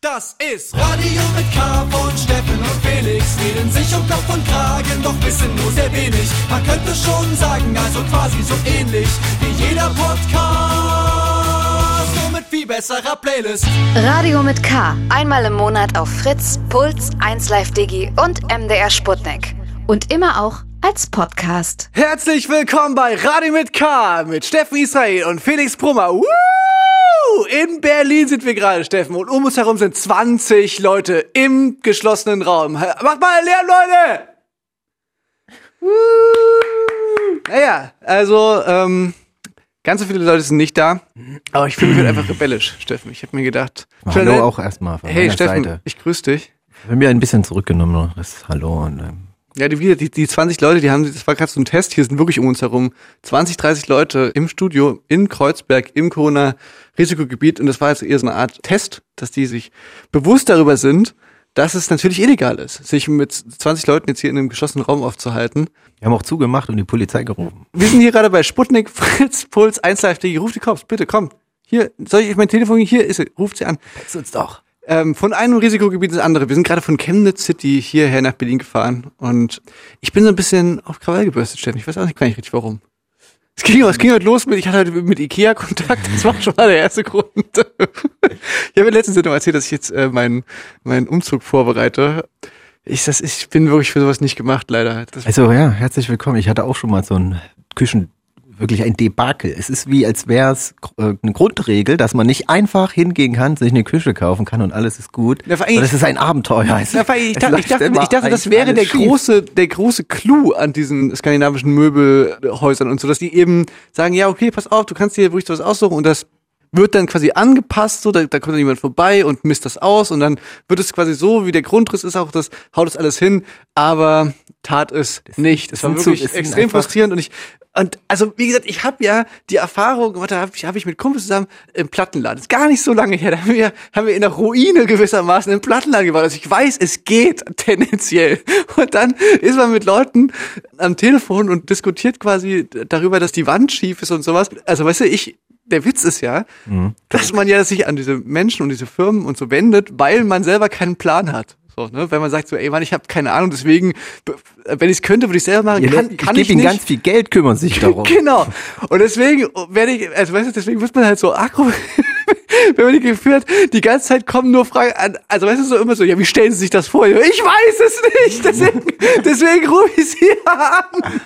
Das ist Radio mit K von Steffen und Felix. Reden sich um Kopf und Kragen, doch wissen nur sehr wenig. Man könnte schon sagen, also quasi so ähnlich wie jeder Podcast. Nur mit viel besserer Playlist. Radio mit K. Einmal im Monat auf Fritz, Puls, 1Live Digi und MDR Sputnik. Und immer auch als Podcast. Herzlich willkommen bei Radio mit K mit Steffen Israel und Felix Brummer. Woo! In Berlin sind wir gerade, Steffen, und um uns herum sind 20 Leute im geschlossenen Raum. Macht mal Lärm, Leute! Woo! Naja, also, ähm, ganz so viele Leute sind nicht da, aber ich fühle mich halt einfach rebellisch, Steffen. Ich habe mir gedacht, Hallo auch erstmal von hey Steffen, Seite. ich grüße dich. Ich bin mir ein bisschen zurückgenommen. Das Hallo und ähm, Ja, die, die, die 20 Leute, die haben, das war gerade so ein Test, hier sind wirklich um uns herum 20, 30 Leute im Studio in Kreuzberg im Corona-Risikogebiet und das war jetzt eher so eine Art Test, dass die sich bewusst darüber sind, dass es natürlich illegal ist, sich mit 20 Leuten jetzt hier in einem geschlossenen Raum aufzuhalten. wir haben auch zugemacht und die Polizei gerufen. Wir sind hier gerade bei Sputnik, Fritz, Puls, 1 Live, ruf die Cops, bitte komm. Hier, soll ich mein Telefon, hier ist sie, ruft sie an. Jetzt uns doch. Ähm, von einem Risikogebiet ins andere. Wir sind gerade von Chemnitz City hierher nach Berlin gefahren und ich bin so ein bisschen auf Krawall gebürstet, Steffen. Ich weiß auch nicht gar nicht richtig warum. Es ging, es ging heute los mit, ich hatte heute mit Ikea Kontakt, das war schon mal der erste Grund. Ich habe letztens noch erzählt, dass ich jetzt äh, meinen meinen Umzug vorbereite. Ich, das, ich bin wirklich für sowas nicht gemacht, leider. Das, Also ja, herzlich willkommen. Ich hatte auch schon mal so ein Küchen, wirklich ein Debakel. Es ist wie, als wäre es äh, eine Grundregel, dass man nicht einfach hingehen kann, sich eine Küche kaufen kann und alles ist gut. Ja, das ist ein Abenteuer. Es- weil ich, dachte, ich, dachte, ich dachte, das wäre der schief. große, der große Clou an diesen skandinavischen Möbelhäusern und so, dass die eben sagen, ja, okay, pass auf, du kannst dir wirklich was aussuchen und das wird dann quasi angepasst, so, da, da kommt dann jemand vorbei und misst das aus und dann wird es quasi so, wie der Grundriss ist auch, das haut das alles hin, aber tat es nicht. Es war wirklich es extrem frustrierend und ich, und also wie gesagt, ich habe ja die Erfahrung, warte, habe ich, hab ich mit Kumpels zusammen im Plattenladen, das ist gar nicht so lange her, da haben wir, haben wir in der Ruine gewissermaßen im Plattenladen gewartet. Also ich weiß, es geht tendenziell. Und dann ist man mit Leuten am Telefon und diskutiert quasi darüber, dass die Wand schief ist und sowas. Also weißt du, ich, der Witz ist ja, dass man ja sich an diese Menschen und diese Firmen und so wendet, weil man selber keinen Plan hat. So, ne? Wenn man sagt so, ey Mann, ich habe keine Ahnung, deswegen, wenn ich es könnte, würde ich selber machen. Ja, kann, ich kann gebe ich ihnen nicht. ganz viel Geld, kümmern sich darum. Genau. Und deswegen werde ich, also weißt du, deswegen muss man halt so aggro, wenn man die geführt, die ganze Zeit kommen nur Fragen an, also weißt du, so immer so, ja, wie stellen Sie sich das vor? Ich weiß es nicht, deswegen, deswegen rufe ich Sie an.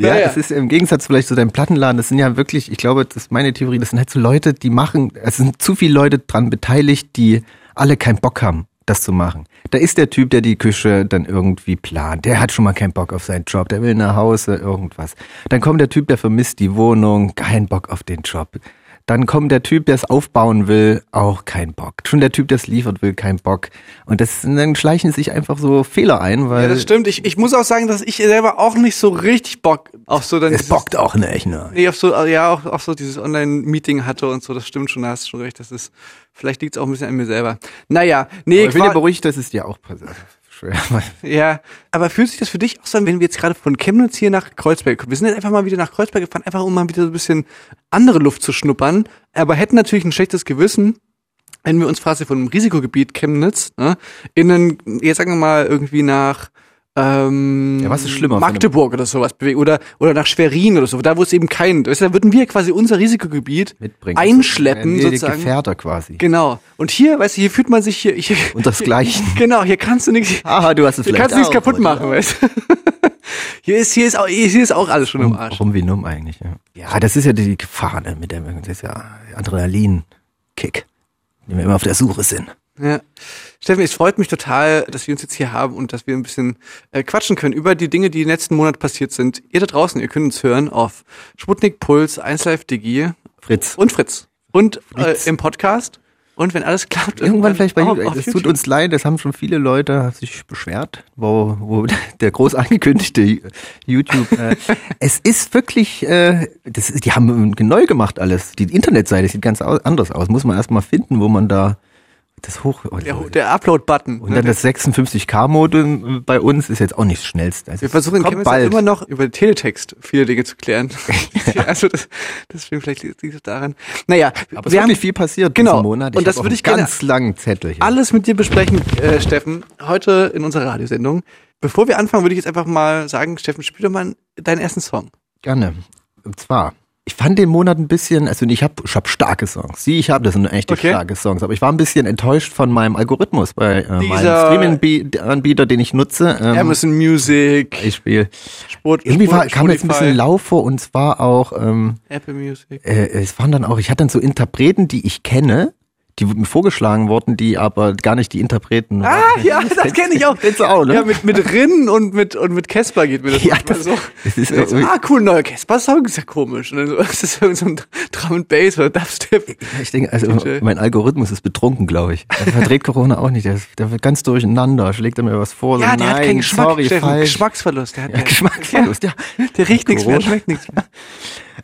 Ja, Naja. es ist im Gegensatz vielleicht zu deinem Plattenladen, das sind ja wirklich, ich glaube, das ist meine Theorie, das sind halt so Leute, die machen, es sind zu viele Leute dran beteiligt, die alle keinen Bock haben, das zu machen. Da ist der Typ, der die Küche dann irgendwie plant, der hat schon mal keinen Bock auf seinen Job, der will nach Hause, irgendwas. Dann kommt der Typ, der vermisst die Wohnung, kein Bock auf den Job. Dann kommt der Typ, der es aufbauen will, auch kein Bock. Schon der Typ, der es liefert will, kein Bock. Und das, dann schleichen sich einfach so Fehler ein, weil Ja, das stimmt. Ich, ich muss auch sagen, dass ich selber auch nicht so richtig Bock auf so dann es dieses- bockt auch nicht, ne? Nee, auf so, ja, auch, auch so dieses Online-Meeting hatte und so, das stimmt schon, da hast du schon recht, das ist, vielleicht liegt es auch ein bisschen an mir selber. Naja, nee, Aber ich bin ja beruhigt, das ist ja auch passiert. Schwer. Ja, aber fühlt sich das für dich auch so an, wenn wir jetzt gerade von Chemnitz hier nach Kreuzberg kommen? Wir sind jetzt einfach mal wieder nach Kreuzberg gefahren, einfach um mal wieder so ein bisschen andere Luft zu schnuppern, aber hätten natürlich ein schlechtes Gewissen, wenn wir uns quasi von einem Risikogebiet Chemnitz ne, in einen, jetzt sagen wir mal irgendwie nach ähm, Ja, was ist schlimmer, Magdeburg oder sowas bewegen oder oder nach Schwerin oder so, da wo es eben kein, weißt da würden wir quasi unser Risikogebiet Mitbringen. einschleppen Die sozusagen. Gefährder quasi. Genau. Und hier, weißt du, hier fühlt man sich hier, hier Und das Gleiche. Genau, hier kannst du nichts. Aha, du hast es Hier vielleicht kannst du nichts kaputt machen, weißt du? Hier ist, hier ist auch, hier ist auch alles schon im Arsch. Rum wie numm eigentlich, ja. Ja, das ist ja die Gefahr, ne, mit der, das ist ja Adrenalin-Kick, den wir immer auf der Suche sind. Ja. Steffen, es freut mich total, dass wir uns jetzt hier haben und dass wir ein bisschen äh, quatschen können über die Dinge, die im letzten Monat passiert sind. Ihr da draußen, ihr könnt uns hören auf Sputnik Puls, 1Live Digi Fritz. und Fritz. Und äh, Fritz. im Podcast. Und wenn alles klappt, Irgendwann vielleicht bei YouTube. Es tut uns leid, das haben schon viele Leute sich beschwert, wo, wo der groß angekündigte YouTube. Äh, es ist wirklich, äh, das die haben neu gemacht alles. Die Internetseite sieht ganz anders aus. Muss man erstmal finden, wo man da Das Hoch. Der, der Upload-Button. und dann das 56K-Modem bei uns ist jetzt auch nicht das schnellste. Also Wir versuchen in bald. immer noch über Teletext viele Dinge zu klären. also das, deswegen vielleicht liegt es daran. Naja, Aber es wir ist haben wirklich viel passiert Genau. diesen Monat. Und hab das würde ich gerne- ganz langen Zettel hier. alles mit dir besprechen, äh, Steffen, heute in unserer Radiosendung. Bevor wir anfangen, würde ich jetzt einfach mal sagen, Steffen, spiel doch mal deinen ersten Song. Gerne. Und zwar, ich fand den Monat ein bisschen, also ich habe ich hab starke Songs. Sie, ich habe, das sind echt Okay. starke Songs, aber ich war ein bisschen enttäuscht von meinem Algorithmus bei äh, meinem Streaming-Anbieter, den ich nutze. Ähm, Amazon Music, Beispiel. Sport, Irgendwie Sport, war, kam jetzt ein Spotify, bisschen Lauf vor und zwar auch, ähm, Apple Music. äh, es waren dann auch, ich hatte dann so Interpreten, die ich kenne, die mir vorgeschlagen wurden, die aber gar nicht die Interpreten Ah, waren. ja, das kenne ich auch. Kennst du auch, ne? Ja, mit, mit Rin und mit, und mit Casper geht mir das Ja, das- so. das ist so, irgendwie- ah, cool, neuer Casper-Song, ist ja komisch. Und dann so, ist das irgend so ein Drum and Bass oder Dubstep? Ich denke, also DJ. mein Algorithmus ist betrunken, glaube ich. Der verträgt Corona auch nicht. Der, ist, der wird ganz durcheinander, schlägt er mir was vor. Ja, so, der nein, hat keinen Geschmack, sorry, Steffen. Geschmacksverlust. Der, hat, Ja, der, Geschmacksverlust, ja. der riecht nichts mehr, schmeckt nichts mehr.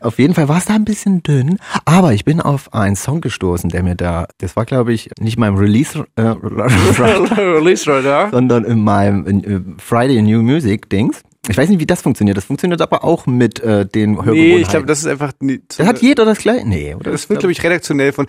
Auf jeden Fall war es da ein bisschen dünn, aber ich bin auf einen Song gestoßen, der mir da, das war glaube ich nicht meinem Release, äh, Release Radar. sondern in meinem in, äh, Friday New Music Dings. Ich weiß nicht, wie das funktioniert. Das funktioniert aber auch mit äh, den Hörgewohnheiten. Nee, ich glaube, das ist einfach nie, das hat jeder das gleiche. Nee, oder? Das wird, glaube ich, redaktionell von.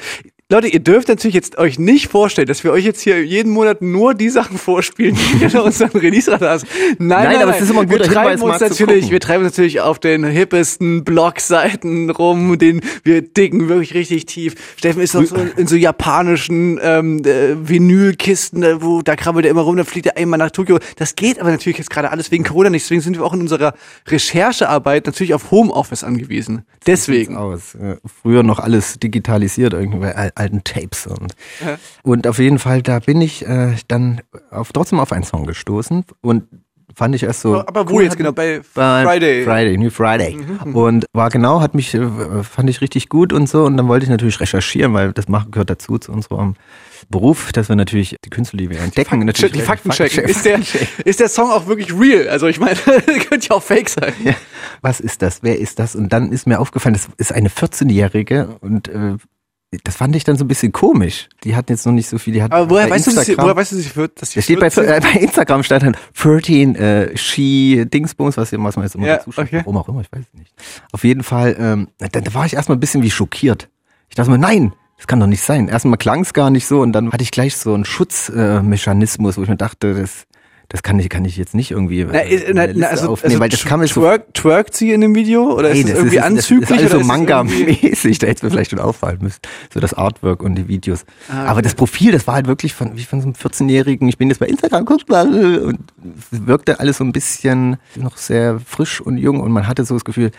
Leute, ihr dürft natürlich jetzt euch nicht vorstellen, dass wir euch jetzt hier jeden Monat nur die Sachen vorspielen, die in unseren Release-Radars. Nein, nein, Nein, aber es ist immer ein wir treiben Hinweis, uns natürlich, wir treiben uns natürlich auf den hippesten Blogseiten rum, den wir dicken wirklich richtig tief. Steffen ist doch so in so japanischen ähm, äh, Vinylkisten, äh, wo da krabbelt er immer rum, dann fliegt er einmal nach Tokio. Das geht aber natürlich jetzt gerade alles wegen Corona nicht. Deswegen sind wir auch in unserer Recherchearbeit natürlich auf Homeoffice angewiesen. Deswegen. aus. Äh, Früher noch alles digitalisiert, irgendwie al- alten Tapes und Ja. und auf jeden Fall, da bin ich äh, dann auf trotzdem auf einen Song gestoßen und fand ich erst so. Aber wo cool, jetzt genau? Bei bei Friday. Mhm, Friday, New Friday. Und war genau, hat mich, äh, fand ich richtig gut und so. Und dann wollte ich natürlich recherchieren, weil das machen gehört dazu zu unserem Beruf, dass wir natürlich die Künstler, die wir entdecken, Fakten, natürlich die Fakten checken. Fakten Ist der, ist der Song auch wirklich real? Also ich meine, könnte ja auch fake sein. Ja, was ist das? Wer ist das? Und dann ist mir aufgefallen, das ist eine 14-Jährige und äh, das fand ich dann so ein bisschen komisch. Die hat jetzt noch nicht so viel. Die hat Aber woher weißt, du, dass sie, Instagram- woher weißt du, dass sie? Dass sie Das steht bei, 14 äh, bei Instagram stand dann 13 äh, Ski Dingsbums, was, was man jetzt immer Ja, dazu okay. Warum auch immer, ich weiß es nicht. Auf jeden Fall, ähm, da, da war ich erstmal ein bisschen wie schockiert. Ich dachte mir, nein, das kann doch nicht sein. Erstmal klang es gar nicht so und dann hatte ich gleich so einen Schutzmechanismus, äh, wo ich mir dachte, das, das kann ich, kann ich jetzt nicht irgendwie Na, äh, na, na, also, aufnehmen, also weil das kann man so twerk, twerkt sie in dem Video oder Hey, ist das, das irgendwie ist, anzüglich? Das ist so irgendwie- Manga-mäßig, da hätte es mir vielleicht schon auffallen müssen. So das Artwork und die Videos. Ah, Aber das Profil, das war halt wirklich von, wie von so einem 14-Jährigen, ich bin jetzt bei Instagram, guck mal, und wirkte alles so ein bisschen noch sehr frisch und jung und man hatte so das Gefühl,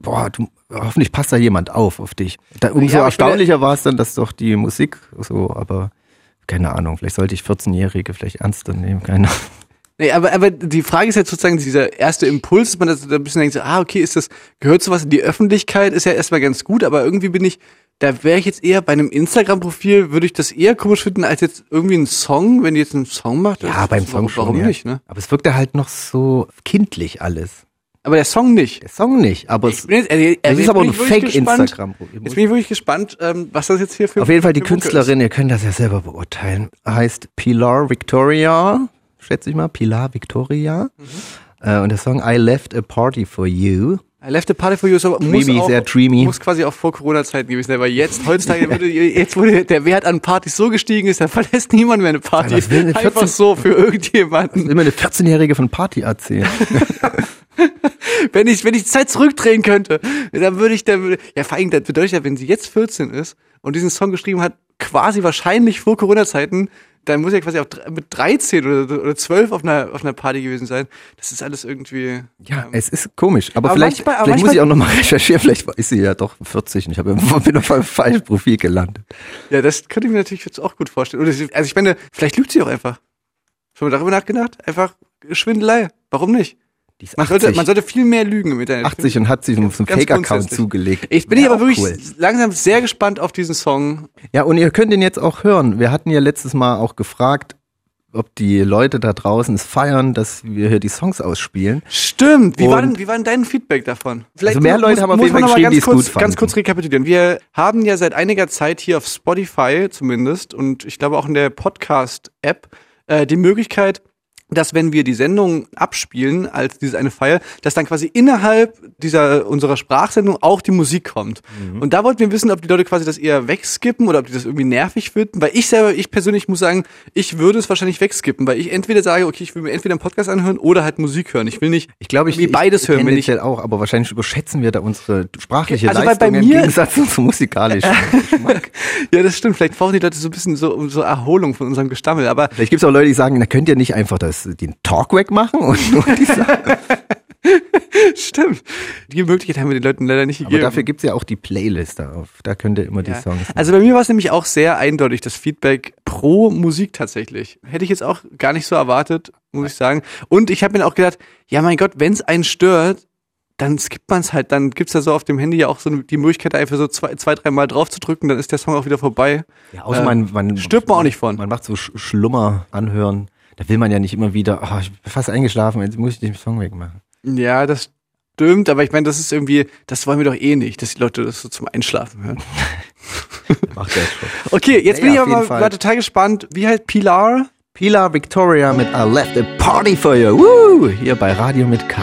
boah, du, hoffentlich passt da jemand auf, auf dich. Da, umso ja- erstaunlicher war es dann, dass doch die Musik so, aber keine Ahnung, vielleicht sollte ich 14-Jährige vielleicht ernster nehmen, keine Ahnung. Nee, aber, aber die Frage ist jetzt sozusagen dieser erste Impuls, dass man das da ein bisschen denkt, so, ah, okay, ist das, gehört sowas in die Öffentlichkeit, ist ja erstmal ganz gut, aber irgendwie bin ich, da wäre ich jetzt eher bei einem Instagram-Profil, würde ich das eher komisch finden, als jetzt irgendwie ein Song, wenn die jetzt einen Song macht. Ja, das- beim Song schon. Warum ja. nicht, ne? Aber es wirkte halt noch so kindlich alles. Aber der Song nicht. Der Song nicht, aber es, Ich bin jetzt, äh, es jetzt ist aber ein. Fake-Instagram-Profil. Jetzt bin ich wirklich gespannt, ähm, was das jetzt hier für Auf jeden Fall die Künstlerin, ihr könnt das ja selber beurteilen, heißt Pilar Victoria, schätze ich mal, Pilar Victoria. Mhm. Äh, und der Song I Left a Party for You. I left a party for you, so muss auch, sehr dreamy. muss quasi auch vor Corona-Zeiten gewesen sein, weil jetzt, heutzutage, würde, jetzt, wo der Wert an Partys so gestiegen ist, da verlässt niemand mehr eine Party. Was will eine Einfach 14 so für irgendjemanden. Immer eine 14-Jährige von Party erzählen. Wenn ich, wenn ich die Zeit zurückdrehen könnte, dann würde ich, dann würde, ja, vor allem, das bedeutet ja, wenn sie jetzt 14 ist und diesen Song geschrieben hat, quasi wahrscheinlich vor Corona-Zeiten, dann muss ja quasi auch mit 13 oder, oder 12 auf einer, auf einer Party gewesen sein. Das ist alles irgendwie. Ja, es ist komisch. Aber, Aber vielleicht, manchmal- aber vielleicht muss manchmal- ich auch nochmal recherchieren. Vielleicht ist sie ja doch 40 und ich habe bin auf einem falschen Profil gelandet. Ja, das könnte ich mir natürlich jetzt auch gut vorstellen. Oder sie, also ich meine, vielleicht lügt sie auch einfach. Schon mal darüber nachgedacht? Einfach Schwindelei. Warum nicht? Man 80, sollte, man sollte viel mehr lügen im Internet. 80 und hat sich einen Fake-Account zugelegt. Ich bin hier aber wirklich cool. langsam sehr gespannt auf diesen Song. Ja, und ihr könnt ihn jetzt auch hören. Wir hatten ja letztes Mal auch gefragt, ob die Leute da draußen es feiern, dass wir hier die Songs ausspielen. Stimmt. Wie war, denn, wie war denn dein Feedback davon? Also mehr Leute haben auf jeden Fall geschrieben, ganz die es kurz, gut fanden. Ganz kurz rekapitulieren. Wir haben ja seit einiger Zeit hier auf Spotify zumindest und ich glaube auch in der Podcast-App äh, die Möglichkeit, dass wenn wir die Sendung abspielen als diese eine File, dass dann quasi innerhalb dieser unserer Sprachsendung auch die Musik kommt. Mhm. Und da wollten wir wissen, ob die Leute quasi das eher wegskippen oder ob die das irgendwie nervig finden. Weil ich selber, ich persönlich muss sagen, ich würde es wahrscheinlich wegskippen, weil ich entweder sage, okay, ich will mir entweder einen Podcast anhören oder halt Musik hören. Ich will nicht Ich glaube, ich, Wie beides ich, hören, wenn ich- auch, aber wahrscheinlich überschätzen wir da unsere sprachliche Also, Leistung bei im mir- Gegensatz zum musikalischen Geschmack. Ja, das stimmt. Vielleicht brauchen die Leute so ein bisschen so, so Erholung von unserem Gestammel. Aber Vielleicht gibt es auch Leute, die sagen, na könnt ihr nicht einfach das, den Talk wegmachen und nur die Sachen. stimmt. Die Möglichkeit haben wir den Leuten leider nicht Aber gegeben. dafür gibt's ja auch die Playlist darauf. Da könnt ihr immer die ja. Songs. Also bei mir war es nämlich auch sehr eindeutig das Feedback pro Musik tatsächlich. Hätte ich jetzt auch gar nicht so erwartet, muss ich sagen. Und ich habe mir auch gedacht, ja mein Gott, wenn es einen stört, dann skippt man es halt. Dann gibt's ja so auf dem Handy ja auch so die Möglichkeit, einfach so zwei, zwei drei Mal drauf zu drücken, dann ist der Song auch wieder vorbei. ja, außer äh, man, man stirbt man auch nicht von. Man macht so Sch Schlummer anhören. Da will man ja nicht immer wieder, oh, ich bin fast eingeschlafen, jetzt muss ich den Song wegmachen. Ja, das stimmt, aber ich meine, das ist irgendwie, das wollen wir doch eh nicht, dass die Leute das so zum Einschlafen hören. Macht der schon. Okay, jetzt Ja, bin ich ja, aber mal, mal total gespannt. Wie heißt Pilar? Pilar Victoria mit I Left a Party for You. Woo! Hier bei Radio mit K.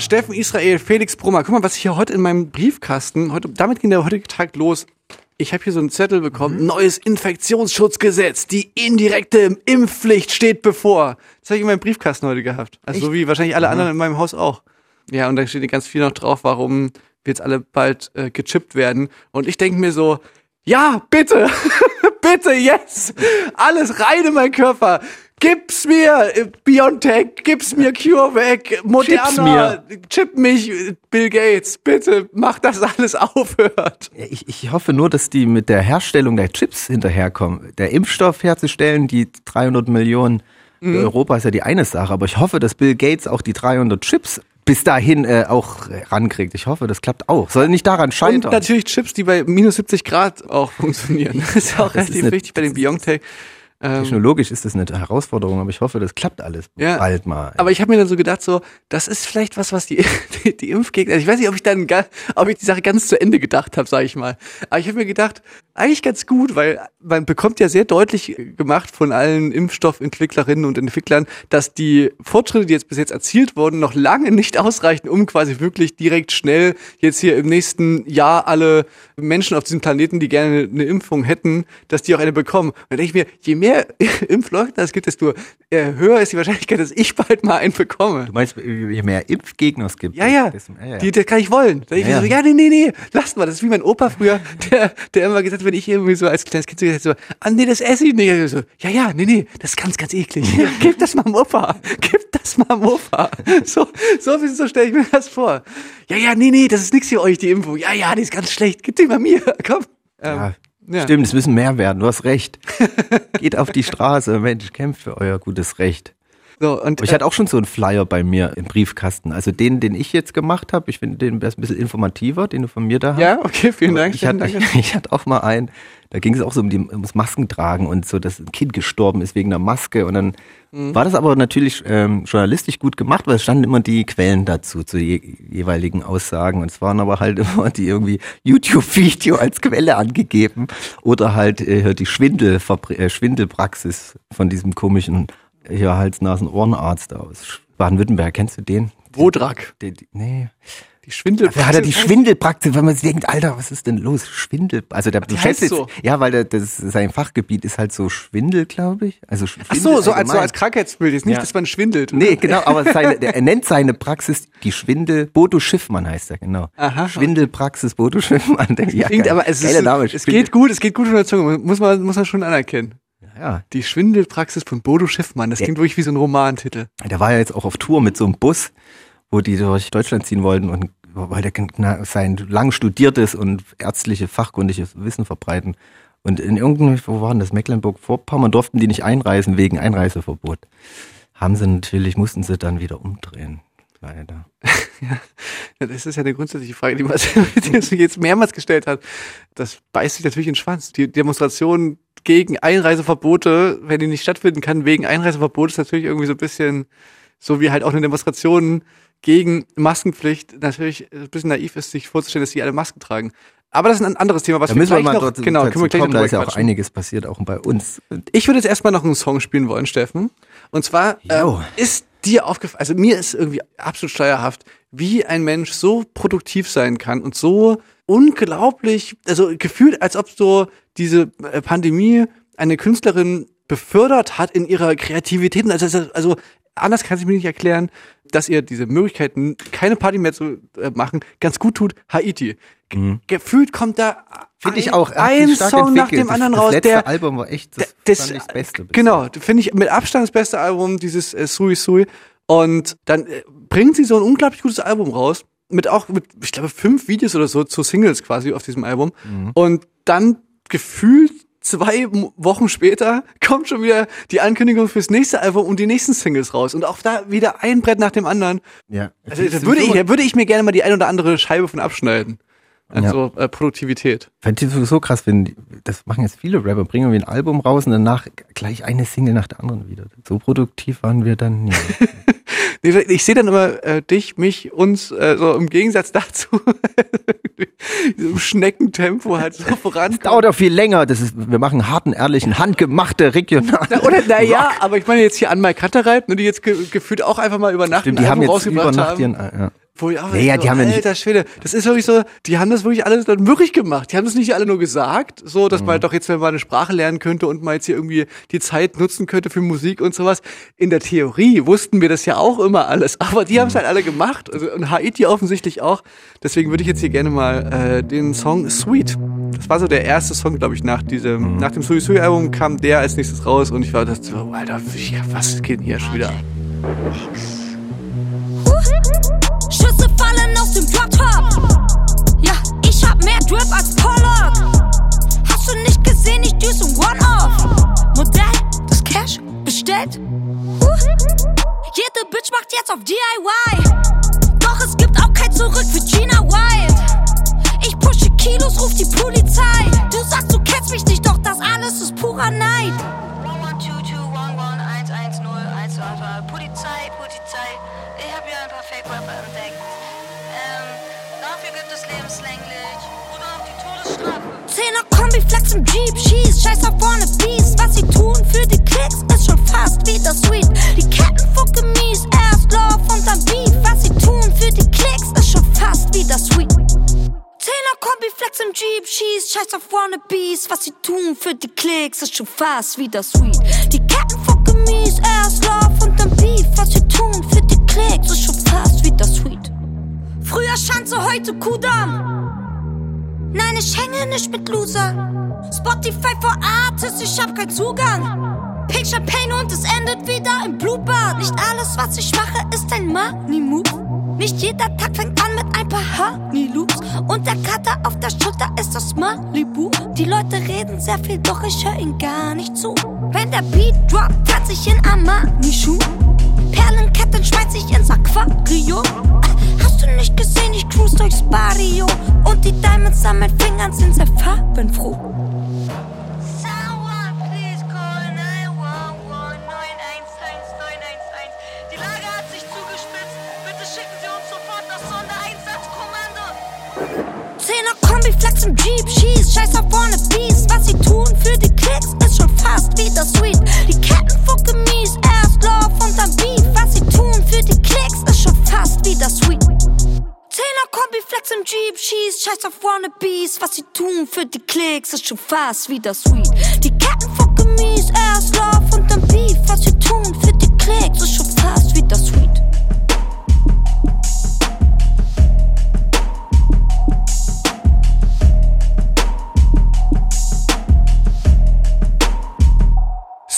Steffen Israel, Felix Brummer. Guck mal, was ich hier heute in meinem Briefkasten, heute, damit ging der heutige Tag los. Ich habe hier so einen Zettel bekommen, neues Infektionsschutzgesetz, die indirekte Impfpflicht steht bevor. Das habe ich in meinem Briefkasten heute gehabt. Also so wie wahrscheinlich alle anderen in meinem Haus auch. Ja, und da steht ganz viel noch drauf, warum wir jetzt alle bald äh, gechippt werden. Und ich denke mir so, ja, bitte, bitte, yes, alles rein in meinen Körper. Gib's mir, äh, Biontech, gib's mir CureVac, Moderna, chip mich, äh, Bill Gates, bitte mach, dass alles aufhört. Ja, Ich, ich hoffe nur, dass die mit der Herstellung der Chips hinterherkommen. Der Impfstoff herzustellen, die 300 Millionen Mhm. Europa ist ja die eine Sache, aber ich hoffe, dass Bill Gates auch die 300 Chips bis dahin äh, auch rankriegt. Ich hoffe, das klappt auch. Soll nicht daran Und scheitern. natürlich Chips, die bei minus 70 Grad auch funktionieren. Das ist auch ist relativ wichtig bei den Biontech. Ähm, Technologisch ist das eine Herausforderung, aber ich hoffe, das klappt alles Ja. bald mal. Aber ich habe mir dann so gedacht, so, das ist vielleicht was, was die, die, die Impfgegner, also ich weiß nicht, ob ich dann, ob ich die Sache ganz zu Ende gedacht habe, sage ich mal. Aber ich habe mir gedacht, eigentlich ganz gut, weil man bekommt ja sehr deutlich gemacht von allen Impfstoffentwicklerinnen und Entwicklern, dass die Fortschritte, die jetzt bis jetzt erzielt wurden, noch lange nicht ausreichen, um quasi wirklich direkt schnell jetzt hier im nächsten Jahr alle Menschen auf diesem Planeten, die gerne eine Impfung hätten, dass die auch eine bekommen. Und dann denke ich mir, je mehr Impfleugner es gibt, desto äh, höher ist die Wahrscheinlichkeit, dass ich bald mal einen bekomme. Du meinst, je mehr Impfgegner es gibt. Ja, ja. desto- ja, ja. Die, das kann ich wollen. Da ich Ja, so, ja. ja, nee, nee, nee, lasst mal. Das ist wie mein Opa früher, der, der immer gesagt hat, wenn ich irgendwie so als kleines Kind so gesagt habe, so, ah, nee, das esse ich nicht. Ich so, ja, ja, nee, nee, das ist ganz, ganz eklig. Gib das mal Opa. Gib das mal Opa. So, so, so stelle ich mir das vor. Ja, ja, nee, nee, das ist nichts für euch, die Impfung. Ja, ja, die ist ganz schlecht. Gib die mal mir. Komm. Ähm, Ja, ja. Stimmt, es müssen mehr werden, du hast recht. Geht auf die Straße, Mensch, kämpft für euer gutes Recht. So, und, ich hatte auch schon so einen Flyer bei mir im Briefkasten. Also den, den ich jetzt gemacht habe, ich finde den ein bisschen informativer, den du von mir da hast. ja, okay, vielen Dank. Ich hatte, Dank. ich hatte auch mal einen, da ging es auch so um die, ums Maskentragen und so, dass ein Kind gestorben ist wegen der Maske. Und dann Mhm. war das aber natürlich ähm, journalistisch gut gemacht, weil es standen immer die Quellen dazu, zu je, jeweiligen Aussagen. Und es waren aber halt immer die irgendwie YouTube-Video als Quelle angegeben oder halt äh, die Schwindel, äh, Schwindelpraxis von diesem komischen hier Hals-Nasen-Ohrenarzt aus Baden-Württemberg. Kennst du den? Wodrak. Die, die, nee. Die Schwindel. Da hat er die Schwindelpraxis, weil man sich denkt, Alter, was ist denn los? Schwindel. Also der beschäftigt so. ja, weil der, das, sein Fachgebiet ist halt so Schwindel, glaube ich. Also Ach Schwindel so, so als, so als Krankheitsbild. Jetzt nicht, Ja. dass man schwindelt. Nee, genau, aber seine, der, er nennt seine Praxis die Schwindel, Bodo Schiffmann heißt er, genau. Aha. Schwindelpraxis Bodo Schiffmann. Ja, Klingt, geil. aber es, ist, es geht gut, es geht gut von der Zunge, muss man, muss man schon anerkennen. Ja, Die Schwindelpraxis von Bodo Schiffmann, das Ja. klingt wirklich wie so ein Romantitel. der war ja jetzt auch auf Tour mit so einem Bus, wo die durch Deutschland ziehen wollten und weil der sein lang studiertes und ärztliche, fachkundiges Wissen verbreiten. Und in irgendeinem, wo waren das, Mecklenburg-Vorpommern, durften die nicht einreisen wegen Einreiseverbot. Haben sie natürlich, mussten sie dann wieder umdrehen. Leider. Ja, das ist ja eine grundsätzliche Frage, die man sich jetzt mehrmals gestellt hat. Das beißt sich natürlich in den Schwanz. Die Demonstration gegen Einreiseverbote, wenn die nicht stattfinden kann, wegen Einreiseverbot, ist natürlich irgendwie so ein bisschen, so wie halt auch eine Demonstration gegen Maskenpflicht natürlich ein bisschen naiv ist, sich vorzustellen, dass die alle Masken tragen. Aber das ist ein anderes Thema, was Da wir müssen wir mal noch, dort genau, können wir gleich kommen, da ist ja auch quatschen. einiges passiert, auch bei uns. Ich würde jetzt erstmal noch einen Song spielen wollen, Steffen. Und zwar ähm, ist dir aufgefallen, also mir ist irgendwie absolut steuerhaft, wie ein Mensch so produktiv sein kann und so unglaublich, also gefühlt, als ob so diese äh, Pandemie eine Künstlerin befördert hat in ihrer Kreativität. Also, also- also anders kann ich mir nicht erklären, dass ihr diese Möglichkeiten, keine Party mehr zu äh, machen, ganz gut tut. Haiti. Ge Gefühlt kommt da Mhm. Finde ich ein- auch. ein Song nach entwickelt. dem anderen das, raus, Das letzte der Album war echt das, das, das Beste. Genau, finde ich mit Abstand das beste Album, dieses äh, Sui Sui. Und dann äh, bringt sie so ein unglaublich gutes Album raus. Mit auch, mit, ich glaube, fünf Videos oder so zu Singles quasi auf diesem Album. Mhm. Und dann gefühlt zwei Wochen später kommt schon wieder die Ankündigung fürs nächste Album und die nächsten Singles raus. Und auch da wieder ein Brett nach dem anderen. Ja. Also da würde ich, da würde ich mir gerne mal die ein oder andere Scheibe von abschneiden. Ja. Also äh, Produktivität. Fand ich sowieso krass, wenn das machen jetzt viele Rapper, bringen irgendwie ein Album raus und danach gleich eine Single nach der anderen wieder. So produktiv waren wir dann nie. Ich sehe dann immer äh, dich, mich, uns äh, so im Gegensatz dazu im Schneckentempo halt so voran. Dauert auch viel länger. Das ist, wir machen harten, ehrlichen, handgemachte, regionale. Oder naja, aber ich meine jetzt hier an Mike Kattereit, ne, die jetzt ge gefühlt auch einfach mal über Nacht Stimmt, die haben jetzt über Nacht haben. ihren, äh, ja. Wo ich auch Ja, ja, so, die haben ja nicht- Alter Schwede, das ist wirklich so, die haben das wirklich alles dann wirklich gemacht. Die haben das nicht alle nur gesagt, so, dass Mhm. man doch jetzt mal eine Sprache lernen könnte und mal jetzt hier irgendwie die Zeit nutzen könnte für Musik und sowas. In der Theorie wussten wir das ja auch immer alles, aber die haben es halt alle gemacht. Also, und Haiti offensichtlich auch. Deswegen würde ich jetzt hier gerne mal äh, den Song Sweet. Das war so der erste Song, glaube ich, nach diesem, Mhm. nach dem Sui Sui Album kam der als nächstes raus und ich war das so, Alter, was geht denn hier schon wieder? Fallen aus dem Drop-Top. Ja, ich hab mehr Drip als Pollock. Hast du nicht gesehen, ich düse ein One-Off. Modell, das Cash bestellt. Huh. Jede Bitch macht jetzt auf DIY. Doch es gibt auch kein Zurück für Gina Wild. Ich pushe Kilos, ruf die Polizei. Du sagst, du kennst mich nicht, doch das alles ist purer Neid. 112-110-122. Polizei, Polizei, ich habe hier ein paar Fake-Rapper entdeckt. Lebenslänglich oder Kombi, Flex im Jeep, Schieß, scheiß auf Wannabes. Was sie tun für die Klicks ist schon fast wieder sweet. Die Ketten fucke mies, erst Love und dann Beef. Was sie tun für die Klicks ist schon fast wieder sweet. Zehner Kombi, Flex im Jeep, Schieß, scheiß auf Wannabes. Was sie tun für die Klicks ist schon fast wieder sweet. Die Ketten fucke mies, erst Love und dann Beef. Was sie tun für die Klicks ist schon fast wieder sweet. Früher Schanze, heute Kudamm. Nein, ich hänge nicht mit Loser. Spotify for Artists, ich hab keinen Zugang. Pink Champagne und es endet wieder im Blutbad. Nicht alles, was ich mache, ist ein Money-Move. Nicht jeder Tag fängt an mit ein paar Honey-Loops. Und der Kater auf der Schulter ist das Malibu. Die Leute reden sehr viel, doch ich höre ihnen gar nicht zu. Wenn der Beat droppt, tanz ich in Armani-Schuh. Perlenketten schmeiß ich ins Aquarium. Hast du nicht gesehen, ich cruise durchs Barrio. Und die Diamonds an meinen Fingern sind sehr farbenfroh. Im Jeep, Schieß, scheiß auf Wannabes. Was sie tun für die Klicks ist schon fast wieder sweet. Die Ketten fucke mies, erst Love und dann Beef. Was sie tun für die Klicks ist schon fast wieder sweet. Zehner Kombi, Flex im Jeep, Schieß, scheiß auf Wannabes. Was sie tun für die Klicks ist schon fast wieder sweet. Die Ketten fucke mies, erst Love und dann Beef. Was sie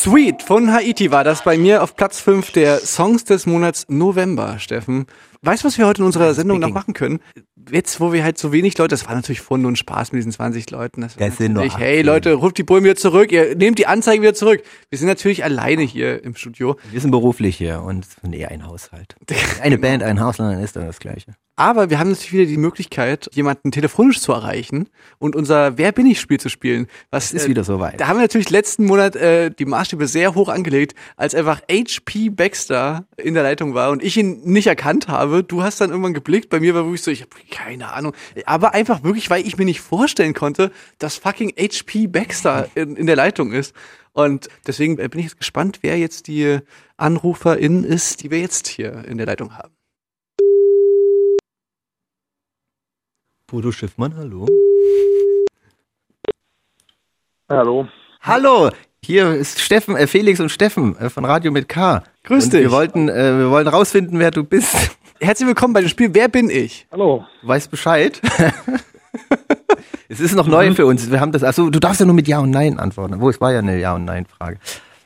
Sweet von Haiti war das bei mir auf Platz 5 der Songs des Monats November, Steffen. Weißt du, was wir heute in unserer Sendung noch machen können? Jetzt, wo wir halt so wenig Leute, das war natürlich Fun und Spaß mit diesen 20 Leuten. Das Das sind nur hey 18. Leute, ruft die Bullen wieder zurück, ihr nehmt die Anzeigen wieder zurück. Wir sind natürlich alleine hier im Studio. Wir sind beruflich hier und ist eher ein Haushalt. Eine Band, ein Haus, dann ist dann das Gleiche. Aber wir haben natürlich wieder die Möglichkeit, jemanden telefonisch zu erreichen und unser Wer bin ich Spiel zu spielen. Was ist wieder soweit. Da haben wir natürlich letzten Monat äh, die Maßstäbe sehr hoch angelegt, als einfach HP Baxter in der Leitung war und ich ihn nicht erkannt habe. Du hast dann irgendwann geblickt, bei mir war wirklich so, ich habe keine Ahnung. Aber einfach wirklich, weil ich mir nicht vorstellen konnte, dass fucking HP Baxter in, in der Leitung ist. Und deswegen äh, bin ich jetzt gespannt, wer jetzt die Anruferin ist, die wir jetzt hier in der Leitung haben. Bodo Schiffmann, hallo. Hallo. Hallo, hier ist Steffen, äh, Felix und Steffen äh, von Radio mit K. Grüß und dich. Wir wollten, äh, wir wollten rausfinden, wer du bist. Herzlich willkommen bei dem Spiel Wer bin ich? Hallo. Du weißt Bescheid. es ist noch neu für uns. Wir haben das, also du darfst ja nur mit Ja und Nein antworten. Wo es war ja eine Ja und Nein Frage.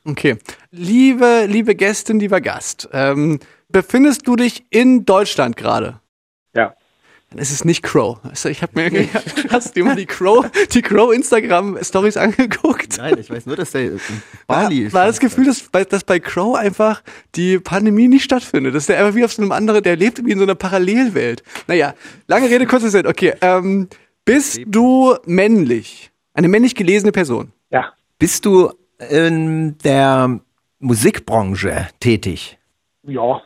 Okay. Liebe, liebe Gästin, lieber Gast, ähm, befindest du dich in Deutschland gerade? Dann ist es nicht Crow. Also ich habe mir hast du mal die Crow, die Crow Instagram Stories angeguckt? Nein, ich weiß nur, dass der in Bali War, ist. war das Gefühl, dass bei, dass bei Crow einfach die Pandemie nicht stattfindet. Dass der einfach wie auf so einem anderen, der lebt wie in so einer Parallelwelt. Naja, lange Rede, kurzer Sinn. Okay, ähm, bist du männlich? Eine männlich gelesene Person? Ja. Bist du in der Musikbranche tätig? Ja.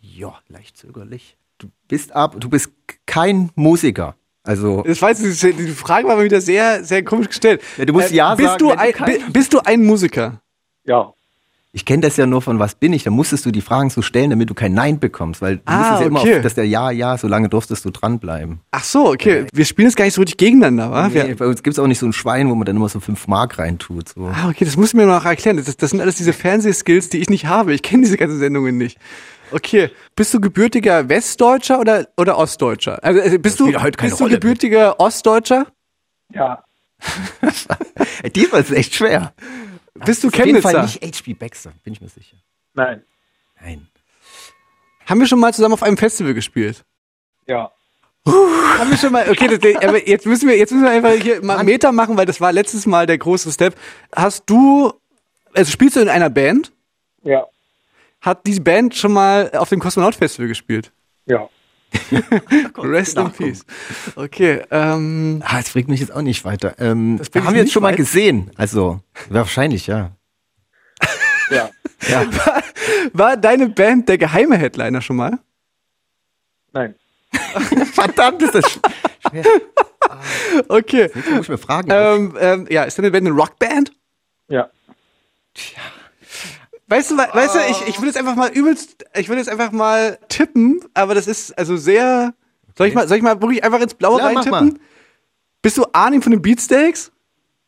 Ja, leicht zögerlich. Du bist ab, du bist kein Musiker. Also Das weiß ich, die Frage war mal wieder sehr, sehr komisch gestellt. Ja, du musst ja bist sagen, Du du ein, bi- bist du ein Musiker? Ja. ich kenne das ja nur von was bin ich. Da musstest du die Fragen so stellen, damit du kein Nein bekommst, weil du Ah, musstest ja immer okay. auf, dass der Ja, Ja, so lange durftest du dranbleiben. Ach so, okay. Wir spielen jetzt gar nicht so richtig gegeneinander, wa? Nee, Wir, bei uns gibt's auch nicht so ein Schwein, wo man dann immer so fünf Mark reintut. So. ah, okay, das musst du mir noch erklären. Das, das sind alles diese Fernsehskills, die ich nicht habe. Ich kenne diese ganzen Sendungen nicht. Okay, bist du gebürtiger Westdeutscher oder, oder Ostdeutscher? Also, also bist du, keine bist du gebürtiger Ostdeutscher? Ja. Diesmal ist es echt schwer. Bist du Auf jeden Fall Chemnitzer? nicht HP Baxter, bin ich mir sicher. Nein. Nein. Haben wir schon mal zusammen auf einem Festival gespielt? Ja. Haben wir schon mal, okay, das, aber jetzt müssen wir, jetzt müssen wir einfach hier mal Meter machen, weil das war letztes Mal der große Step. Hast du, also spielst du in einer Band? Ja. Hat die Band schon mal auf dem Kosmonaut Festival gespielt? Ja. Rest in peace. Okay, ähm, Ah, das bringt mich jetzt auch nicht weiter. Ähm, Das haben wir jetzt schon mal weiter? gesehen. Also, wahrscheinlich, ja. Ja. ja. war deine Band der geheime Headliner schon mal? Nein. Verdammt, ist das sch Okay. Jetzt muss ich mir fragen. Ähm, ähm, ja, ist deine Band eine Rockband? Ja. Weißt du, we- weißt du, ich, ich will jetzt einfach mal übelst, ich will jetzt einfach mal tippen, aber das ist also sehr. Soll ich mal, soll ich mal wirklich einfach ins Blaue Ja, mach reintippen? Bist du Arnim von den Beatsteaks?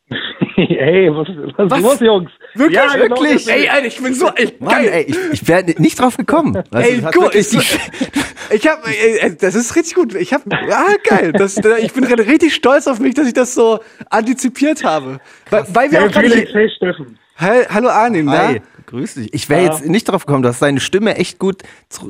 Hey, was, was, ist Was? los, Jungs? Wirklich? Ja, genau, wirklich? Ey, Alter, ich bin so ey, Mann, geil. ey, ich, ich wäre nicht drauf gekommen. Weißt du, Ey, gut, die- ich hab, ey, das ist richtig gut. Ich hab, ja, geil. Das, ich bin gerade richtig stolz auf mich, dass ich das so antizipiert habe. Weil, weil wir Hey, auch. Hey, hallo Arnim, ne? Hi, grüß dich. Ich wäre jetzt nicht drauf gekommen, dass deine Stimme echt gut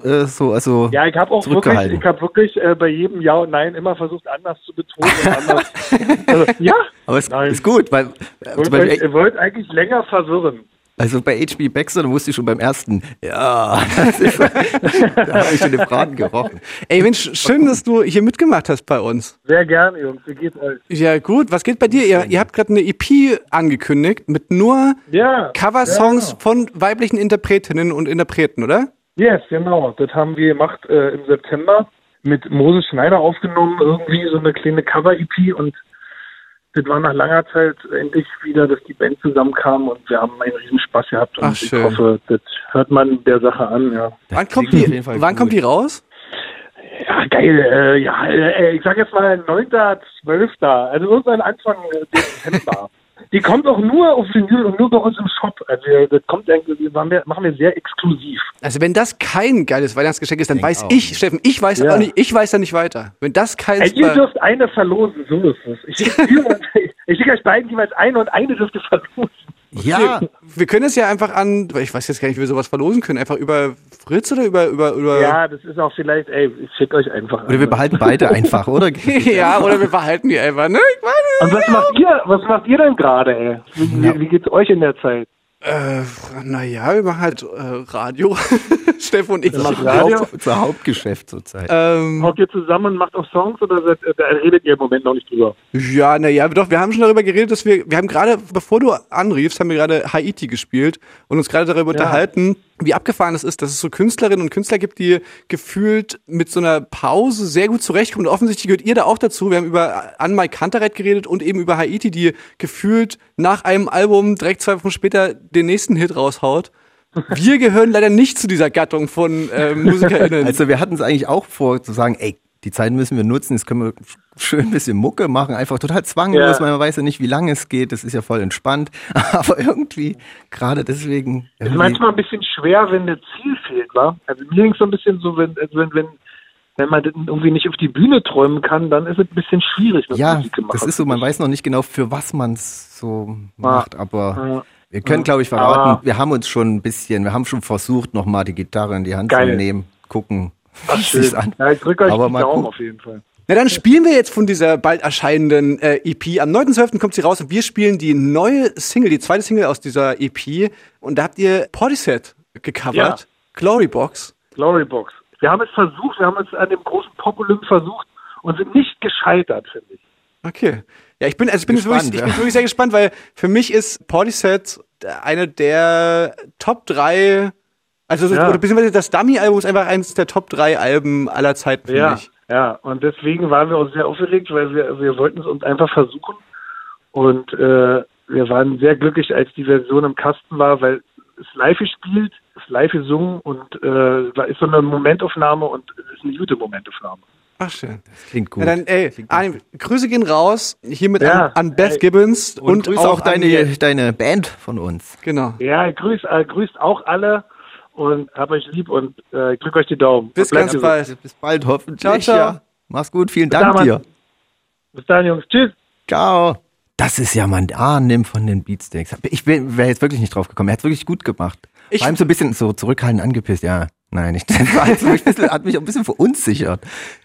äh, so, also Ja, ich habe auch wirklich, ich habe wirklich äh, bei jedem Ja und Nein immer versucht, anders zu betonen und anders. also, ja, Aber es Nein. ist gut, weil äh, ihr wollt eigentlich länger verwirren. Also bei HB Baxter, da wusste ich schon beim ersten, ja, das ist, da habe ich schon den Braten gerochen. Ey, Mensch, schön, dass du hier mitgemacht hast bei uns. Sehr gerne, Jungs. Wie geht's euch? Ja, gut. Was geht bei dir? Ihr, ihr habt gerade eine EP angekündigt mit nur Ja. Coversongs Ja, von weiblichen Interpretinnen und Interpreten, oder? Yes, genau. Das haben wir gemacht äh, im September mit Moses Schneider aufgenommen, irgendwie so eine kleine Cover-EP und das war nach langer Zeit endlich wieder, dass die Band zusammenkam und wir haben einen riesen Spaß gehabt und Ach, ich schön. hoffe, das hört man der Sache an, ja. Wann kommt die, jeden Fall wann cool. kommt die raus? Ja, geil, äh, ja, äh, ich sag jetzt mal 9., 12., also irgendwann Anfang äh, Dezember. Die kommt auch nur auf Vinyl und nur bei uns im Shop. Also das kommt eigentlich, wir, machen wir sehr exklusiv. Also wenn das kein geiles Weihnachtsgeschenk ist, dann Denk weiß auch. ich, Steffen, ich weiß Ja. auch nicht, ich weiß da nicht weiter. Wenn das kein Ey, ihr dürft eine verlosen, so ist es. Ich schicke ich euch beiden jeweils eine und eine dürft ihr Ja, wir können es ja einfach an, ich weiß jetzt gar nicht, wie wir sowas verlosen können, einfach über Fritz oder über über über Ja, das ist auch vielleicht, ey, ich schicke euch einfach. oder wir behalten beide einfach, oder? ja, oder wir behalten die einfach, ne? Ich meine, Und was macht ihr, was macht ihr denn gerade, ey? Wie, wie, wie geht's euch in der Zeit? Äh, naja, wir machen halt äh, Radio. Steffen und ich. macht Radio? Haupt, unser Hauptgeschäft zurzeit. Ähm, Hockt ihr zusammen und macht auch Songs oder seid, äh, da redet ihr im Moment noch nicht drüber? Ja, naja, doch, wir haben schon darüber geredet, dass wir, wir haben gerade, bevor du anriefst, haben wir gerade Haiti gespielt und uns gerade darüber unterhalten, wie abgefahren es ist, dass es so Künstlerinnen und Künstler gibt, die gefühlt mit so einer Pause sehr gut zurechtkommen. Und offensichtlich gehört ihr da auch dazu. Wir haben über Anmai Kantereit geredet und eben über Haiti, die gefühlt nach einem Album direkt zwei Wochen später den nächsten Hit raushaut. Wir gehören leider nicht zu dieser Gattung von äh, MusikerInnen. Also wir hatten es eigentlich auch vor zu sagen, ey, die Zeit müssen wir nutzen, jetzt können wir schön ein bisschen Mucke machen, einfach total zwanglos, Ja. man weiß ja nicht, wie lange es geht, das ist ja voll entspannt, aber irgendwie, gerade deswegen, ist irgendwie- manchmal ein bisschen schwer, wenn das Ziel fehlt, wa? Also mir ging so ein bisschen so, wenn, also wenn, wenn, wenn man irgendwie nicht auf die Bühne träumen kann, dann ist es ein bisschen schwierig, was ja, das ist so, man weiß noch nicht genau, für was man es so macht, aber Ja. wir können, glaube ich, verraten, Aber- wir haben uns schon ein bisschen, wir haben schon versucht, nochmal die Gitarre in die Hand Geil. zu nehmen, gucken, sich's schön. an. Ja, ich drücke euch Aber die Daumen auf jeden Fall. Na dann spielen wir jetzt von dieser bald erscheinenden äh, EP. Am 9.12. kommt sie raus und wir spielen die neue Single, die zweite Single aus dieser EP. Und da habt ihr Portishead gecovert. Ja. Glorybox. Glorybox. Wir haben es versucht, wir haben es an dem großen Pop-Olymp versucht und sind nicht gescheitert, finde ich. Okay. Ja, ich bin, also ich bin, Gespannt, wirklich, ich ja. bin wirklich sehr gespannt, weil für mich ist Portishead eine der Top 3, also so- Ja. oder beziehungsweise das Dummy-Album ist einfach eines der Top 3 Alben aller Zeiten für Ja, mich. Ja. Und deswegen waren wir uns sehr aufgeregt, weil wir, wir wollten es uns einfach versuchen. Und äh, wir waren sehr glücklich, als die Version im Kasten war, weil es live gespielt, es live gesungen und äh, da ist so eine Momentaufnahme und es ist eine gute Momentaufnahme. Ach, schön. Klingt gut. Ja, dann, ey, Arnim, Grüße gehen raus, hiermit Ja, an, an Beth ey. Gibbons und, und, grüß auch, auch, deine, deine Band von uns. Genau. Ja, grüßt, äh, grüßt auch alle und hab euch lieb und äh, drück euch die Daumen. Bis ganz gesund. bald. Bis bald, hoffentlich. Ciao, ciao. Ja. Mach's gut, vielen Bis Dank dann, dir. Bis dann, Jungs. Tschüss. Ciao. Das ist ja mein Arnim von den Beatsteaks. Ich wäre jetzt wirklich nicht drauf gekommen. Er hat wirklich gut gemacht. Ich- Vor allem so ein bisschen so zurückhaltend angepisst. Ja, nein, ich, das war jetzt so ein bisschen, hat mich auch ein bisschen verunsichert.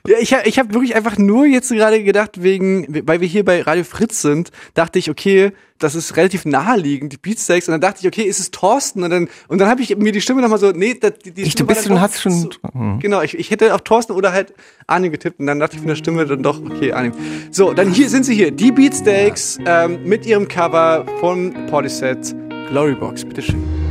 Ja, ich, hab- ich habe wirklich einfach nur jetzt gerade gedacht, wegen, weil wir hier bei Radio Fritz sind, dachte ich, okay, das ist relativ naheliegend, die Beatsteaks. Und dann dachte ich, okay, ist es Thorsten? Und dann, und dann habe ich mir die Stimme nochmal so, nee, das, die, die Ich, Stimme du bist doch hast schon, zu- hm. Genau, ich, ich hätte auf Thorsten oder halt Arnim getippt und dann dachte ich von der Stimme dann doch, okay, Arnim. So, dann hier sind sie hier, die Beatsteaks ähm, mit ihrem Cover von Portishead Glorybox. Bitteschön.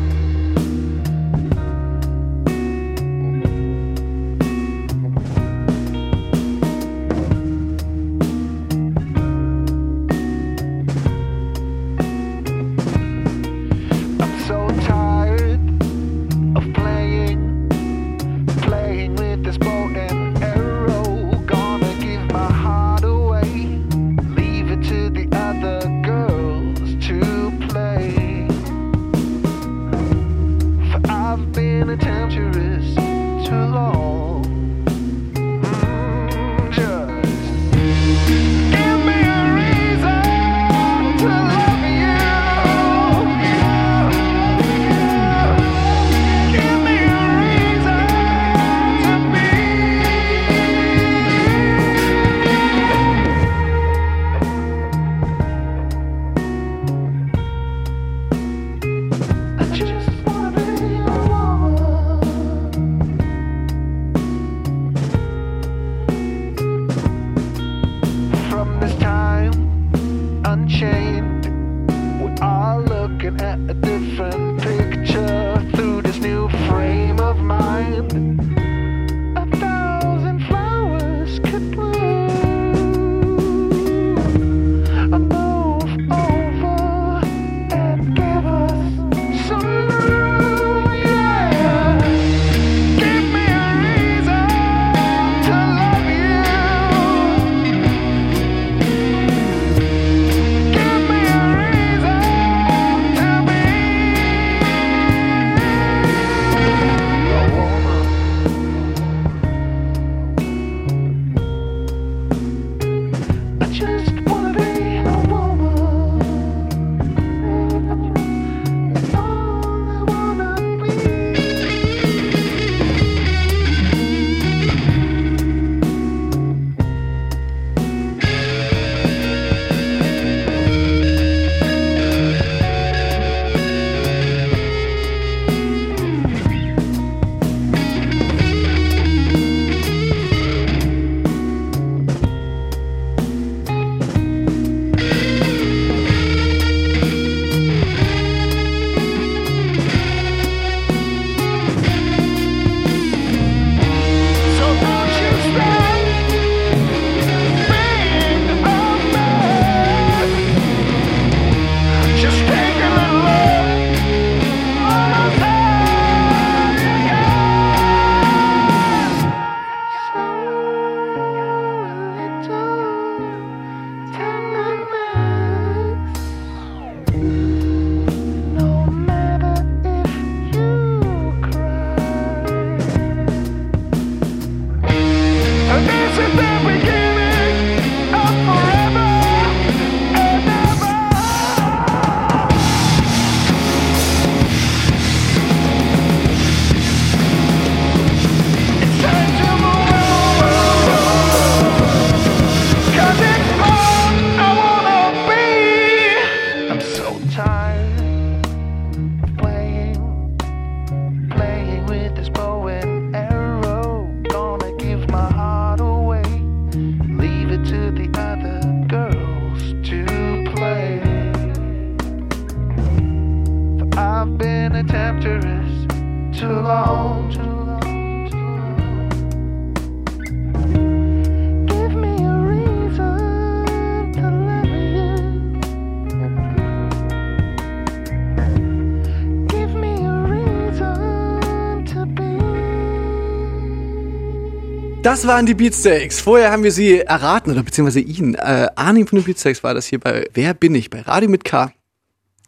Das waren die Beatsteaks. Vorher haben wir sie erraten, oder beziehungsweise ihn. Äh, Arnim von den Beatsteaks war das hier bei Wer bin ich? Bei Radio mit K.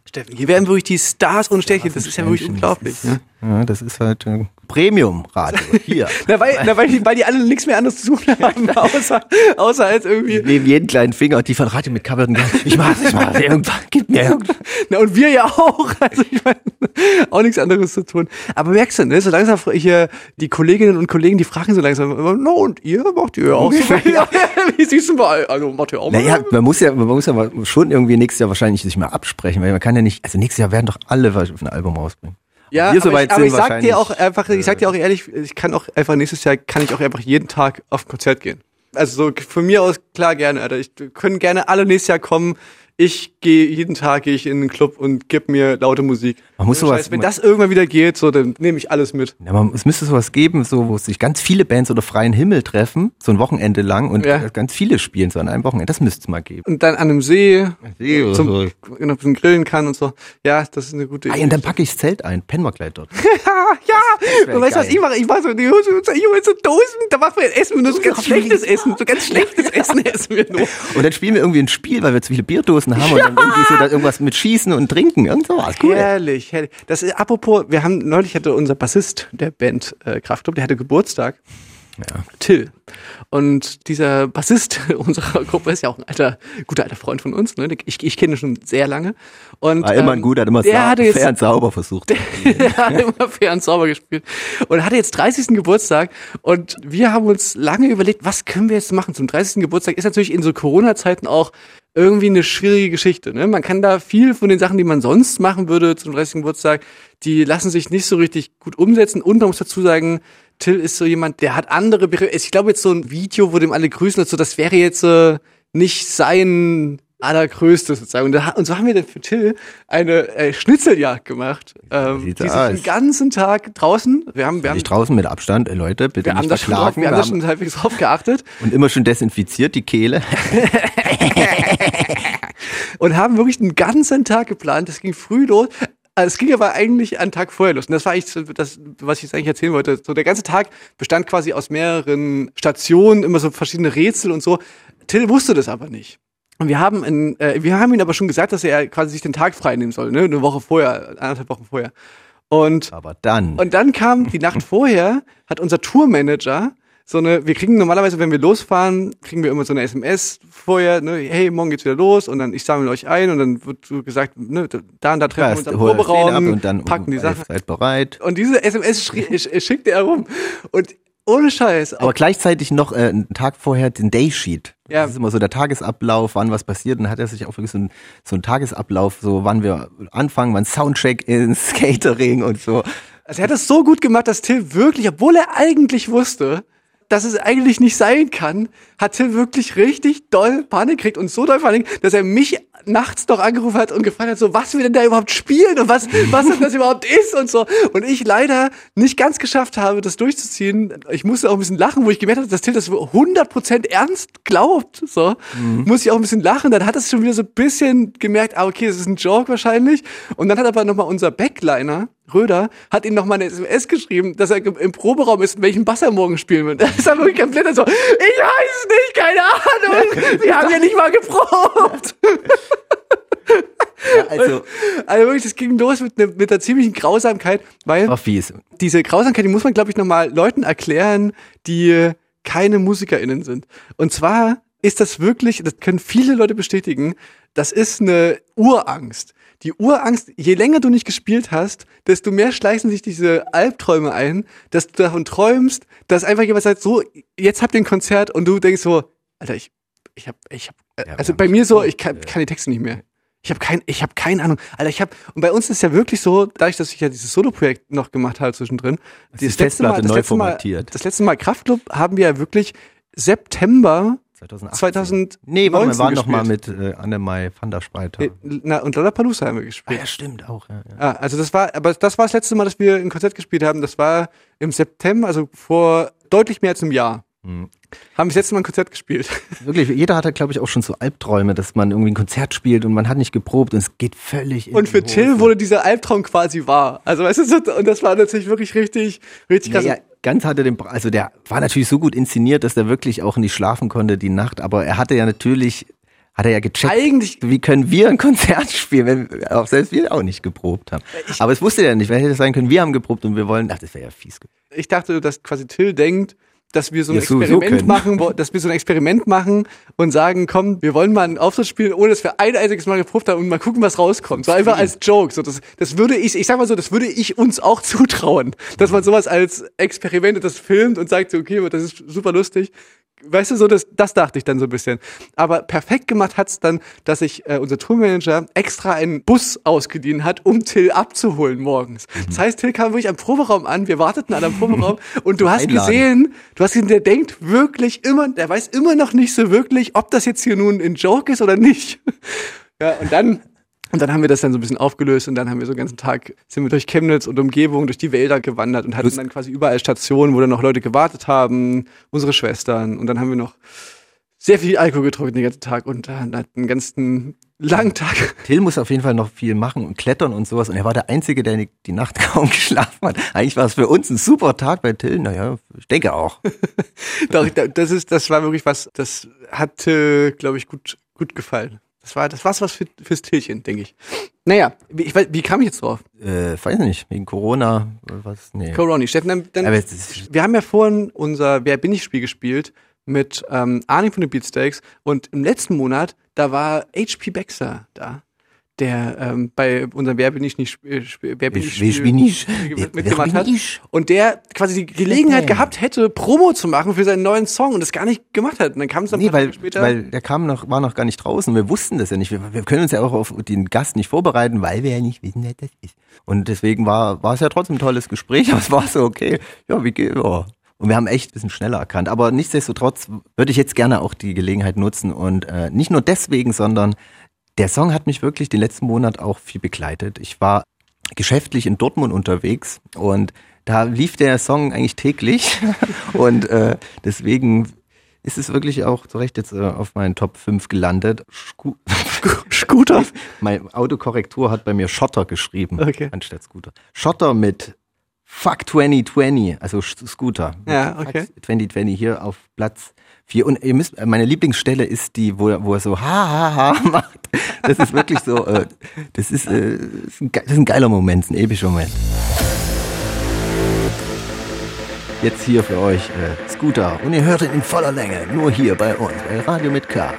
Steffen, hier werden wirklich die Stars und Sternchen. Das ist ja wirklich unglaublich. Ne? Ja, das ist halt äh, Premium-Radio. Hier. Na, weil, na, weil, die, weil die alle nichts mehr anderes zu tun haben, außer, außer als irgendwie. Neben jeden kleinen Finger und die von Radio mit Coverton. Ich mach's, ich mach's. Irgendwann, gib mir irgendwann. Na, und wir ja auch. Also ich meine, auch nichts anderes zu tun. Aber merkst du, ne, so langsam hier die Kolleginnen und Kollegen, die fragen so langsam immer, no, und ihr macht ihr auch so? Ja, Wie siehst du mal? Also macht ihr auch mal? Naja, man muss ja, man muss ja mal schon irgendwie nächstes Jahr wahrscheinlich sich mal absprechen, weil man kann ja nicht, also nächstes Jahr werden doch alle ein Album rausbringen. Ja, wir so aber, ich, aber ich sag dir auch einfach, ich sag dir auch ehrlich, ich kann auch einfach nächstes Jahr kann ich auch einfach jeden Tag auf ein Konzert gehen. Also so von mir aus klar gerne, Alter. Ich können gerne alle nächstes Jahr kommen. Ich gehe jeden Tag gehe ich in den Club und gib mir laute Musik. Man muss sowas- Scheiß, wenn das irgendwann wieder geht, so dann nehme ich alles mit. Ja, man, es müsste sowas geben, so, wo sich ganz viele Bands oder freien Himmel treffen, so ein Wochenende lang und Ja. ganz viele spielen so an einem Wochenende. Das müsste es mal geben. Und dann an einem See, See oder zum, so. genau, ein bisschen grillen kann und so. Ja, das ist eine gute Ah, Idee. und dann packe ich das Zelt ein, pennen wir gleich dort. ja, und weißt du, was ich mache? Ich mache so, die so Dosen, da machen wir Essen, nur so ganz schlechtes Essen, so ganz schlechtes Essen essen wir nur. Und dann spielen wir irgendwie ein Spiel, weil wir zu viele Bierdosen angestoßen haben und dann irgendwie so da irgendwas mit Schießen und Trinken. Irgend sowas. Cool. Herrlich, herrlich. Das ist, apropos, wir haben neulich hatte unser Bassist der Band äh, Kraftklub, der hatte Geburtstag. Ja. Till. Und dieser Bassist unserer Gruppe ist ja auch ein alter, guter alter Freund von uns. Ne? Ich, ich kenne ihn schon sehr lange. Und, War immer ein ähm, guter, hat immer der hatte jetzt, fair und sauber versucht. der hat immer fair und sauber gespielt. Und hatte jetzt 30. Geburtstag. Und wir haben uns lange überlegt, was können wir jetzt machen zum 30. Geburtstag? Ist natürlich in so Corona-Zeiten auch irgendwie eine schwierige Geschichte. Ne? Man kann da viel von den Sachen, die man sonst machen würde zum 30. Geburtstag, die lassen sich nicht so richtig gut umsetzen. Und man muss dazu sagen, Till ist so jemand, der hat andere Begriffe. Ich glaube jetzt so ein Video, wo dem alle grüßen und so, das wäre jetzt äh, nicht sein allergrößtes sozusagen. Und, so haben wir dann für Till eine äh, Schnitzeljagd gemacht. Ähm, die sich aus. den ganzen Tag draußen, wir haben, wir haben, Nicht draußen mit Abstand, äh, Leute, bitte wir haben nicht das schon drauf, verklagen. wir haben Wir da schon haben, halbwegs drauf geachtet und immer schon desinfiziert, die Kehle. und haben wirklich den ganzen Tag geplant. Das ging früh los. Also es ging aber eigentlich einen Tag vorher los. Und das war eigentlich das, was ich jetzt eigentlich erzählen wollte. So der ganze Tag bestand quasi aus mehreren Stationen, immer so verschiedene Rätsel und so. Till wusste das aber nicht. Und wir haben, in, äh, wir haben ihm aber schon gesagt, dass er quasi sich den Tag frei nehmen soll, ne? Eine Woche vorher, anderthalb Wochen vorher. Und Aber dann. und dann kam die Nacht vorher, hat unser Tourmanager so eine, wir kriegen normalerweise, wenn wir losfahren, kriegen wir immer so eine SMS vorher, ne, hey, morgen geht's wieder los und dann ich sammle euch ein und dann wird so gesagt, ne, da und da treffen wir uns am ab Proberaum, und dann packen die um Sachen. Seid bereit. Und diese SMS schrie, sch- schickte er rum. Und ohne Scheiß. Aber gleichzeitig noch äh, einen Tag vorher den Daysheet. Ja. Das ist immer so der Tagesablauf, wann was passiert. Und dann hat er sich auch wirklich so, ein, so einen Tagesablauf, so wann wir anfangen, wann Soundcheck ins Catering und so. Also er hat es so gut gemacht, dass Till wirklich, obwohl er eigentlich wusste, dass es eigentlich nicht sein kann, hat Till wirklich richtig doll Panik gekriegt und so doll Panik, dass er mich nachts noch angerufen hat und gefragt hat, so was wir denn da überhaupt spielen und was, was denn das überhaupt ist und so. Und ich leider nicht ganz geschafft habe, das durchzuziehen. Ich musste auch ein bisschen lachen, wo ich gemerkt habe, dass Till das 100% ernst glaubt. So, muss ich auch ein bisschen lachen. Dann hat es schon wieder so ein bisschen gemerkt, ah, okay, das ist ein Joke wahrscheinlich. Und dann hat aber nochmal unser Backliner, Röder hat ihm noch mal eine SMS geschrieben, dass er im Proberaum ist, welchen Bass er morgen spielen wird. Das ist er wirklich komplett so, ich weiß nicht, keine Ahnung, wir haben ja nicht mal geprobt. Also, Also wirklich, das ging los mit, ne, mit einer ziemlichen Grausamkeit, weil diese Grausamkeit, die muss man, glaube ich, nochmal Leuten erklären, die keine MusikerInnen sind. Und zwar ist das wirklich, das können viele Leute bestätigen, das ist eine Urangst. Die Urangst, je länger du nicht gespielt hast, desto mehr schleichen sich diese Albträume ein, dass du davon träumst, dass einfach jemand sagt, so, jetzt habt ihr ein Konzert und du denkst so, Alter, ich, ich hab, ich hab, äh, Ja, also bei mir so, ich kann, kann die Texte nicht mehr. Ich habe kein, ich habe keine Ahnung. Alter, ich habe und bei uns ist ja wirklich so, dadurch, dass ich ja dieses Solo-Projekt noch gemacht habe zwischendrin, die Festplatte neu letzte Mal, formatiert. das letzte Mal Kraftclub haben wir ja wirklich September 2018. 2000 Nee, warte, wir 19 waren noch mal gespielt. mit äh, Annemai van der Spreiter. äh, na, und Lollapalooza haben wir Ah, gespielt. ja, stimmt auch. Ja, ja. Ah, also das war, aber das war das letzte Mal, dass wir ein Konzert gespielt haben. Das war im September, also vor deutlich mehr als einem Jahr. Hm. Haben wir das letzte Mal ein Konzert gespielt. Wirklich, jeder hatte, glaube ich, auch schon so Albträume, dass man irgendwie ein Konzert spielt und man hat nicht geprobt und es geht völlig in Und für. Till wurde dieser Albtraum quasi wahr. Also weißt du, und das war natürlich wirklich richtig, richtig krass. Naja, ganz hatte den, also der war natürlich so gut inszeniert, dass der wirklich auch nicht schlafen konnte die Nacht, aber er hatte ja natürlich, hat er ja gecheckt, Eigentlich, wie können wir ein Konzert spielen, wenn auch selbst wir auch nicht geprobt haben. aber es wusste er nicht, weil hätte es sein können, wir haben geprobt und wir wollen, ach, das wäre ja fies. ich dachte, dass quasi Till denkt, dass wir so ein Ja, so- so Experiment können. machen, dass wir so ein Experiment machen und sagen, komm, wir wollen mal einen Auftritt spielen, ohne dass wir ein einziges Mal geprobt haben und mal gucken, was rauskommt. So einfach als Joke. So, das, das würde ich, ich sag mal so, das würde ich uns auch zutrauen, dass man sowas als Experiment das filmt und sagt, so, okay, das ist super lustig. Weißt du, so das, das dachte ich dann so ein bisschen. Aber perfekt gemacht hat's dann, dass sich äh, unser Tourmanager extra einen Bus ausgeliehen hat, um Till abzuholen morgens. Mhm. Das heißt, Till kam wirklich am Proberaum an, wir warteten alle am Proberaum und du hast Einladen. gesehen, du hast gesehen, der denkt wirklich immer, der weiß immer noch nicht so wirklich, ob das jetzt hier nun ein Joke ist oder nicht. Ja, und dann und dann haben wir das dann so ein bisschen aufgelöst und dann haben wir so den ganzen Tag, sind wir durch Chemnitz und Umgebung, durch die Wälder gewandert und hatten dann quasi überall Stationen, wo dann noch Leute gewartet haben, unsere Schwestern. Und dann haben wir noch sehr viel Alkohol getrunken den ganzen Tag und dann hatten einen ganzen langen Tag. Till muss auf jeden Fall noch viel machen und klettern und sowas. Und er war der Einzige, der die, Nacht kaum geschlafen hat. Eigentlich war es für uns ein super Tag bei Till. Naja, ich denke auch. Doch, da- das ist, das war wirklich was, das hatte, glaube ich, gut, gut gefallen. Das war, das war's was für, fürs Tillchen, denke ich. Naja, wie, ich weiß, wie kam ich jetzt drauf? Äh, weiß nicht, wegen Corona, äh, was, nee. Coroni, Steffen, dann, dann Aber wir haben ja vorhin unser Wer bin ich Spiel gespielt mit ähm, Arnim von den Beatsteaks und im letzten Monat, da war HP Baxter da, der ähm, bei unserem Wer bin ich nicht äh, Sp- Wer bin ich Spiel bin ich? mitgemacht hat ich? und der quasi die Gelegenheit Okay. gehabt hätte, Promo zu machen für seinen neuen Song und das gar nicht gemacht hat. Und dann kam es dann Nee, weil, später. weil der kam noch, war noch gar nicht draußen. Wir wussten das ja nicht. Wir, wir können uns ja auch auf den Gast nicht vorbereiten, weil wir ja nicht wissen, wer das ist. Und deswegen war, war es ja trotzdem ein tolles Gespräch, aber es war so, okay, ja, wie geht, ja. Und wir haben echt ein bisschen schneller erkannt. Aber nichtsdestotrotz würde ich jetzt gerne auch die Gelegenheit nutzen und äh, nicht nur deswegen, sondern der Song hat mich wirklich den letzten Monat auch viel begleitet. Ich war geschäftlich in Dortmund unterwegs und da lief der Song eigentlich täglich und äh, deswegen ist es wirklich auch zu Recht jetzt äh, auf meinen Top 5 gelandet. Scu Scooter. mein Autokorrektur hat bei mir Schotter geschrieben, Okay. anstatt Scooter. Schotter mit Fuck 2020, also Scooter. Ja, okay. Fuck 2020 hier auf Platz 4. Und ihr müsst, meine Lieblingsstelle ist die, wo er, wo er so ha ha ha macht. Das ist wirklich so, äh, das ist, äh, das ist ein geiler Moment, ein epischer Moment. Jetzt hier für euch äh, Scooter und ihr hört ihn in voller Länge, nur hier bei uns, bei Radio mit K.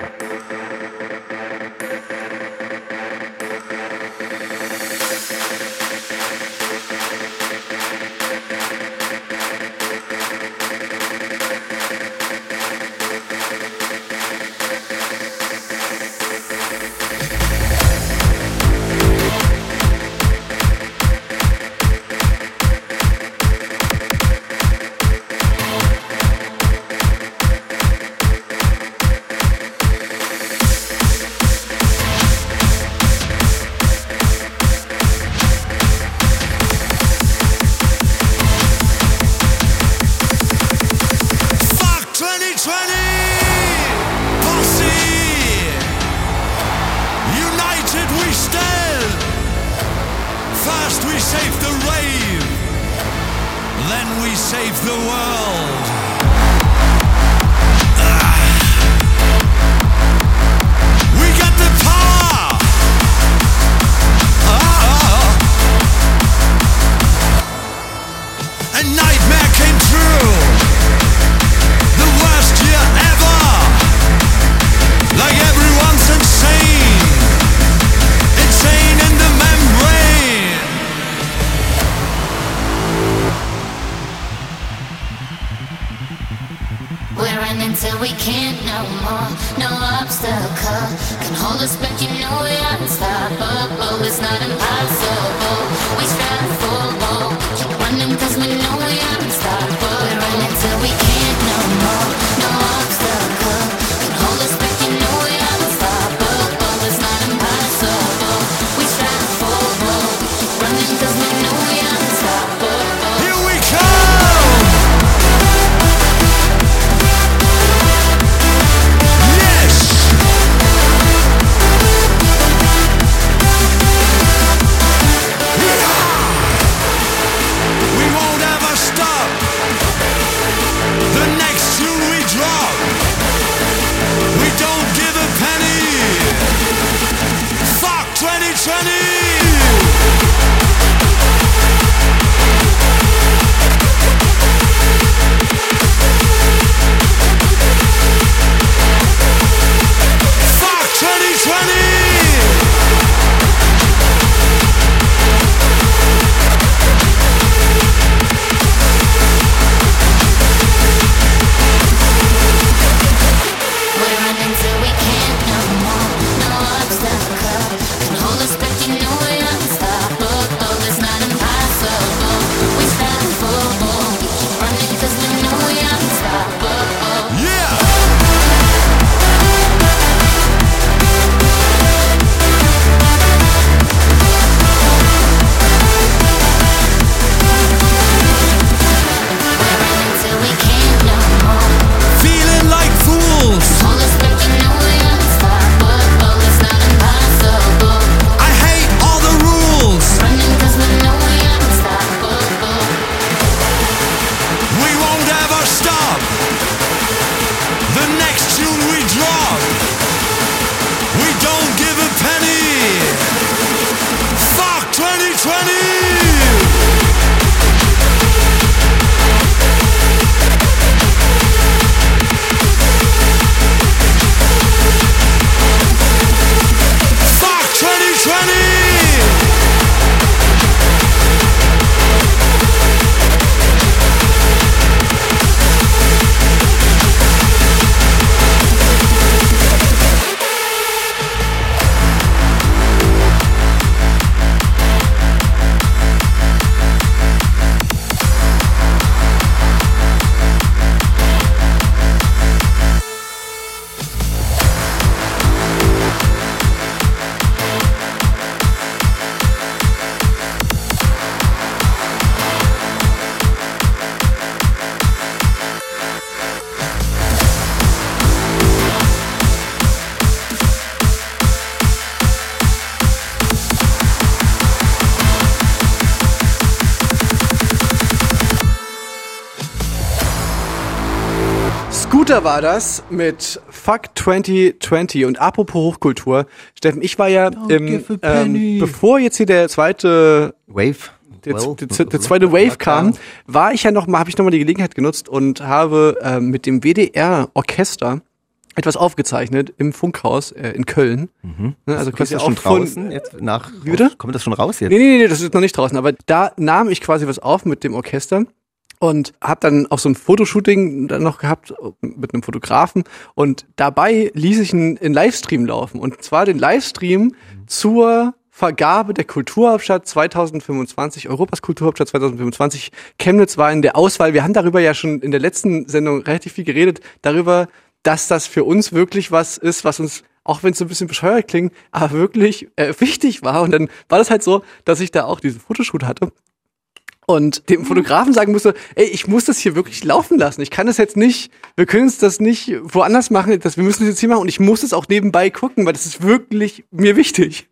Scooter war das mit Fuck 2020 und apropos Hochkultur. Steffen, ich war ja im, ähm, bevor jetzt hier der zweite Wave. der, der, der zweite Wave kam, war ich ja noch mal, habe ich noch mal die Gelegenheit genutzt und habe ähm, mit dem WDR Orchester etwas aufgezeichnet im Funkhaus äh, in Köln. Ne, also quasi das schon draußen? Jetzt nach? Kommt das schon raus jetzt? Nee, nee, nee, das ist noch nicht draußen. Aber da nahm ich quasi was auf mit dem Orchester und habe dann auch so ein Fotoshooting dann noch gehabt mit einem Fotografen und dabei ließ ich einen, einen Livestream laufen und zwar den Livestream zur Vergabe der Kulturhauptstadt 2025, Europas Kulturhauptstadt 2025. Chemnitz war in der Auswahl. Wir haben darüber ja schon in der letzten Sendung relativ viel geredet, darüber, dass das für uns wirklich was ist, was uns auch wenn es so ein bisschen bescheuert klingt, aber wirklich äh, wichtig war. Und dann war das halt so, dass ich da auch diesen Fotoshoot hatte und dem Fotografen sagen musste, ey, ich muss das hier wirklich laufen lassen. Ich kann das jetzt nicht, wir können uns das nicht woanders machen, das, wir müssen das jetzt hier machen und ich muss es auch nebenbei gucken, weil das ist wirklich mir wichtig.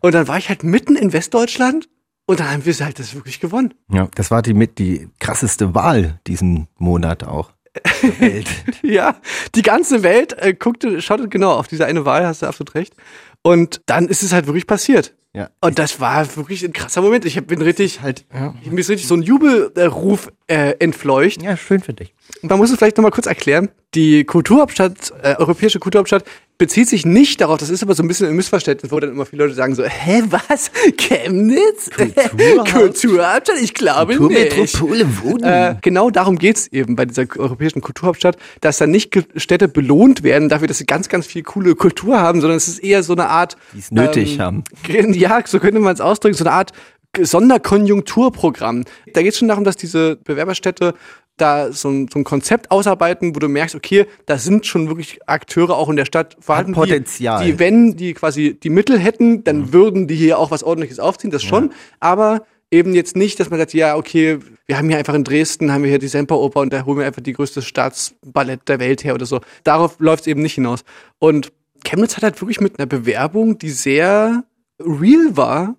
Und dann war ich halt mitten in Westdeutschland und dann haben wir halt das wirklich gewonnen. Ja, das war die mit die krasseste Wahl diesen Monat auch. Ja, die ganze Welt äh, guckte, schaute genau auf diese eine Wahl, hast du absolut recht. Und dann ist es halt wirklich passiert. Ja. Und das war wirklich ein krasser Moment. Ich bin richtig, halt, ja. ich ist richtig so ein Jubelruf äh, entfleucht. ja, schön für dich. Und man muss es vielleicht nochmal kurz erklären. Die Kulturhauptstadt, äh, europäische Kulturhauptstadt, bezieht sich nicht darauf, das ist aber so ein bisschen ein Missverständnis, wo dann immer viele Leute sagen so, hä, was? Chemnitz? Kulturhaupt- Kulturhauptstadt? Ich glaube nicht. Kulturmetropole. Äh, genau darum geht's eben bei dieser europäischen Kulturhauptstadt, dass dann nicht Städte belohnt werden dafür, dass sie ganz, ganz viel coole Kultur haben, sondern es ist eher so eine Art. Die es nötig haben. Ja, so könnte man es ausdrücken, so eine Art Sonderkonjunkturprogramm. Da geht es schon darum, dass diese Bewerberstädte da so ein, so ein Konzept ausarbeiten, wo du merkst, okay, da sind schon wirklich Akteure auch in der Stadt vorhanden, Potenzial. Die, die, wenn die quasi die Mittel hätten, dann würden die hier auch was ordentliches aufziehen, das schon, aber eben jetzt nicht, dass man sagt, ja, okay, wir haben hier einfach in Dresden, haben wir hier die Semperoper und da holen wir einfach die größte Staatsballett der Welt her oder so. Darauf läuft es eben nicht hinaus. Und Chemnitz hat halt wirklich mit einer Bewerbung, die sehr real war,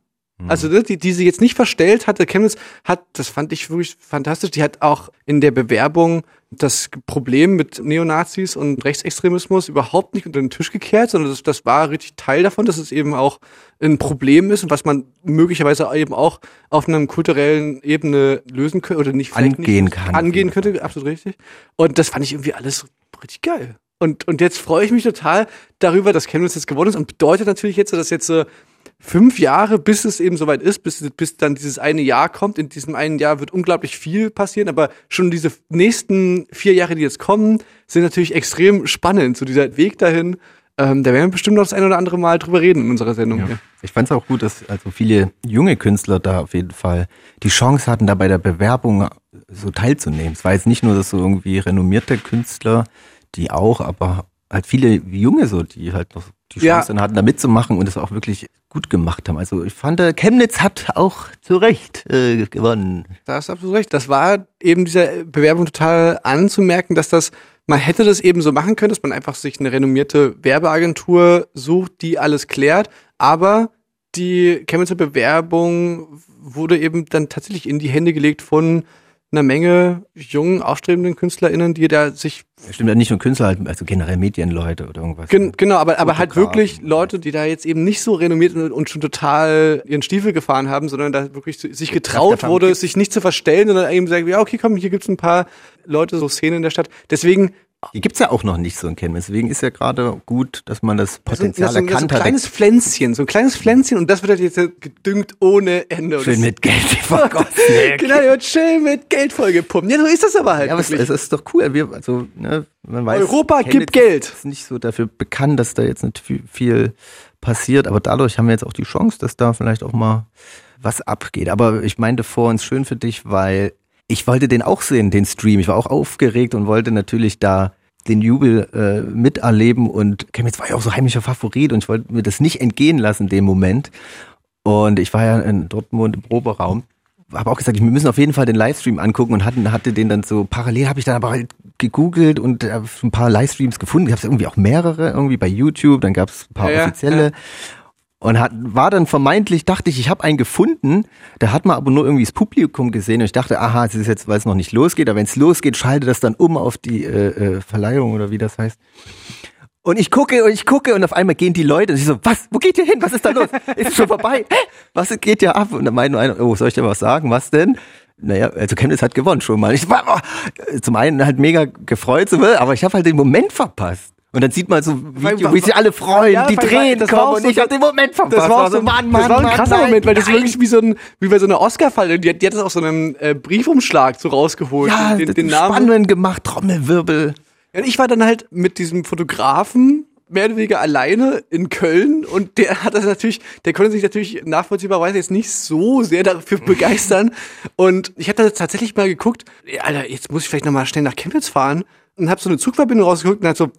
also ne, die, die sie jetzt nicht verstellt hatte. Chemnitz hat, das fand ich wirklich fantastisch, die hat auch in der Bewerbung das Problem mit Neonazis und Rechtsextremismus überhaupt nicht unter den Tisch gekehrt, sondern das, das war richtig Teil davon, dass es eben auch ein Problem ist und was man möglicherweise eben auch auf einer kulturellen Ebene lösen könnte oder nicht Angehen nicht, kann. Angehen könnte, absolut richtig. Und das fand ich irgendwie alles richtig geil. Und, und jetzt freue ich mich total darüber, dass Chemnitz jetzt gewonnen ist und bedeutet natürlich jetzt, dass jetzt so fünf Jahre, bis es eben soweit ist, bis, bis dann dieses eine Jahr kommt. In diesem einen Jahr wird unglaublich viel passieren, aber schon diese nächsten vier Jahre, die jetzt kommen, sind natürlich extrem spannend. So dieser Weg dahin, ähm, da werden wir bestimmt noch das ein oder andere Mal drüber reden in unserer Sendung. hier. Ich fand es auch gut, dass also viele junge Künstler da auf jeden Fall die Chance hatten, da bei der Bewerbung so teilzunehmen. Es war jetzt nicht nur, dass so irgendwie renommierte Künstler, die auch, aber halt viele junge so, die halt noch die Ja. Chance dann hatten, da mitzumachen und es auch wirklich gut gemacht haben. Also ich fand, äh, Chemnitz hat auch zu Recht äh, gewonnen. Da hast du absolut recht. Das war eben dieser Bewerbung total anzumerken, dass das, man hätte das eben so machen können, dass man einfach sich eine renommierte Werbeagentur sucht, die alles klärt, aber die Chemnitzer Bewerbung wurde eben dann tatsächlich in die Hände gelegt von einer Menge jungen, aufstrebenden KünstlerInnen, die da sich Stimmt ja nicht nur Künstler, halt, also generell Medienleute oder irgendwas. Gen genau, aber, aber halt wirklich Leute, die da jetzt eben nicht so renommiert und, schon total ihren Stiefel gefahren haben, sondern da wirklich sich getraut wurde, sich nicht zu verstellen, sondern eben sagen, ja, okay, komm, hier gibt's ein paar Leute, so Szenen in der Stadt. Deswegen Die gibt's ja auch noch nicht so in Chemnitz. Deswegen ist ja gerade gut, dass man das so, Potenzial so, so ein erkannt hat. kleines Pflänzchen, so ein kleines Pflänzchen und das wird halt jetzt gedüngt ohne Ende. Schön das- mit Geld vergossen. Genau, der wird schön mit Geld vollgepumpt. Ja, so ist das aber halt. Ja, aber es, es ist doch cool. Wir, also, ne, man weiß, Europa Chemnitz gibt Geld. ist nicht so dafür bekannt, dass da jetzt nicht viel, viel passiert, aber dadurch haben wir jetzt auch die Chance, dass da vielleicht auch mal was abgeht. Aber ich meinte vor uns schön für dich, weil ich wollte den auch sehen, den Stream. Ich war auch aufgeregt und wollte natürlich da den Jubel äh, miterleben und Chemnitz war ja auch so heimlicher Favorit und ich wollte mir das nicht entgehen lassen in dem Moment. Und ich war ja in Dortmund im Proberaum habe auch gesagt, wir müssen auf jeden Fall den Livestream angucken und hatten, hatte den dann so parallel, habe ich dann aber halt gegoogelt und äh, ein paar Livestreams gefunden. Ich habe irgendwie auch mehrere, irgendwie bei YouTube, dann gab es ein paar Ja, ja, offizielle. Und hat, war dann vermeintlich, dachte ich, ich habe einen gefunden. Da hat man aber nur irgendwie das Publikum gesehen. Und ich dachte, aha, es ist jetzt, weil es noch nicht losgeht. Aber wenn es losgeht, schaltet das dann um auf die äh, äh, Verleihung oder wie das heißt. Und ich gucke und ich gucke und auf einmal gehen die Leute und ich so, was, wo geht ihr hin? Was ist da los? Ist es schon vorbei? Hä? Was geht ja ab? Und dann meint nur einer, oh, soll ich dir was sagen? Was denn? Naja, also Chemnitz hat gewonnen schon mal. Ich war oh, zum einen halt mega gefreut, aber ich habe halt den Moment verpasst. Und dann sieht man so ein Video, wie sich alle freuen, Ja, die Tränen das war auch kommen und so- ich habe den Moment verpasst. Das war, auch so, Mann, das war ein krasser nein, Moment, weil das nein. wirklich wie so ein, wie bei so einer Oscar-Falle, die, hat- die hat das aus so einem äh, Briefumschlag so rausgeholt. ja, den, das den Namen. spannend gemacht, Trommelwirbel. Ja, und ich war dann halt mit diesem Fotografen mehr oder weniger alleine in Köln und der hat das natürlich, der konnte sich natürlich nachvollziehbarweise jetzt nicht so sehr dafür begeistern und ich habe da tatsächlich mal geguckt, Alter, jetzt muss ich vielleicht nochmal schnell nach Chemnitz fahren und habe so eine Zugverbindung rausgeguckt und halt so,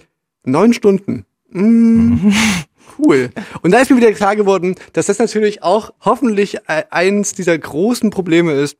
neun Stunden. Mm, cool. Und da ist mir wieder klar geworden, dass das natürlich auch hoffentlich äh, eins dieser großen Probleme ist,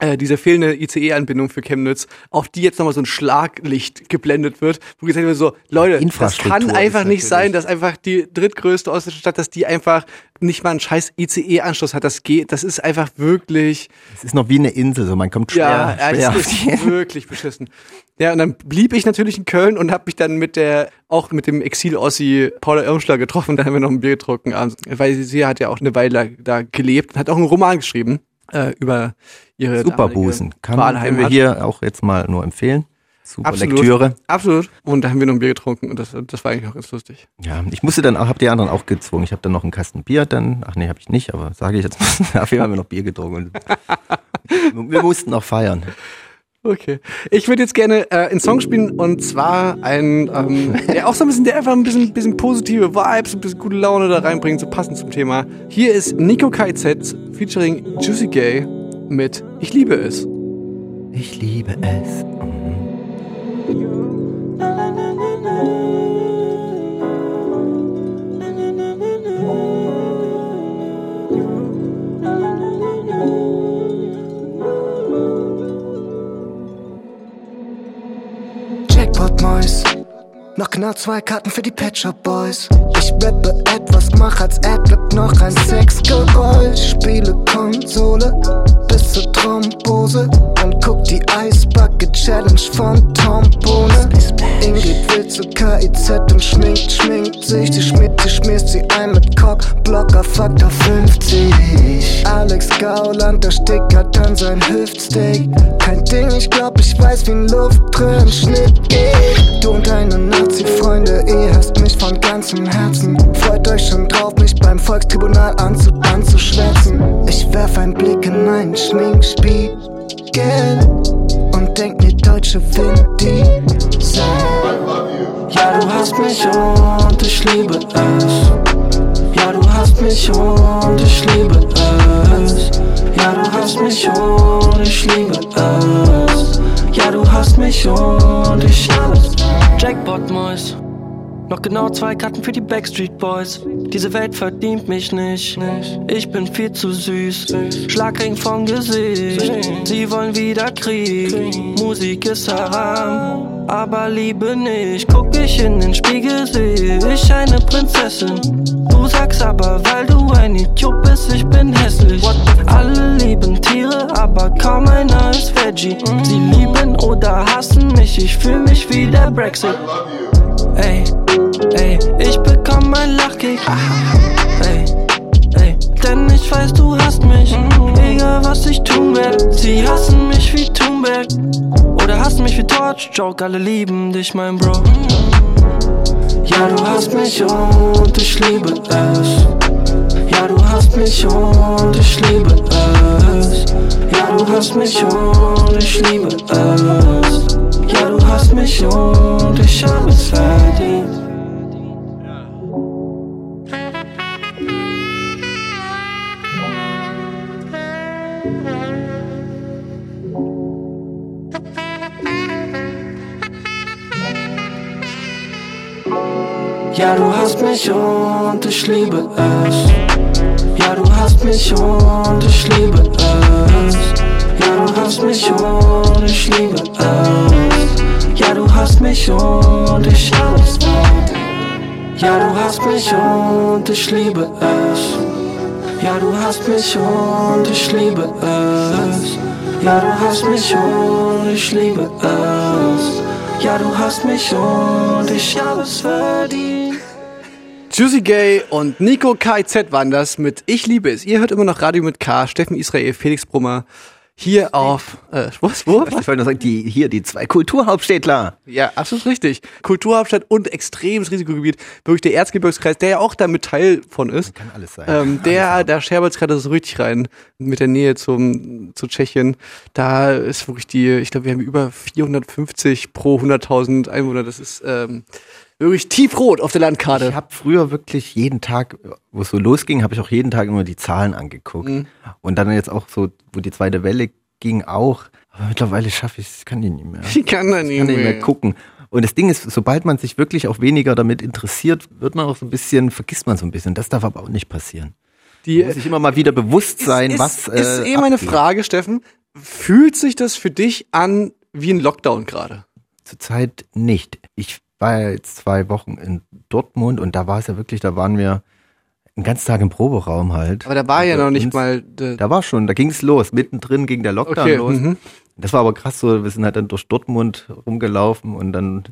äh, diese fehlende ICE-Anbindung für Chemnitz, auf die jetzt nochmal so ein Schlaglicht geblendet wird, wo gesagt wird so, Leute, das kann einfach nicht sein, dass einfach die drittgrößte ostdeutsche Stadt, dass die einfach nicht mal einen scheiß ICE-Anschluss hat. Das geht, das ist einfach wirklich, Es ist noch wie eine Insel, so man kommt schwer, ja, schwer das ist wirklich beschissen. Ja, und dann blieb ich natürlich in Köln und habe mich dann mit der, auch mit dem Exil-Ossi Paula Irmschler getroffen, da haben wir noch ein Bier getrunken abends, weil sie, sie hat ja auch eine Weile da gelebt und hat auch einen Roman geschrieben äh, über ihre Superbusen. Kann können wir hier auch jetzt mal nur empfehlen. Super Absolut. Lektüre. Absolut. Und da haben wir noch ein Bier getrunken und das, das war eigentlich auch ganz lustig. Ja, ich musste dann auch, hab die anderen auch gezwungen. Ich habe dann noch einen Kasten Bier dann, ach nee, habe ich nicht, aber sage ich jetzt mal. Auf jeden Fall haben wir noch Bier getrunken. Wir mussten noch feiern. Okay. Ich würde jetzt gerne äh, einen Song spielen und zwar einen, ähm, der auch so ein bisschen, der einfach ein bisschen, bisschen positive Vibes, ein bisschen gute Laune da reinbringt, so passend zum Thema. Hier ist Nico KZ featuring Juicy Gay mit Ich liebe es. Ich liebe es. Jackpot Mois. Noch genau zwei Karten für die Pet Shop Boys. Ich rappe etwas, mach als Adlib noch ein Sexgeräusch. Spiele Konsole bis zur Thrombose und guck die Ice Bucket Challenge von Tom. Ingrid will zu KIZ und schminkt, schminkt sich. Die schmiert, die schmierst sie ein mit Cock, Blocker, Faktor 50. Alex Gauland, der stickert dann sein Hüftsteak. Kein Ding, ich glaub, ich weiß, wie ein Luftdrehen-Schnitt geht. Du und deine Nazi-Freunde, ihr hasst mich von ganzem Herzen. Freut euch schon drauf, mich beim Volkstribunal anzu anzuschwärzen. Ich werf einen Blick in meinen Schminkspiegel und denk mir deutsche Vin Diesel. Ja, du hast mich und ich liebe es. Ja, du hast mich und ich liebe es. Ja, du hast mich und ich liebe es. Hast mich und ich alles. Jackpot Mois. Noch genau zwei Karten für die Backstreet Boys. Diese Welt verdient mich nicht. Ich bin viel zu süß. Schlagring vom Gesicht. Sie wollen wieder Krieg. Musik ist haram. Aber Liebe nicht. Guck ich in den Spiegel, sehe ich eine Prinzessin. Du sagst aber, weil du ein Idiot bist, ich bin hässlich. Alle lieben Tiere, aber kaum einer ist Veggie. Sie lieben oder hassen mich, ich fühl mich wie der Brexit. Ey, ey, ich bekomm ein Lachkick. Ey, ey, denn ich weiß, du hast mich. Egal was ich tun werd, sie hassen mich wie Thunberg. Oder hassen mich wie Torch Joke, alle lieben dich, mein Bro. Ja, du hast mich und ich liebe es. Ja, du hast mich und ich liebe es. Ja, du hast mich und ich liebe es. Ja, du hast mich und ich hab es verdient. Ja, du hast mich und ich liebe es. Ja, du hast mich und ich liebe es. Ja, du hast mich und ich liebe es. Ja, du hast mich und ich hab es. Ja, du hast mich und ich liebe es. Ja, du hast mich und ich liebe es. Ja, du hast mich und ich liebe es. Ja, du hast mich und ich hab es verdient. Juicy Gay und Nico KZ waren das mit Ich liebe es. Ihr hört immer noch Radio mit K, Steffen Israel, Felix Brummer. Hier auf, äh, was, wo? Ich wollte nur sagen, die, hier, die zwei Kulturhauptstädtler. Ja, absolut richtig. Kulturhauptstadt und extremes Risikogebiet. Wirklich der Erzgebirgskreis, der ja auch damit Teil von ist. Kann alles sein. Ähm, der, da scherbelt's gerade so richtig rein mit der Nähe zum, zu Tschechien. Da ist wirklich die, ich glaube, wir haben über 450 pro 100.000 Einwohner. Das ist ähm, wirklich tiefrot auf der Landkarte. Ich habe früher wirklich jeden Tag, wo es so losging, habe ich auch jeden Tag immer die Zahlen angeguckt. Mhm. Und dann jetzt auch so, wo die zweite Welle ging, auch. Aber mittlerweile schaffe ich es, kann ich nicht mehr. Ich kann da Ich nicht kann nicht mehr mehr. gucken. Und das Ding ist, sobald man sich wirklich auch weniger damit interessiert, wird man auch so ein bisschen, vergisst man so ein bisschen. Das darf aber auch nicht passieren. Die, Man muss sich immer mal wieder bewusst sein, ist, was. ist, ist äh, eh meine abgeht. Frage, Steffen. Fühlt sich das für dich an wie ein Lockdown gerade? Zurzeit nicht. Ich war ja jetzt zwei Wochen in Dortmund und da war es ja wirklich, da waren wir einen ganzen Tag im Proberaum halt. Aber da war ja Bei noch nicht uns- mal. Da war schon, da ging es los. Mittendrin ging der Lockdown Okay, los. mhm. Das war aber krass so, wir sind halt dann durch Dortmund rumgelaufen und dann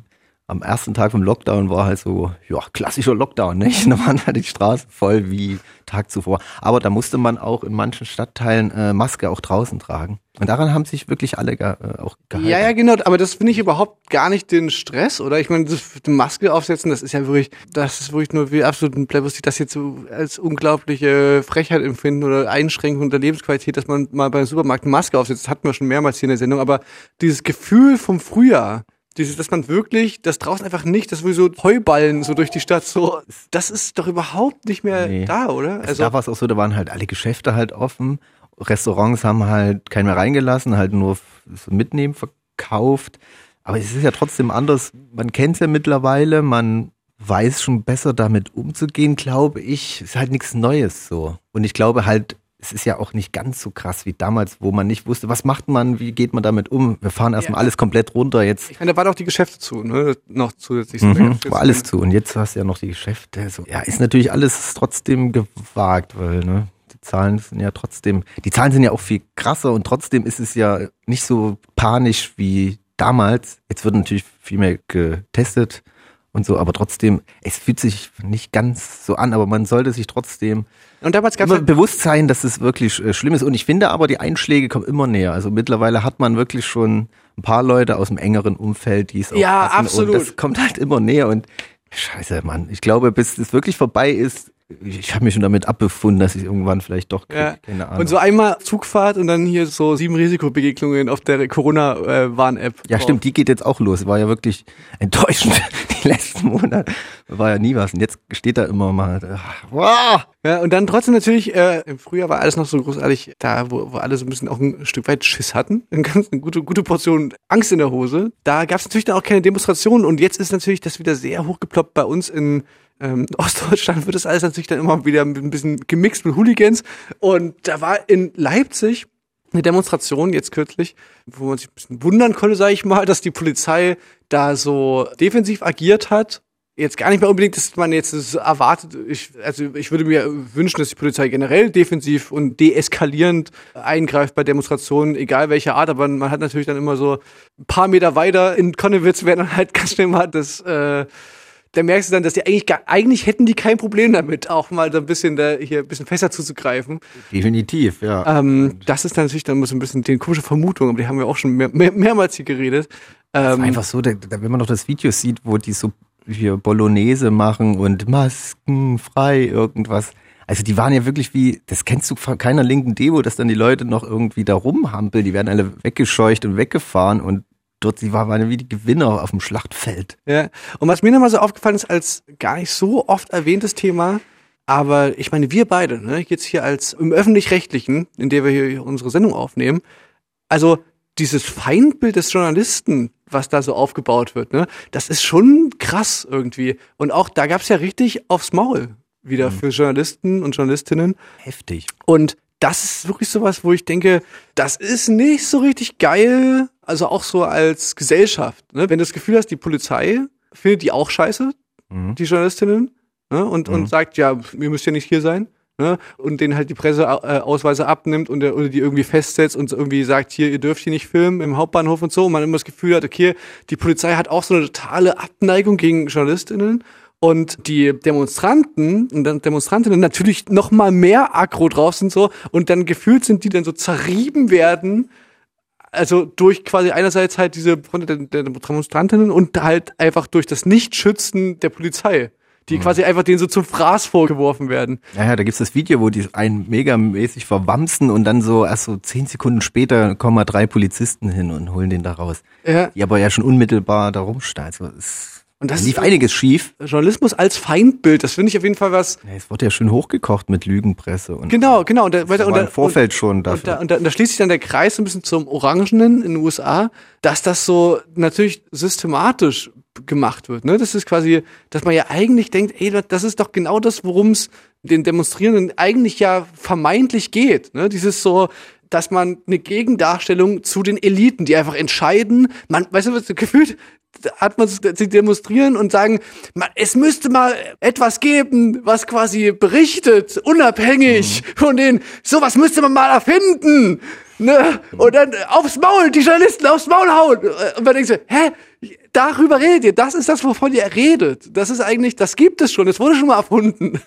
am ersten Tag vom Lockdown war halt so, ja, klassischer Lockdown, nicht? Da waren halt die Straßen voll wie Tag zuvor. Aber da musste man auch in manchen Stadtteilen äh, Maske auch draußen tragen. Und daran haben sich wirklich alle ge äh, auch gehalten. Ja, ja, genau, aber das finde ich überhaupt gar nicht den Stress, oder? Ich meine, die Maske aufsetzen, das ist ja wirklich, das ist wirklich nur wie absolut ein Plebiscit, die das jetzt so als unglaubliche Frechheit empfinden oder Einschränkung der Lebensqualität, dass man mal beim Supermarkt eine Maske aufsetzt. Das hatten wir schon mehrmals hier in der Sendung, aber dieses Gefühl vom Frühjahr, dieses, dass man wirklich, dass draußen einfach nicht, dass wir so Heuballen so durch die Stadt so, das ist doch überhaupt nicht mehr Nee. da, oder? Also da war es auch so, da waren halt alle Geschäfte halt offen. Restaurants haben halt keinen mehr reingelassen, halt nur so mitnehmen verkauft. Aber es ist ja trotzdem anders. Man kennt es ja mittlerweile, man weiß schon besser damit umzugehen, glaube ich. Ist halt nichts Neues so. Und ich glaube halt, es ist ja auch nicht ganz so krass wie damals, wo man nicht wusste, was macht man, wie geht man damit um. Wir fahren erstmal Ja. alles komplett runter. Jetzt ich meine, da waren auch die Geschäfte zu, ne? Noch zusätzlich. Mhm, war alles zu. Und jetzt hast du ja noch die Geschäfte. So. Ja, ist natürlich alles trotzdem gewagt, weil ne, die Zahlen sind ja trotzdem, die Zahlen sind ja auch viel krasser und trotzdem ist es ja nicht so panisch wie damals. Jetzt wird natürlich viel mehr getestet und so, aber trotzdem, es fühlt sich nicht ganz so an, aber man sollte sich trotzdem Und damals gab es bewusst sein, dass es wirklich äh, schlimm ist. Und ich finde aber, die Einschläge kommen immer näher. Also mittlerweile hat man wirklich schon ein paar Leute aus dem engeren Umfeld, die es auch Ja, hatten. absolut. Und das kommt halt immer näher. Und scheiße, Mann. Ich glaube, bis es wirklich vorbei ist, ich habe mich schon damit abbefunden, dass ich irgendwann vielleicht doch krieg. Ja. Keine Ahnung. Und so einmal Zugfahrt und dann hier so sieben Risikobegegnungen auf der Corona-Warn-App. ja, stimmt, die geht jetzt auch los. War ja wirklich enttäuschend. Die letzten Monate war ja nie was. Und jetzt steht da immer mal, ach, wow. Ja, und dann trotzdem natürlich, äh, im Frühjahr war alles noch so großartig, da, wo, wo alle so ein bisschen auch ein Stück weit Schiss hatten, eine ganz eine gute, gute Portion Angst in der Hose. Da gab es natürlich dann auch keine Demonstrationen und jetzt ist natürlich das wieder sehr hochgeploppt bei uns in ähm, Ostdeutschland wird das alles natürlich dann immer wieder ein bisschen gemixt mit Hooligans. Und da war in Leipzig eine Demonstration jetzt kürzlich, wo man sich ein bisschen wundern konnte, sage ich mal, dass die Polizei da so defensiv agiert hat. Jetzt gar nicht mehr unbedingt, dass man jetzt das erwartet. Ich, also ich würde mir wünschen, dass die Polizei generell defensiv und deeskalierend eingreift bei Demonstrationen, egal welcher Art. Aber man hat natürlich dann immer so ein paar Meter weiter in Konnewitz, werden dann halt ganz schnell mal das äh, da merkst du dann, dass die eigentlich gar, eigentlich hätten die kein Problem damit, auch mal so ein bisschen da hier ein bisschen fester zuzugreifen. Definitiv, ja. Ähm, das ist dann natürlich dann so ein bisschen die komische Vermutung, aber die haben wir auch schon mehr, mehr, mehrmals hier geredet. Ähm, ist einfach so, da, da, wenn man noch das Video sieht, wo die so hier Bolognese machen und Masken frei irgendwas. Also die waren ja wirklich wie, das kennst du von keiner linken Demo, dass dann die Leute noch irgendwie da rumhampeln, die werden alle weggescheucht und weggefahren und die waren waren wie die Gewinner auf dem Schlachtfeld. Ja, und was mir nochmal so aufgefallen ist, als gar nicht so oft erwähntes Thema, aber ich meine, wir beide, ne, jetzt hier als im Öffentlich-Rechtlichen, in der wir hier unsere Sendung aufnehmen, also dieses Feindbild des Journalisten, was da so aufgebaut wird, ne, das ist schon krass irgendwie. Und auch da gab's ja richtig aufs Maul wieder für Journalisten und Journalistinnen. Heftig. Und das ist wirklich sowas, wo ich denke, das ist nicht so richtig geil, also auch so als Gesellschaft. Ne? Wenn du das Gefühl hast, die Polizei findet die auch scheiße, Mhm. die Journalistinnen, ne? und, und sagt, ja, ihr müsst ja nicht hier sein. Ne? Und denen halt die Presseausweise abnimmt und der, oder die irgendwie festsetzt und irgendwie sagt, hier, ihr dürft hier nicht filmen im Hauptbahnhof und so. Und man immer das Gefühl hat, okay, die Polizei hat auch so eine totale Abneigung gegen JournalistInnen. Und die Demonstranten und dann Demonstrantinnen natürlich noch mal mehr aggro drauf sind so und dann gefühlt sind die dann so zerrieben werden also durch quasi einerseits halt diese Fronte der, der Demonstrantinnen und halt einfach durch das Nichtschützen der Polizei, die quasi einfach denen so zum Fraß vorgeworfen werden. Ja, ja, da gibt's das Video, wo die einen megamäßig verwamsen und dann so erst so zehn Sekunden später kommen mal drei Polizisten hin und holen den da raus. Ja. Die aber ja schon unmittelbar da rumstehen. Also es Und das lief ist- einiges schief. Journalismus als Feindbild, das finde ich auf jeden Fall was. Ja, es wurde ja schön hochgekocht mit Lügenpresse und Genau, genau. Und da, weiter- und da- im Vorfeld und, schon Und da, dafür. und, da, und da schließt sich dann der Kreis so ein bisschen zum Orangenen in den USA, dass das so natürlich systematisch gemacht wird. Ne? Das ist quasi, dass man ja eigentlich denkt, ey, das ist doch genau das, worum es den Demonstrierenden eigentlich ja vermeintlich geht. Ne? Dieses so, dass man eine Gegendarstellung zu den Eliten, die einfach entscheiden, man, weißt du, was gefühlt hat man sie demonstrieren und sagen, man, es müsste mal etwas geben, was quasi berichtet, unabhängig von den, sowas müsste man mal erfinden. Ne? Und dann aufs Maul, die Journalisten aufs Maul hauen. Und man denkt so, hä? Darüber redet ihr. Das ist das, wovon ihr redet. Das ist eigentlich, das gibt es schon. Das wurde schon mal erfunden.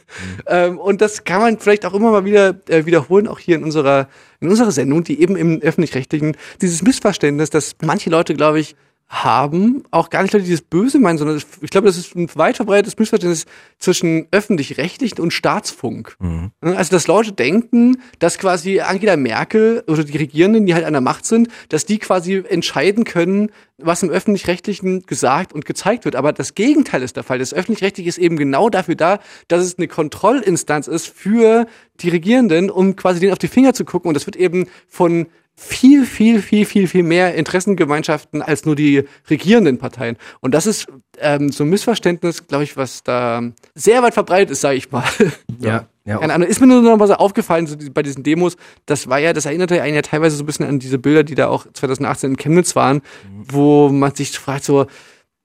Ähm, und das kann man vielleicht auch immer mal wieder äh, wiederholen, auch hier in unserer, in unserer Sendung, die eben im öffentlich-rechtlichen, dieses Missverständnis, dass manche Leute, glaube ich, haben, auch gar nicht Leute, die das Böse meinen, sondern ich glaube, das ist ein weit verbreitetes Missverständnis zwischen öffentlich-rechtlichen und Staatsfunk. Also, dass Leute denken, dass quasi Angela Merkel oder die Regierenden, die halt an der Macht sind, dass die quasi entscheiden können, was im Öffentlich-Rechtlichen gesagt und gezeigt wird. Aber das Gegenteil ist der Fall. Das Öffentlich-Rechtliche ist eben genau dafür da, dass es eine Kontrollinstanz ist für die Regierenden, um quasi denen auf die Finger zu gucken. Und das wird eben von viel, viel, viel, viel, viel mehr Interessengemeinschaften als nur die regierenden Parteien. Und das ist ähm, so ein Missverständnis, glaube ich, was da sehr weit verbreitet ist, sage ich mal. ja, ja, Keine Ahnung, ist mir nur noch mal so aufgefallen, so bei diesen Demos, das war ja, das erinnerte einen ja teilweise so ein bisschen an diese Bilder, die da auch 2018 in Chemnitz waren, wo man sich fragt so,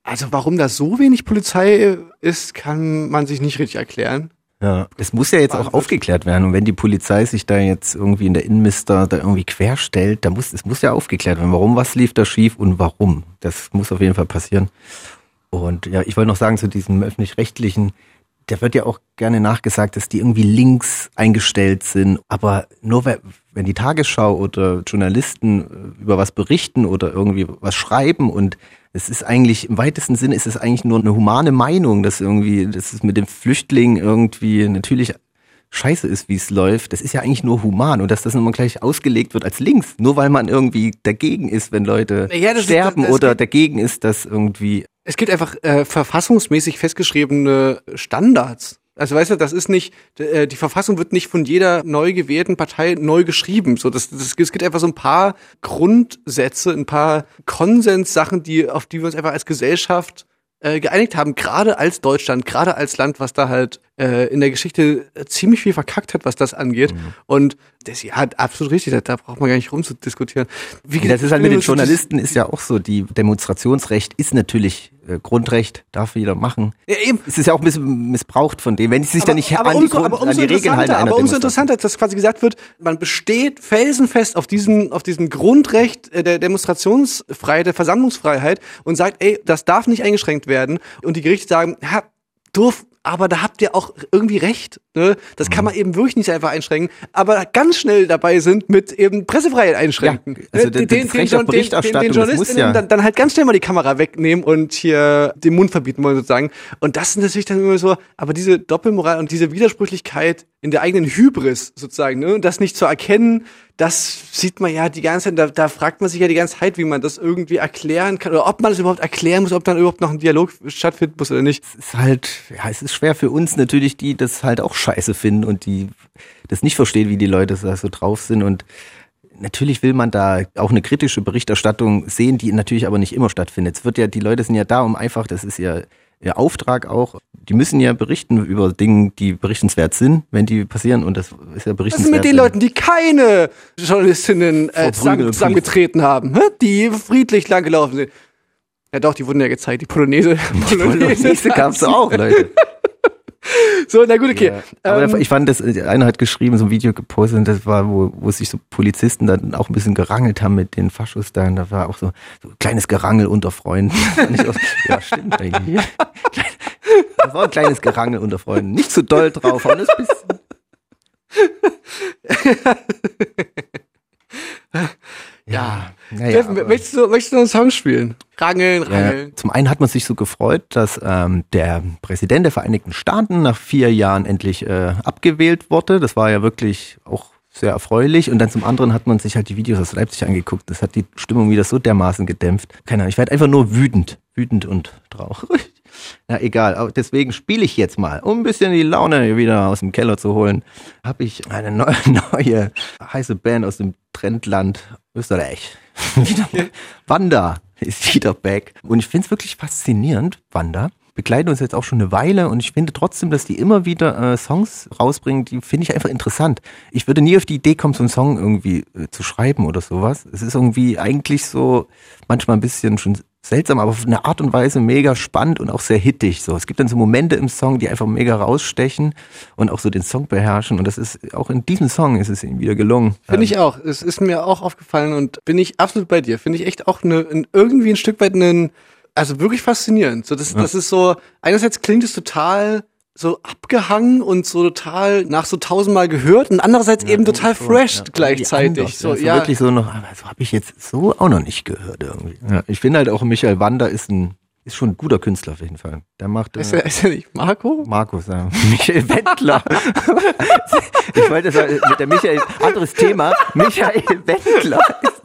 also warum da so wenig Polizei ist, kann man sich nicht richtig erklären. Ja, das muss ja jetzt auch aufgeklärt werden. Und wenn die Polizei sich da jetzt irgendwie in der Innenmister da irgendwie querstellt, da muss, es muss ja aufgeklärt werden. Warum, was lief da schief und warum? Das muss auf jeden Fall passieren. Und ja, ich wollte noch sagen zu diesem öffentlich-rechtlichen, da wird ja auch gerne nachgesagt, dass die irgendwie links eingestellt sind. Aber nur we- wenn die Tagesschau oder Journalisten äh, über was berichten oder irgendwie was schreiben und es ist eigentlich, im weitesten Sinne ist es eigentlich nur eine humane Meinung, dass irgendwie, dass es mit dem Flüchtling irgendwie natürlich scheiße ist, wie es läuft. Das ist ja eigentlich nur human und dass das immer gleich ausgelegt wird als links. Nur weil man irgendwie dagegen ist, wenn Leute Ja, das ist- sterben das- das oder dagegen ist, dass irgendwie Es gibt einfach äh, verfassungsmäßig festgeschriebene Standards. Also weißt du, das ist nicht, äh, die Verfassung wird nicht von jeder neu gewählten Partei neu geschrieben. So, das, das, es gibt einfach so ein paar Grundsätze, ein paar Konsenssachen, die, auf die wir uns einfach als Gesellschaft äh, geeinigt haben, gerade als Deutschland, gerade als Land, was da halt äh, in der Geschichte ziemlich viel verkackt hat, was das angeht. Und das ja absolut richtig, da, braucht man gar nicht rumzudiskutieren. Wie Ja, das ist halt mit den Journalisten ist ja auch so, die Demonstrationsrecht ist natürlich äh, Grundrecht, darf jeder machen. Ja, eben. Es ist ja auch ein bisschen missbraucht von dem, wenn sie sich da nicht an, die, umso, Grund, aber an umso die Regeln halten aber umso interessanter, dass quasi gesagt wird, man besteht felsenfest auf diesem, auf diesem Grundrecht äh, der Demonstrationsfreiheit, der Versammlungsfreiheit und sagt, ey, das darf nicht eingeschränkt werden. Und die Gerichte sagen, ja, durf, aber da habt ihr auch irgendwie recht. Ne? Das kann man eben wirklich nicht einfach einschränken, aber ganz schnell dabei sind mit eben Pressefreiheit einschränken. Ja, also Ne? den, Berichterstattung, den das muss JournalistInnen ja- dann, dann halt ganz schnell mal die Kamera wegnehmen und hier den Mund verbieten wollen sozusagen. Und das ist natürlich dann immer so, aber diese Doppelmoral und diese Widersprüchlichkeit in der eigenen Hybris sozusagen, ne, und das nicht zu erkennen, das sieht man ja die ganze Zeit, da, da fragt man sich ja die ganze Zeit, wie man das irgendwie erklären kann oder ob man das überhaupt erklären muss, ob dann überhaupt noch ein Dialog stattfinden muss oder nicht. Es ist halt, ja, es ist schwer für uns natürlich, die das halt auch scheiße finden und die das nicht verstehen, wie die Leute da so drauf sind und Natürlich will man da auch eine kritische Berichterstattung sehen, die natürlich aber nicht immer stattfindet. Es wird ja, die Leute sind ja da, um einfach, das ist ja ihr Auftrag auch, die müssen ja berichten über Dinge, die berichtenswert sind, wenn die passieren und das ist ja Was ist berichtenswert. mit den Leuten, die keine Journalistinnen äh, zusammen, zusammengetreten haben, hä? die friedlich langgelaufen sind? Ja doch, die wurden ja gezeigt, die Polonaise. Polonaise gab's auch, Leute. So, na gut, okay. Ja. Aber Ähm, ich fand das, einer hat geschrieben, so ein Video gepostet, und das war, wo, wo sich so Polizisten dann auch ein bisschen gerangelt haben mit den Faschos da. Und da war auch so, so ein kleines Gerangel unter Freunden. Auch, ja, stimmt eigentlich. Das war ein kleines Gerangel unter Freunden. Nicht zu doll drauf, aber das bisschen. Ja, naja, Steffen, aber- möchtest, du, möchtest du einen Song spielen? Rangeln, rangeln. Ja, zum einen hat man sich so gefreut, dass ähm, der Präsident der Vereinigten Staaten nach vier Jahren endlich äh, abgewählt wurde. Das war ja wirklich auch sehr erfreulich. Und dann zum anderen hat man sich halt die Videos aus Leipzig angeguckt. Das hat die Stimmung wieder so dermaßen gedämpft. Keine Ahnung, ich werde einfach nur wütend. Wütend und traurig. Na egal, deswegen spiele ich jetzt mal, um ein bisschen die Laune wieder aus dem Keller zu holen, habe ich eine neue, neue heiße Band aus dem Trendland Österreich. Wanda ist wieder back. Und ich finde es wirklich faszinierend, Wanda. Begleiten uns jetzt auch schon eine Weile und ich finde trotzdem, dass die immer wieder äh, Songs rausbringen, die finde ich einfach interessant. Ich würde nie auf die Idee kommen, so einen Song irgendwie äh, zu schreiben oder sowas. Es ist irgendwie eigentlich so manchmal ein bisschen schon seltsam, aber auf eine Art und Weise mega spannend und auch sehr hittig. So, es gibt dann so Momente im Song, die einfach mega rausstechen und auch so den Song beherrschen. Und das ist auch in diesem Song ist es ihnen wieder gelungen. Finde ich auch. Es ist mir auch aufgefallen und bin ich absolut bei dir. Finde ich echt auch ne, ein- irgendwie ein Stück weit einen, also wirklich faszinierend. So, das, das ist so, einerseits klingt es total so abgehangen und so total nach so tausendmal gehört und andererseits eben total fresh Ja, gleichzeitig. anders, So, also ja, wirklich so noch, aber so habe ich jetzt so auch noch nicht gehört irgendwie. Ja, ich finde halt auch Michael Wander ist ein ist schon ein guter Künstler auf jeden Fall. Der macht ist äh, er, ist er nicht Marco? Markus, ja. Michael Wendler. ich wollte sagen, mit der Michael, anderes Thema. Michael Wendler. ist-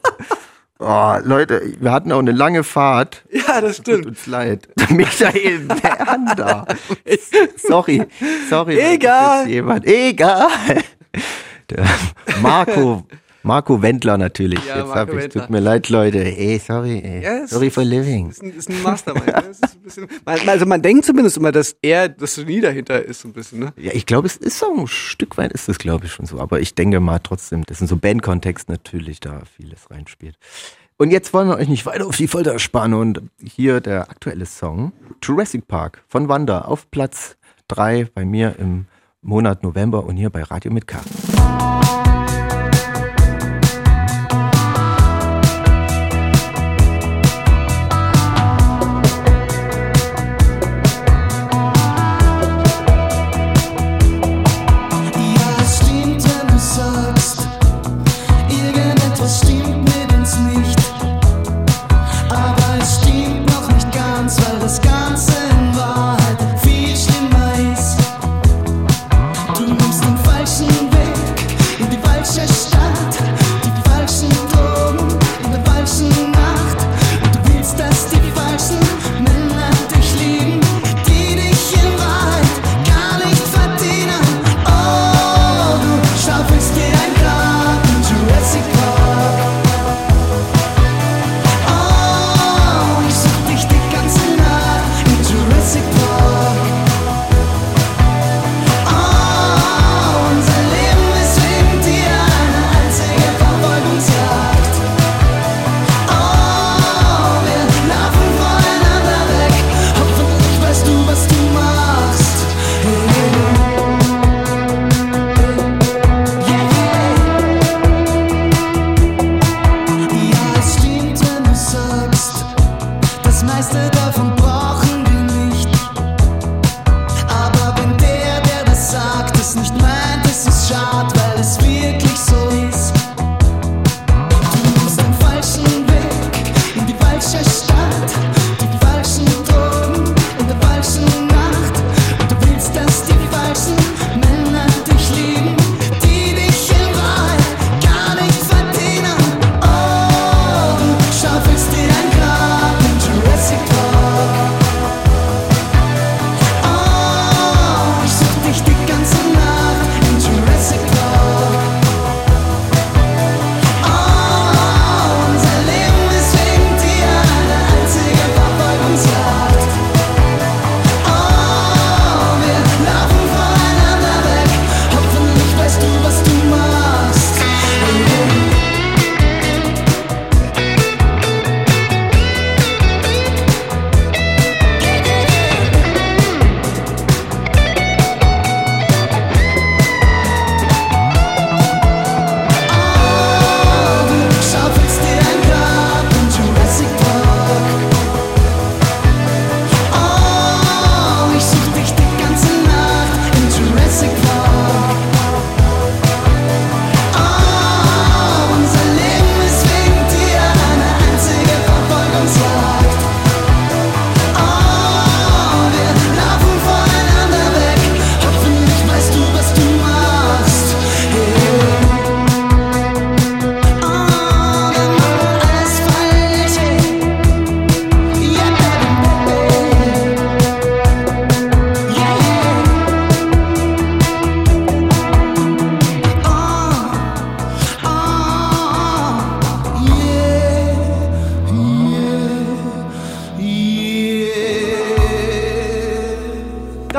Oh, Leute, wir hatten auch eine lange Fahrt. Ja, das Tut stimmt. uns leid. Michael Wendler. Sorry, sorry. Egal. Jemand. Egal. Der Marco, Marco Wendler natürlich. Ja, Jetzt Marco hab ich, tut mir leid, Leute. Ey, sorry, ey. Ja, sorry for living. Ist ein, ist ein Mastermind. ne? Das ist ein bisschen, man, also man denkt zumindest immer, dass er das Genie dahinter ist, so ein bisschen, ne? Ja, ich glaube, es ist so ein Stück weit ist es, glaube ich, schon so. Aber ich denke mal trotzdem, dass in so Bandkontext natürlich da vieles reinspielt. Und jetzt wollen wir euch nicht weiter auf die Folter spannen. Und hier der aktuelle Song Jurassic Park von Wanda auf Platz drei bei mir im Monat November und hier bei Radio mit K.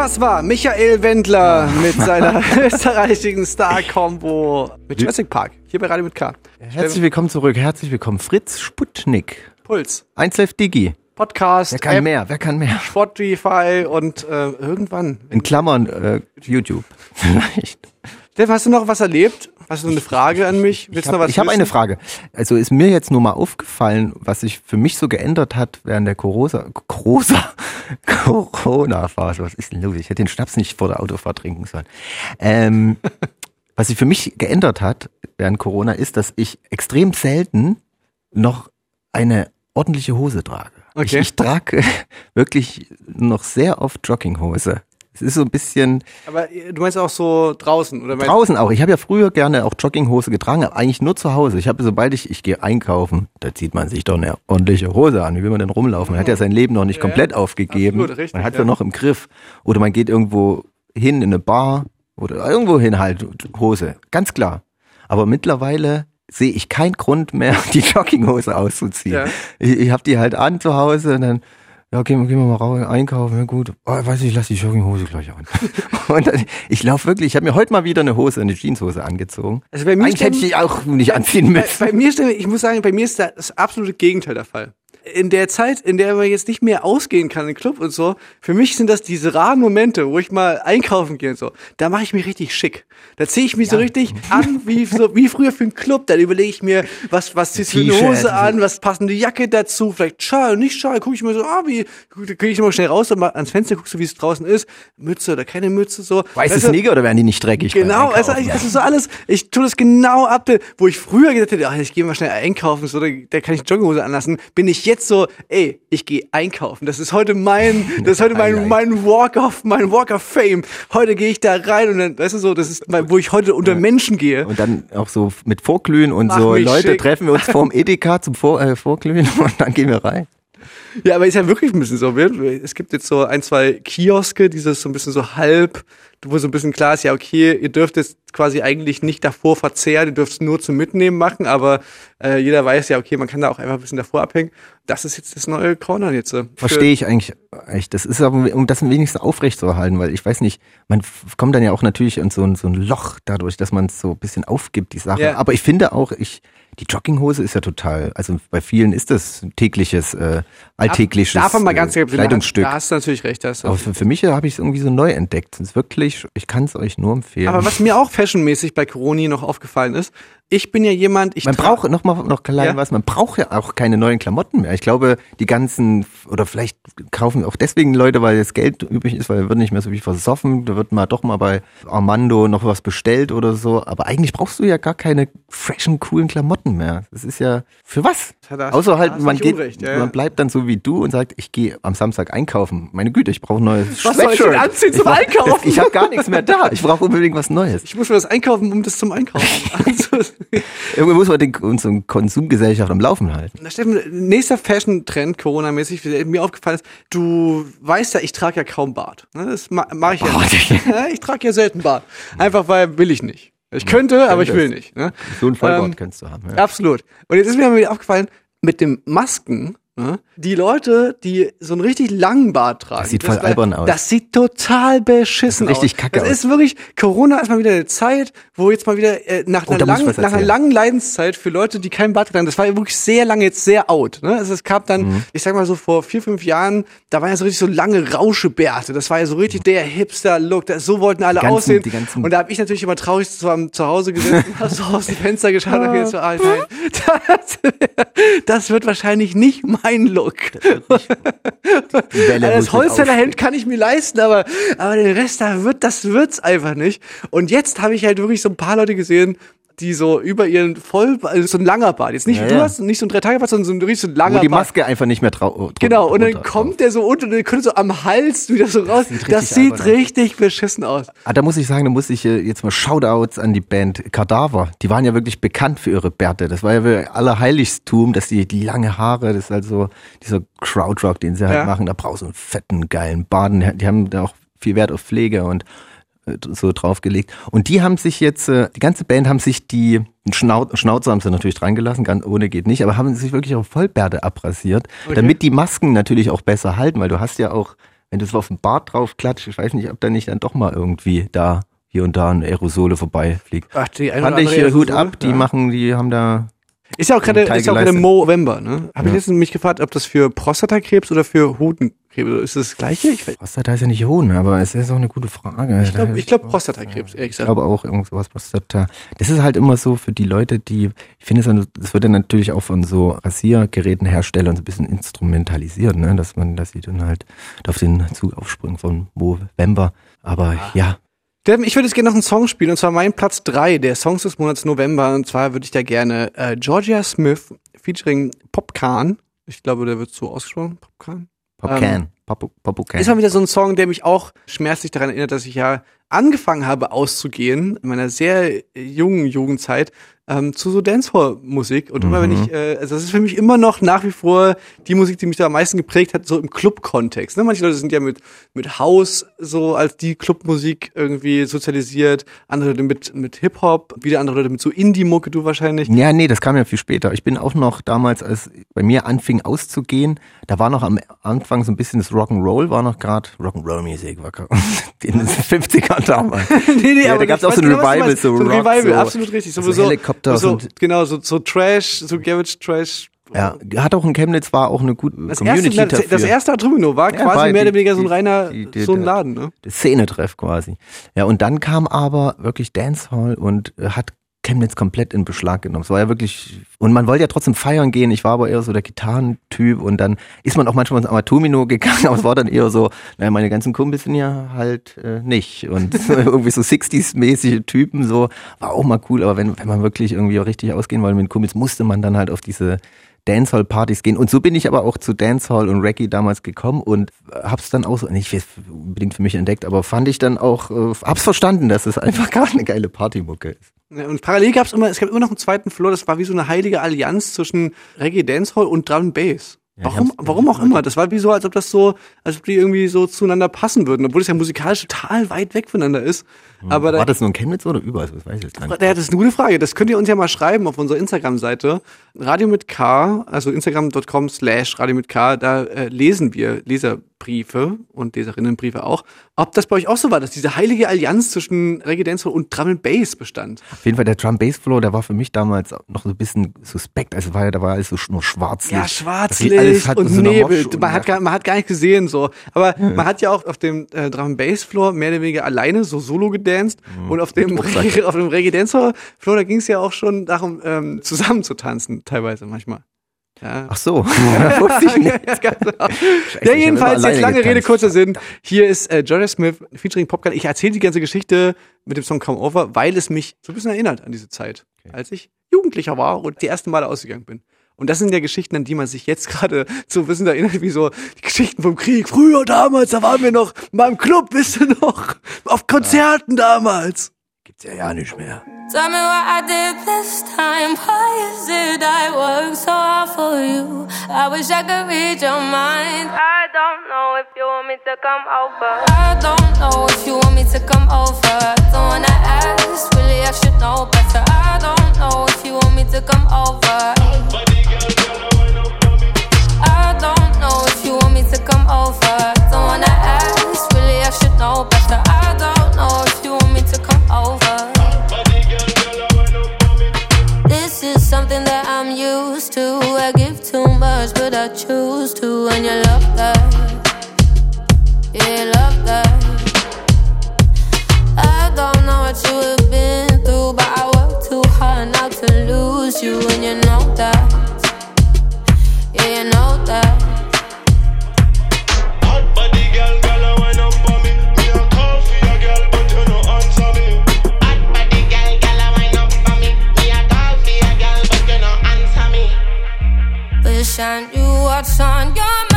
Das war Michael Wendler mit seiner österreichischen Star-Combo mit Jurassic Park. Hier bei Radio mit K. Herzlich willkommen zurück, herzlich willkommen. Fritz Sputnik. Puls. 1Live Digi. Podcast, Wer kann App, mehr? Wer kann mehr? Spotify und äh, irgendwann. In Klammern äh, YouTube. Vielleicht. Steffen, hast du noch was erlebt? Hast du eine Frage an mich? Willst Ich du noch habe was hab eine wissen? Frage. Also ist mir jetzt nur mal aufgefallen, was sich für mich so geändert hat während der Corona, Corona, Corona-Phase. Was ist denn los? Ich hätte den Schnaps nicht vor der Autofahrt trinken sollen. Ähm, was sich für mich geändert hat während Corona ist, dass ich extrem selten noch eine ordentliche Hose trage. Okay. Ich, ich trage wirklich noch sehr oft Jogginghose. Es ist so ein bisschen Aber äh, du meinst auch so draußen, oder draußen auch. Ich habe ja früher gerne auch Jogginghose getragen, aber eigentlich nur zu Hause. Ich habe, sobald ich, ich gehe einkaufen, da zieht man sich doch eine ordentliche Hose an. Wie will man denn rumlaufen? Man hat ja sein Leben noch nicht Ja, komplett ja. aufgegeben. Absolut, richtig, man hat ja. ja noch im Griff. Oder man geht irgendwo hin in eine Bar oder irgendwo hin halt Hose. Ganz klar. Aber mittlerweile sehe ich keinen Grund mehr, die Jogginghose auszuziehen. Ich, ich habe die halt an zu Hause und dann, ja, gehen, wir- gehen wir mal raus, einkaufen, ja gut. Oh, weiß ich, lass die Jogginghose gleich an. und dann, ich laufe wirklich, ich habe mir heute mal wieder eine Hose, eine Jeanshose angezogen. Also bei mir Eigentlich hätte ich stimmt- die auch nicht anziehen Bei, müssen. bei mir stimmt, ich muss sagen, bei mir ist da das absolute Gegenteil der Fall. In der Zeit, in der man jetzt nicht mehr ausgehen kann im Club und so, für mich sind das diese raren Momente, wo ich mal einkaufen gehe und so. Da mache ich mich richtig schick. Da ziehe ich mich so richtig an, wie, so, wie früher für einen Club. Dann überlege ich mir, was, was ziehst du eine. Hose an, was passende Jacke dazu, vielleicht Schal, nicht Schal, gucke ich mir so, ah, wie, da gehe ich mal schnell raus und mal ans Fenster, guckst du, wie es draußen ist, Mütze oder keine Mütze, so. Weiße Weißt du, Sneaker oder werden die nicht dreckig? Genau, also, also so alles, ich tue das genau ab, wo ich früher gedacht hätte, ach, ich gehe mal schnell einkaufen, so, da, da kann ich Jogginghose anlassen, bin ich jetzt so, ey, ich gehe einkaufen. Das ist heute mein, das ist heute mein, mein Walk of, mein Walk of Fame. Heute gehe ich da rein und dann, weißt du so, das ist, mein- wo ich heute unter Menschen gehe. Und dann auch so mit Vorglühen und Mach so, Leute, schick. treffen wir uns vorm Edeka zum Vor äh, Vorglühen und dann gehen wir rein. Ja, aber ist ja wirklich ein bisschen so. Es gibt jetzt so ein, zwei Kioske, dieses so ein bisschen so halb, wo so ein bisschen klar ist, ja, okay, ihr dürft es quasi eigentlich nicht davor verzehren, ihr dürft es nur zum Mitnehmen machen, aber äh, jeder weiß ja, okay, man kann da auch einfach ein bisschen davor abhängen. Das ist jetzt das neue Corner jetzt. äh, für- Verstehe ich eigentlich echt. Das ist aber, um das wenigstens aufrechtzuerhalten, weil ich weiß nicht, man kommt dann ja auch natürlich in so ein, so ein Loch dadurch, dass man es so ein bisschen aufgibt, die Sache. Ja. Aber ich finde auch, ich, die Jogginghose ist ja total, also bei vielen ist das ein tägliches, äh, alltägliches Davon mal ganz äh, Kleidungsstück. Da hast du natürlich recht. Da hast du Aber für, für mich habe ich es irgendwie so neu entdeckt. Es ist wirklich, ich kann es euch nur empfehlen. aber was mir auch fashionmäßig bei Coroni noch aufgefallen ist, ich bin ja jemand, ich man braucht noch mal noch klein Ja. was, man braucht ja auch keine neuen Klamotten mehr. Ich glaube, die ganzen oder vielleicht kaufen auch deswegen Leute, weil das Geld übrig ist, weil wird nicht mehr so viel versoffen, da wird mal doch mal bei Armando noch was bestellt oder so, aber eigentlich brauchst du ja gar keine freshen coolen Klamotten mehr. Das ist ja für was? Ja, da hast- Außer halt man geht Unrecht, ja, man bleibt dann so wie du und sagt, ich gehe am Samstag einkaufen. Meine Güte, ich brauche ein neues Was soll ich denn anziehen zum Einkaufen? Ich habe gar nichts mehr da. Ich brauche unbedingt was Neues. ich muss mir das einkaufen, um das zum Einkaufen. Also, Irgendwie muss man den, unsere Konsumgesellschaft am Laufen halten. Na Steffen, nächster Fashion-Trend, Corona-mäßig, der mir aufgefallen ist, du weißt ja, ich trage ja kaum Bart. Ne, Das ma mache ich ja Ich trage ja selten Bart. Einfach weil will ich nicht. Ich könnte, aber ich will nicht. Ne? So ein Vollbart Ähm, kannst du haben. Ja. Absolut. Und jetzt ist mir aufgefallen, mit dem Masken, die Leute, die so einen richtig langen Bart tragen. Das sieht voll war- albern aus. Das sieht total beschissen Das sieht richtig aus. kacke Das aus. ist wirklich, Corona ist mal wieder eine Zeit, wo jetzt mal wieder äh, nach, Oh, einer was nach einer langen Leidenszeit für Leute, die keinen Bart tragen, das war ja wirklich sehr lange jetzt sehr out. Ne? Also es gab dann, Mhm. ich sag mal so vor vier, fünf Jahren, da waren ja so richtig so lange Rauschebärte. Das war ja so richtig der Hipster-Look. Das- So wollten alle ganzen- aussehen. Und da habe ich natürlich immer traurig zu, zu Hause gesessen, hab so aus dem Fenster geschaut und gedacht so, ah, nein, das, das wird wahrscheinlich nicht mein Look. Das mit Holzfällerhemd kann ich mir leisten, aber, aber den Rest, da wird, das wird's einfach nicht. Und jetzt habe ich halt wirklich so ein paar Leute gesehen, die so über ihren voll, also so ein langer Bart. Jetzt nicht Ja, du hast, nicht so ein Dreitagebart, sondern so ein richtig so ein langer Wo die Bart. Maske einfach nicht mehr drauf. Genau, und dann kommt der so unten und dann kommt so am Hals wieder so raus. sieht Das richtig sieht albern aus. richtig beschissen aus. Ah, da muss ich sagen, da muss ich äh, jetzt mal Shoutouts an die Band Kadaver. Die waren ja wirklich bekannt für ihre Bärte. Das war ja wirklich allerheiligtum, dass die, die lange Haare, das ist halt so dieser Crowdrock, den sie halt Ja. machen. Da brauchst du einen fetten, geilen Baden. Die haben da auch viel Wert auf Pflege und äh, so draufgelegt. Und die haben sich jetzt, äh, die ganze Band haben sich die Schnau Schnauze haben sie natürlich dran gelassen, ganz ohne geht nicht, aber haben sich wirklich auch Vollbärte abrasiert, damit die Masken natürlich auch besser halten, weil du hast ja auch wenn du so auf den Bart drauf klatscht, ich weiß nicht, ob da nicht dann doch mal irgendwie da hier und da ein Aerosole vorbeifliegt. Ach, die eine Fand oder ich hier Hut Aerosole, ab, die ja. machen, die haben da Ist ja auch gerade, ist ja auch gerade. November, ne? Habe ich Ja. letztens mich gefragt, ob das für Prostatakrebs oder für Hodenkrebs ist das, das gleiche? Ich, Prostata ist ja nicht Hoden, aber es ist auch eine gute Frage. ich glaube, ich glaub Prostatakrebs, ehrlich Ich gesagt. glaube auch irgend sowas Prostata. Das ist halt immer so für die Leute, die, ich finde es, das wird dann natürlich auch von so Rasiergerätenherstellern so ein bisschen instrumentalisiert, ne, dass man, dass sie dann halt auf den Zug aufspringen von November. Aber ja, Devin, ich würde jetzt gerne noch einen Song spielen, und zwar mein Platz drei der Songs des Monats November. Und zwar würde ich da gerne äh, Georgia Smith featuring Popcan. Ich glaube, der wird so ausgesprochen. Popcan. Popcan, Ähm, Pop, Popocan. Ist mal wieder so ein Song, der mich auch schmerzlich daran erinnert, dass ich ja angefangen habe auszugehen in meiner sehr jungen Jugendzeit ähm, zu so Dancehall-Musik. Und immer wenn Mhm. ich, äh, also das ist für mich immer noch nach wie vor die Musik, die mich da am meisten geprägt hat, so im Club-Kontext. Ne? Manche Leute sind ja mit, mit House so als die Clubmusik irgendwie sozialisiert, andere Leute mit, mit Hip-Hop, wieder andere Leute mit so Indie-Mucke, du wahrscheinlich. Ja, nee, das kam ja viel später. Ich bin auch noch damals, als bei mir anfing auszugehen, da war noch am Anfang so ein bisschen das Rock'n'Roll, war noch gerade Rock'n'Roll-Musik, war in den 50ern damals. nee, nee, Ja, aber da gab's auch so ein genau, Revival, so ein Rock, Revival, so- absolut richtig. so So, Helikopter so, genau, so, so Trash, so Garage Trash. Ja, hat auch in Chemnitz war auch eine gute Das Community erste, das, dafür. das erste Adrümino war Ja, quasi war mehr die- oder weniger so ein reiner, die- die- so ein Laden, ne? Szenetreff quasi. Ja, und dann kam aber wirklich Dancehall und hat Chemnitz komplett in Beschlag genommen. Es war ja wirklich, und man wollte ja trotzdem feiern gehen. Ich war aber eher so der Gitarrentyp und dann ist man auch manchmal ins Amatomino gegangen, aber es war dann eher so, naja, meine ganzen Kumpels sind ja halt äh, nicht. Und irgendwie so 60s-mäßige Typen, so, war auch mal cool, aber wenn, wenn man wirklich irgendwie richtig ausgehen wollte mit Kumpels, musste man dann halt auf diese Dancehall-Partys gehen. Und so bin ich aber auch zu Dancehall und Reggae damals gekommen und hab's dann auch so, nicht unbedingt für mich entdeckt, aber fand ich dann auch, äh, hab's verstanden, dass es einfach gar eine geile Partymucke ist. Und parallel gab's immer, es gab immer noch einen zweiten Floor, das war wie so eine heilige Allianz zwischen Reggae Dancehall und Drum Bass. Ja, Warum, warum auch immer. Das war wie so, als ob das so, als ob die irgendwie so zueinander passen würden, obwohl es ja musikalisch total weit weg voneinander ist. Aber da, War das nur in Chemnitz oder überall? Das weiß ich jetzt gar nicht. Ja, das ist eine gute Frage. Das könnt ihr uns ja mal schreiben auf unserer Instagram-Seite. Radio mit K, also instagram.com slash Radio mit K, da äh, lesen wir Leserbriefe und Leserinnenbriefe auch. Ob das bei euch auch so war, dass diese heilige Allianz zwischen Dancehall und Drum and Bass bestand. Auf jeden Fall der Drum Bass Floor, der war für mich damals noch so ein bisschen suspekt. Also war ja, da war alles so nur Schwarzlicht. Ja, alles hat und so Nebel. Man hat, gar, man hat gar nicht gesehen so. Aber man hat ja auch auf dem äh, Drum and Bass Floor mehr oder weniger alleine so solo gedanced und auf dem, Rucksack. auf dem Reggae Floor, da ging es ja auch schon darum, ähm, zusammen zu tanzen, teilweise manchmal. Ja. Ach so, ja, wusste ich nicht. Ja, ja, jedenfalls, jetzt lange Rede, kurzer Sinn. Hier ist äh, Georgia Smith featuring Popcorn. Ich erzähle die ganze Geschichte mit dem Song Come Over, weil es mich so ein bisschen erinnert an diese Zeit, als ich Jugendlicher war und die ersten Male ausgegangen bin. Und das sind ja Geschichten, an die man sich jetzt gerade so ein bisschen erinnert, wie so die Geschichten vom Krieg. Früher damals, da waren wir noch mal im Club, wisst ihr noch? Auf Konzerten damals. Gibt's ja ja nicht mehr. Tell me what I did this time. Why is it I work so hard for you? I wish I could read your mind. I don't know if you want me to come over. I don't know if you want me to come over. Don't wanna ask, really I should know better. I don't know if you want me to come over. I don't know if you want me to come over. Don't wanna ask, really I should know better. I don't know if you want me to come over. Something that I'm used to. I give too much, but I choose to. And you love that. Yeah, love that. I don't know what you have been through, but I work too hard not to lose you. And you know that. Yeah, you know that. shine you what's on your mind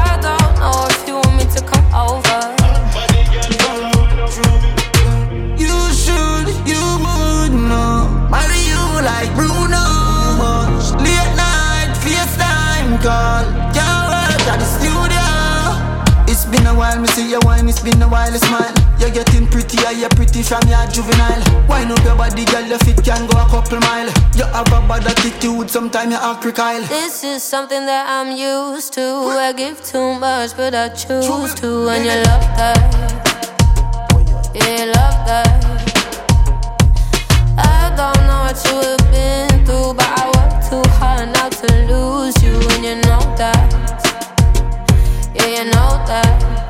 me see your wine, it's been a while, smile. You're getting prettier, you're pretty from your juvenile. Wine up your body, girl, your fit can go a couple mile. You have a bad attitude, sometimes you act crocodile. This is something that I'm used to. I give too much, but I choose to. And you love that. Yeah, love that. I don't know what you have been through, but I work too hard not to lose you. And you know that. Yeah, you know that.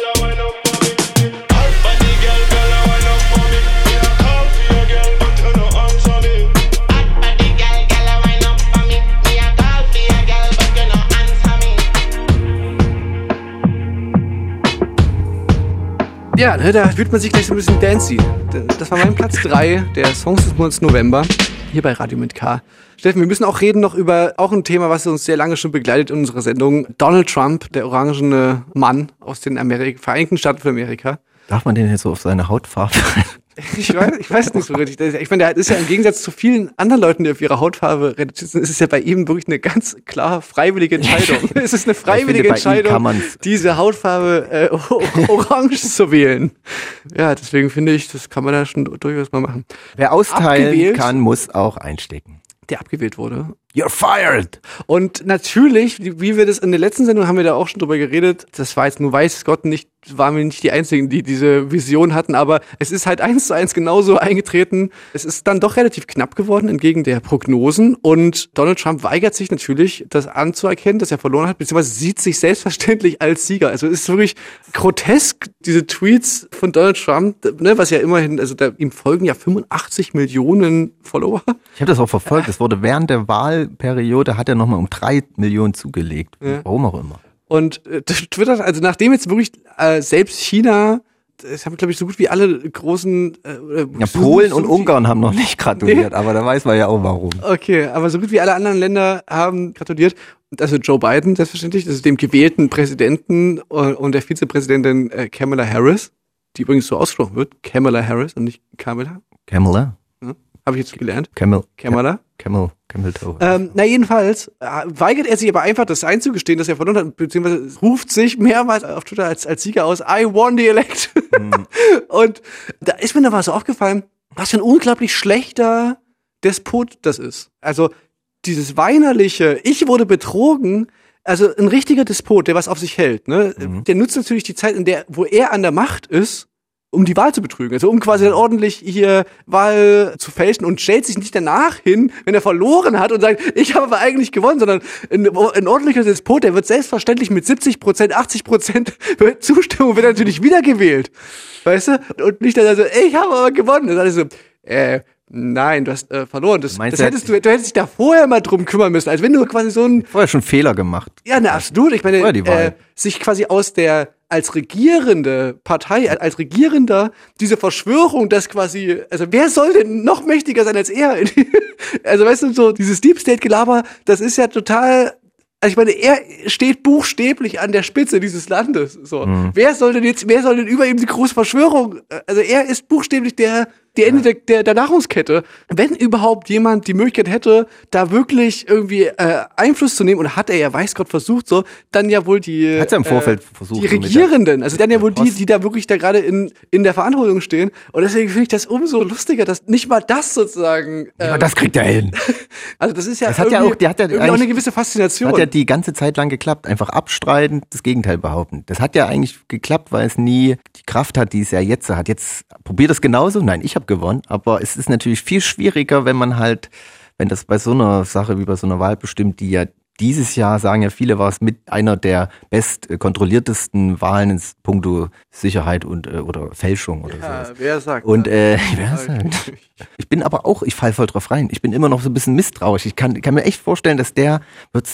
Ja, ne, da fühlt man sich gleich so ein bisschen dancy. Das war mein Platz 3 der Songs des Monats November. Hier bei Radio mit K. Steffen, wir müssen auch reden noch über auch ein Thema, was uns sehr lange schon begleitet in unserer Sendung. Donald Trump, der orangene Mann aus den Amerik Vereinigten Staaten von Amerika. Darf man den jetzt so auf seine Hautfarbe? Ich weiß, ich weiß nicht so richtig. Ich meine, der ist ja im Gegensatz zu vielen anderen Leuten, die auf ihre Hautfarbe reduziert sind, ist es ja bei ihm wirklich eine ganz klar freiwillige Entscheidung. es ist eine freiwillige kann Entscheidung, diese Hautfarbe äh, orange zu wählen. Ja, deswegen finde ich, das kann man da schon durchaus mal machen. Wer austeilen Abgewählt. kann, muss auch einstecken. Der abgewählt wurde. You're fired! Und natürlich, wie wir das in der letzten Sendung haben wir da auch schon drüber geredet, das war jetzt nur weiß Gott nicht, waren wir nicht die einzigen, die diese Vision hatten, aber es ist halt eins zu eins genauso eingetreten. Es ist dann doch relativ knapp geworden entgegen der Prognosen und Donald Trump weigert sich natürlich, das anzuerkennen, dass er verloren hat, beziehungsweise sieht sich selbstverständlich als Sieger. Also es ist wirklich grotesk, diese Tweets von Donald Trump, ne, was ja immerhin, also da, ihm folgen ja 85 Millionen Follower. Ich habe das auch verfolgt. Es wurde während der Wahlperiode hat er nochmal um drei Millionen zugelegt. Ja. Warum auch immer. Und äh, Twitter, also nachdem jetzt wirklich äh, selbst China, das haben glaube ich so gut wie alle großen äh, Ja, so- Polen und Ungarn haben noch nicht gratuliert, aber da weiß man ja auch warum. Okay, aber so gut wie alle anderen Länder haben gratuliert. Also Joe Biden, selbstverständlich, das ist dem gewählten Präsidenten und, und der Vizepräsidentin äh, Kamala Harris, die übrigens so ausgesprochen wird, Kamala Harris und nicht Kamala. Kamala? Habe ich jetzt gelernt. Camel. Kamala. Camel. Camel Toe. Ähm, na jedenfalls äh, weigert er sich aber einfach, das einzugestehen, dass er verloren hat, beziehungsweise ruft sich mehrmals auf Twitter als, als Sieger aus, I won the elect. Und da ist mir dann was so aufgefallen, was für ein unglaublich schlechter Despot das ist. Also dieses weinerliche, ich wurde betrogen, also ein richtiger Despot, der was auf sich hält, ne? Der nutzt natürlich die Zeit, in der, wo er an der Macht ist, um die Wahl zu betrügen. Also um quasi dann ordentlich hier Wahl zu fälschen und stellt sich nicht danach hin, wenn er verloren hat und sagt, ich habe aber eigentlich gewonnen, sondern ein, ein ordentlicher Despot, der wird selbstverständlich mit 70 Prozent, 80 Prozent Zustimmung wird natürlich wiedergewählt. Weißt du? Und nicht dann so, ich habe aber gewonnen. Dann ist so, äh, nein, du hast äh, verloren. Das, Meinst das du, hättest du, du hättest dich da vorher mal drum kümmern müssen, als wenn du quasi so ein Vorher schon Fehler gemacht. ja, na, absolut. Ich meine, äh, sich quasi aus der als regierende Partei, als Regierender, diese Verschwörung, dass quasi, also wer soll denn noch mächtiger sein als er? also weißt du, so dieses Deep State-Gelaber, das ist ja total, also ich meine, er steht buchstäblich an der Spitze dieses Landes. So, wer soll denn jetzt, wer soll denn über ihm die große Verschwörung? Also er ist buchstäblich der die Ende der, der, der Nahrungskette. Wenn überhaupt jemand die Möglichkeit hätte, da wirklich irgendwie äh, Einfluss zu nehmen, und hat er ja, weiß Gott, versucht so, dann ja wohl die, Hat's ja im Vorfeld versucht, die Regierenden, also dann ja wohl die, die da wirklich da gerade in, in der Verantwortung stehen. Und deswegen finde ich das umso lustiger, dass nicht mal das sozusagen. Ähm, das kriegt er hin. also das ist ja, Das hat ja auch- der hat ja irgendwie auch eine gewisse Faszination. Hat ja die ganze Zeit lang geklappt. Einfach abstreiten, das Gegenteil behaupten. Das hat ja eigentlich geklappt, weil es nie die Kraft hat, die es ja jetzt hat. Jetzt probiert es genauso. Nein, ich habe habe gewonnen, aber es ist natürlich viel schwieriger, wenn man halt, wenn das bei so einer Sache wie bei so einer Wahl bestimmt, die ja dieses Jahr, sagen ja viele, war es mit einer der best äh, kontrolliertesten Wahlen in puncto Sicherheit und äh, oder Fälschung oder Ja, sowas. wer sagt Und das? äh, wer sagt? Ich bin aber auch, ich fall voll drauf rein. Ich bin immer noch so ein bisschen misstrauisch. Ich kann, kann mir echt vorstellen, dass der wird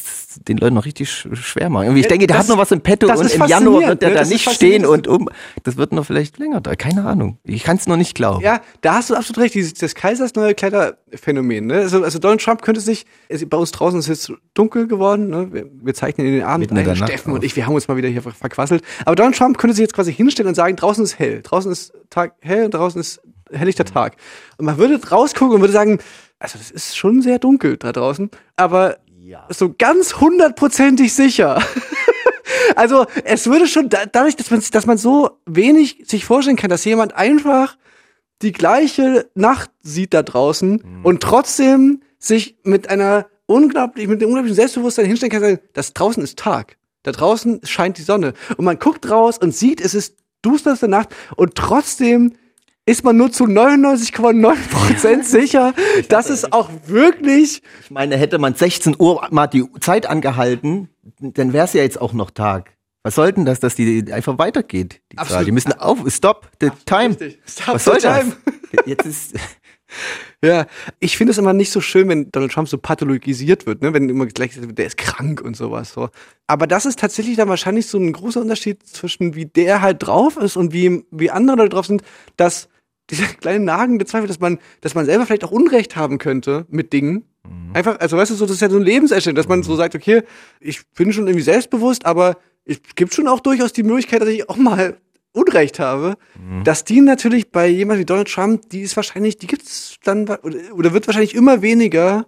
den Leuten noch richtig sch- schwer machen. Irgendwie, ich denke, der das- hat noch was im Petto und im Januar wird der ne? da Das nicht stehen und um. Das wird noch vielleicht länger da. Keine Ahnung. Ich kann es noch nicht glauben. Ja, da hast du absolut recht. Dieses, das Kaisers neue Kleiderphänomen. Ne? Also, also Donald Trump könnte sich, bei uns draußen ist es jetzt dunkel geworden. Ne? Wir, wir zeichnen in den Abend Mitten ein. Steffen und ich, wir haben uns mal wieder hier ver- verquasselt. Aber Donald Trump könnte sich jetzt quasi hinstellen und sagen, draußen ist hell. Draußen ist Tag hell und draußen ist helllichter Tag. Und man würde rausgucken und würde sagen, also das ist schon sehr dunkel da draußen. Aber so ganz hundertprozentig sicher. Also es würde schon da, dadurch, dass man, dass man so wenig sich vorstellen kann, dass jemand einfach die gleiche Nacht sieht da draußen und trotzdem sich mit einer unglaublich, mit einem unglaublichen Selbstbewusstsein hinstellen kann, sagen, das draußen ist Tag. Da draußen scheint die Sonne. Und man guckt raus und sieht, es ist dusterste Nacht und trotzdem ist man nur zu 99,9% sicher, dass es auch wirklich Ich meine, hätte man 16 Uhr mal die Zeit angehalten, dann wäre es ja jetzt auch noch Tag. Was soll denn das, dass die einfach weitergeht? Die, Zahl? Die müssen auf, stop the time. richtig. Stop Was the soll time. das? Jetzt ist, Ja, ich finde es immer nicht so schön, wenn Donald Trump so pathologisiert wird, ne? wenn immer gleich gesagt wird, der ist krank und sowas. So. Aber das ist tatsächlich dann wahrscheinlich so ein großer Unterschied zwischen wie der halt drauf ist und wie, wie andere Leute drauf sind, dass dieser kleine nagende Zweifel, dass man, dass man selber vielleicht auch Unrecht haben könnte mit Dingen. Einfach, also weißt du, so, das ist ja so ein Lebenseinstellung, dass man so sagt, okay, ich bin schon irgendwie selbstbewusst, aber es gibt schon auch durchaus die Möglichkeit, dass ich auch mal Unrecht habe, dass die natürlich bei jemandem wie Donald Trump, die ist wahrscheinlich, die gibt's dann oder, wird wahrscheinlich immer weniger,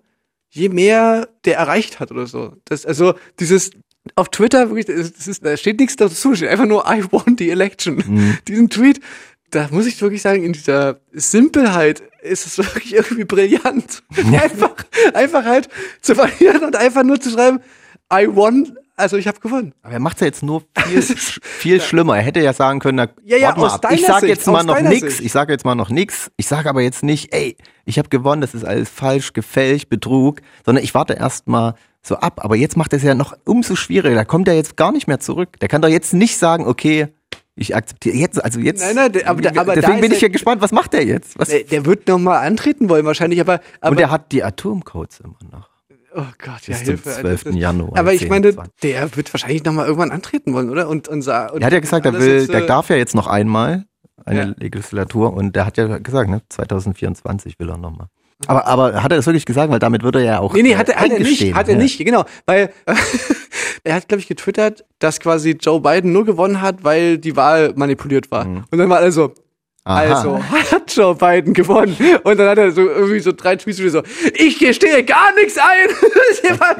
je mehr der erreicht hat oder so. Das, also dieses auf Twitter wirklich, das ist, da steht nichts dazu, steht einfach nur I won the election. Diesen Tweet, da muss ich wirklich sagen, in dieser Simpelheit ist es wirklich irgendwie brillant. einfach, einfach halt zu verlieren und einfach nur zu schreiben, I won, also ich habe gewonnen. aber er macht ja jetzt nur viel, viel schlimmer. Er hätte ja sagen können, na, Ja, ja, warte mal ab. ich sage jetzt mal noch. Sicht. Ich sage jetzt mal noch nix. Ich sage aber jetzt nicht, ey, ich habe gewonnen, das ist alles falsch, gefälscht, Betrug, sondern ich warte erst mal so ab. Aber jetzt macht er es ja noch umso schwieriger. Da kommt er jetzt gar nicht mehr zurück. Der kann doch jetzt nicht sagen, okay, ich akzeptiere jetzt, also jetzt. Nein, nein, der- aber der- aber da deswegen bin ich ja gespannt, was macht er jetzt? Was? Der, der wird noch mal antreten wollen wahrscheinlich, aber, aber Und er hat die Atomcodes immer noch. Oh Gott, ja, bis zum Hilfe. 12. Das- Januar, Aber ich 10, meine, 20. der wird wahrscheinlich noch mal irgendwann antreten wollen, oder? Und, und, und Er hat ja gesagt, er will, jetzt, der äh, darf ja jetzt noch einmal eine Ja. Legislatur und der hat ja gesagt, ne, 2024 will er nochmal. Aber, aber hat er das wirklich gesagt? Weil damit würde er ja auch. Nee, nee, hat er, hat er nicht, hat er ja. nicht, genau, weil er hat, glaube ich, getwittert, dass quasi Joe Biden nur gewonnen hat, weil die Wahl manipuliert war. Und dann war er so, Mhm. Aha. also hat Joe Biden gewonnen. Und dann hat er so irgendwie so drei Tweets so, ich gestehe gar nichts ein.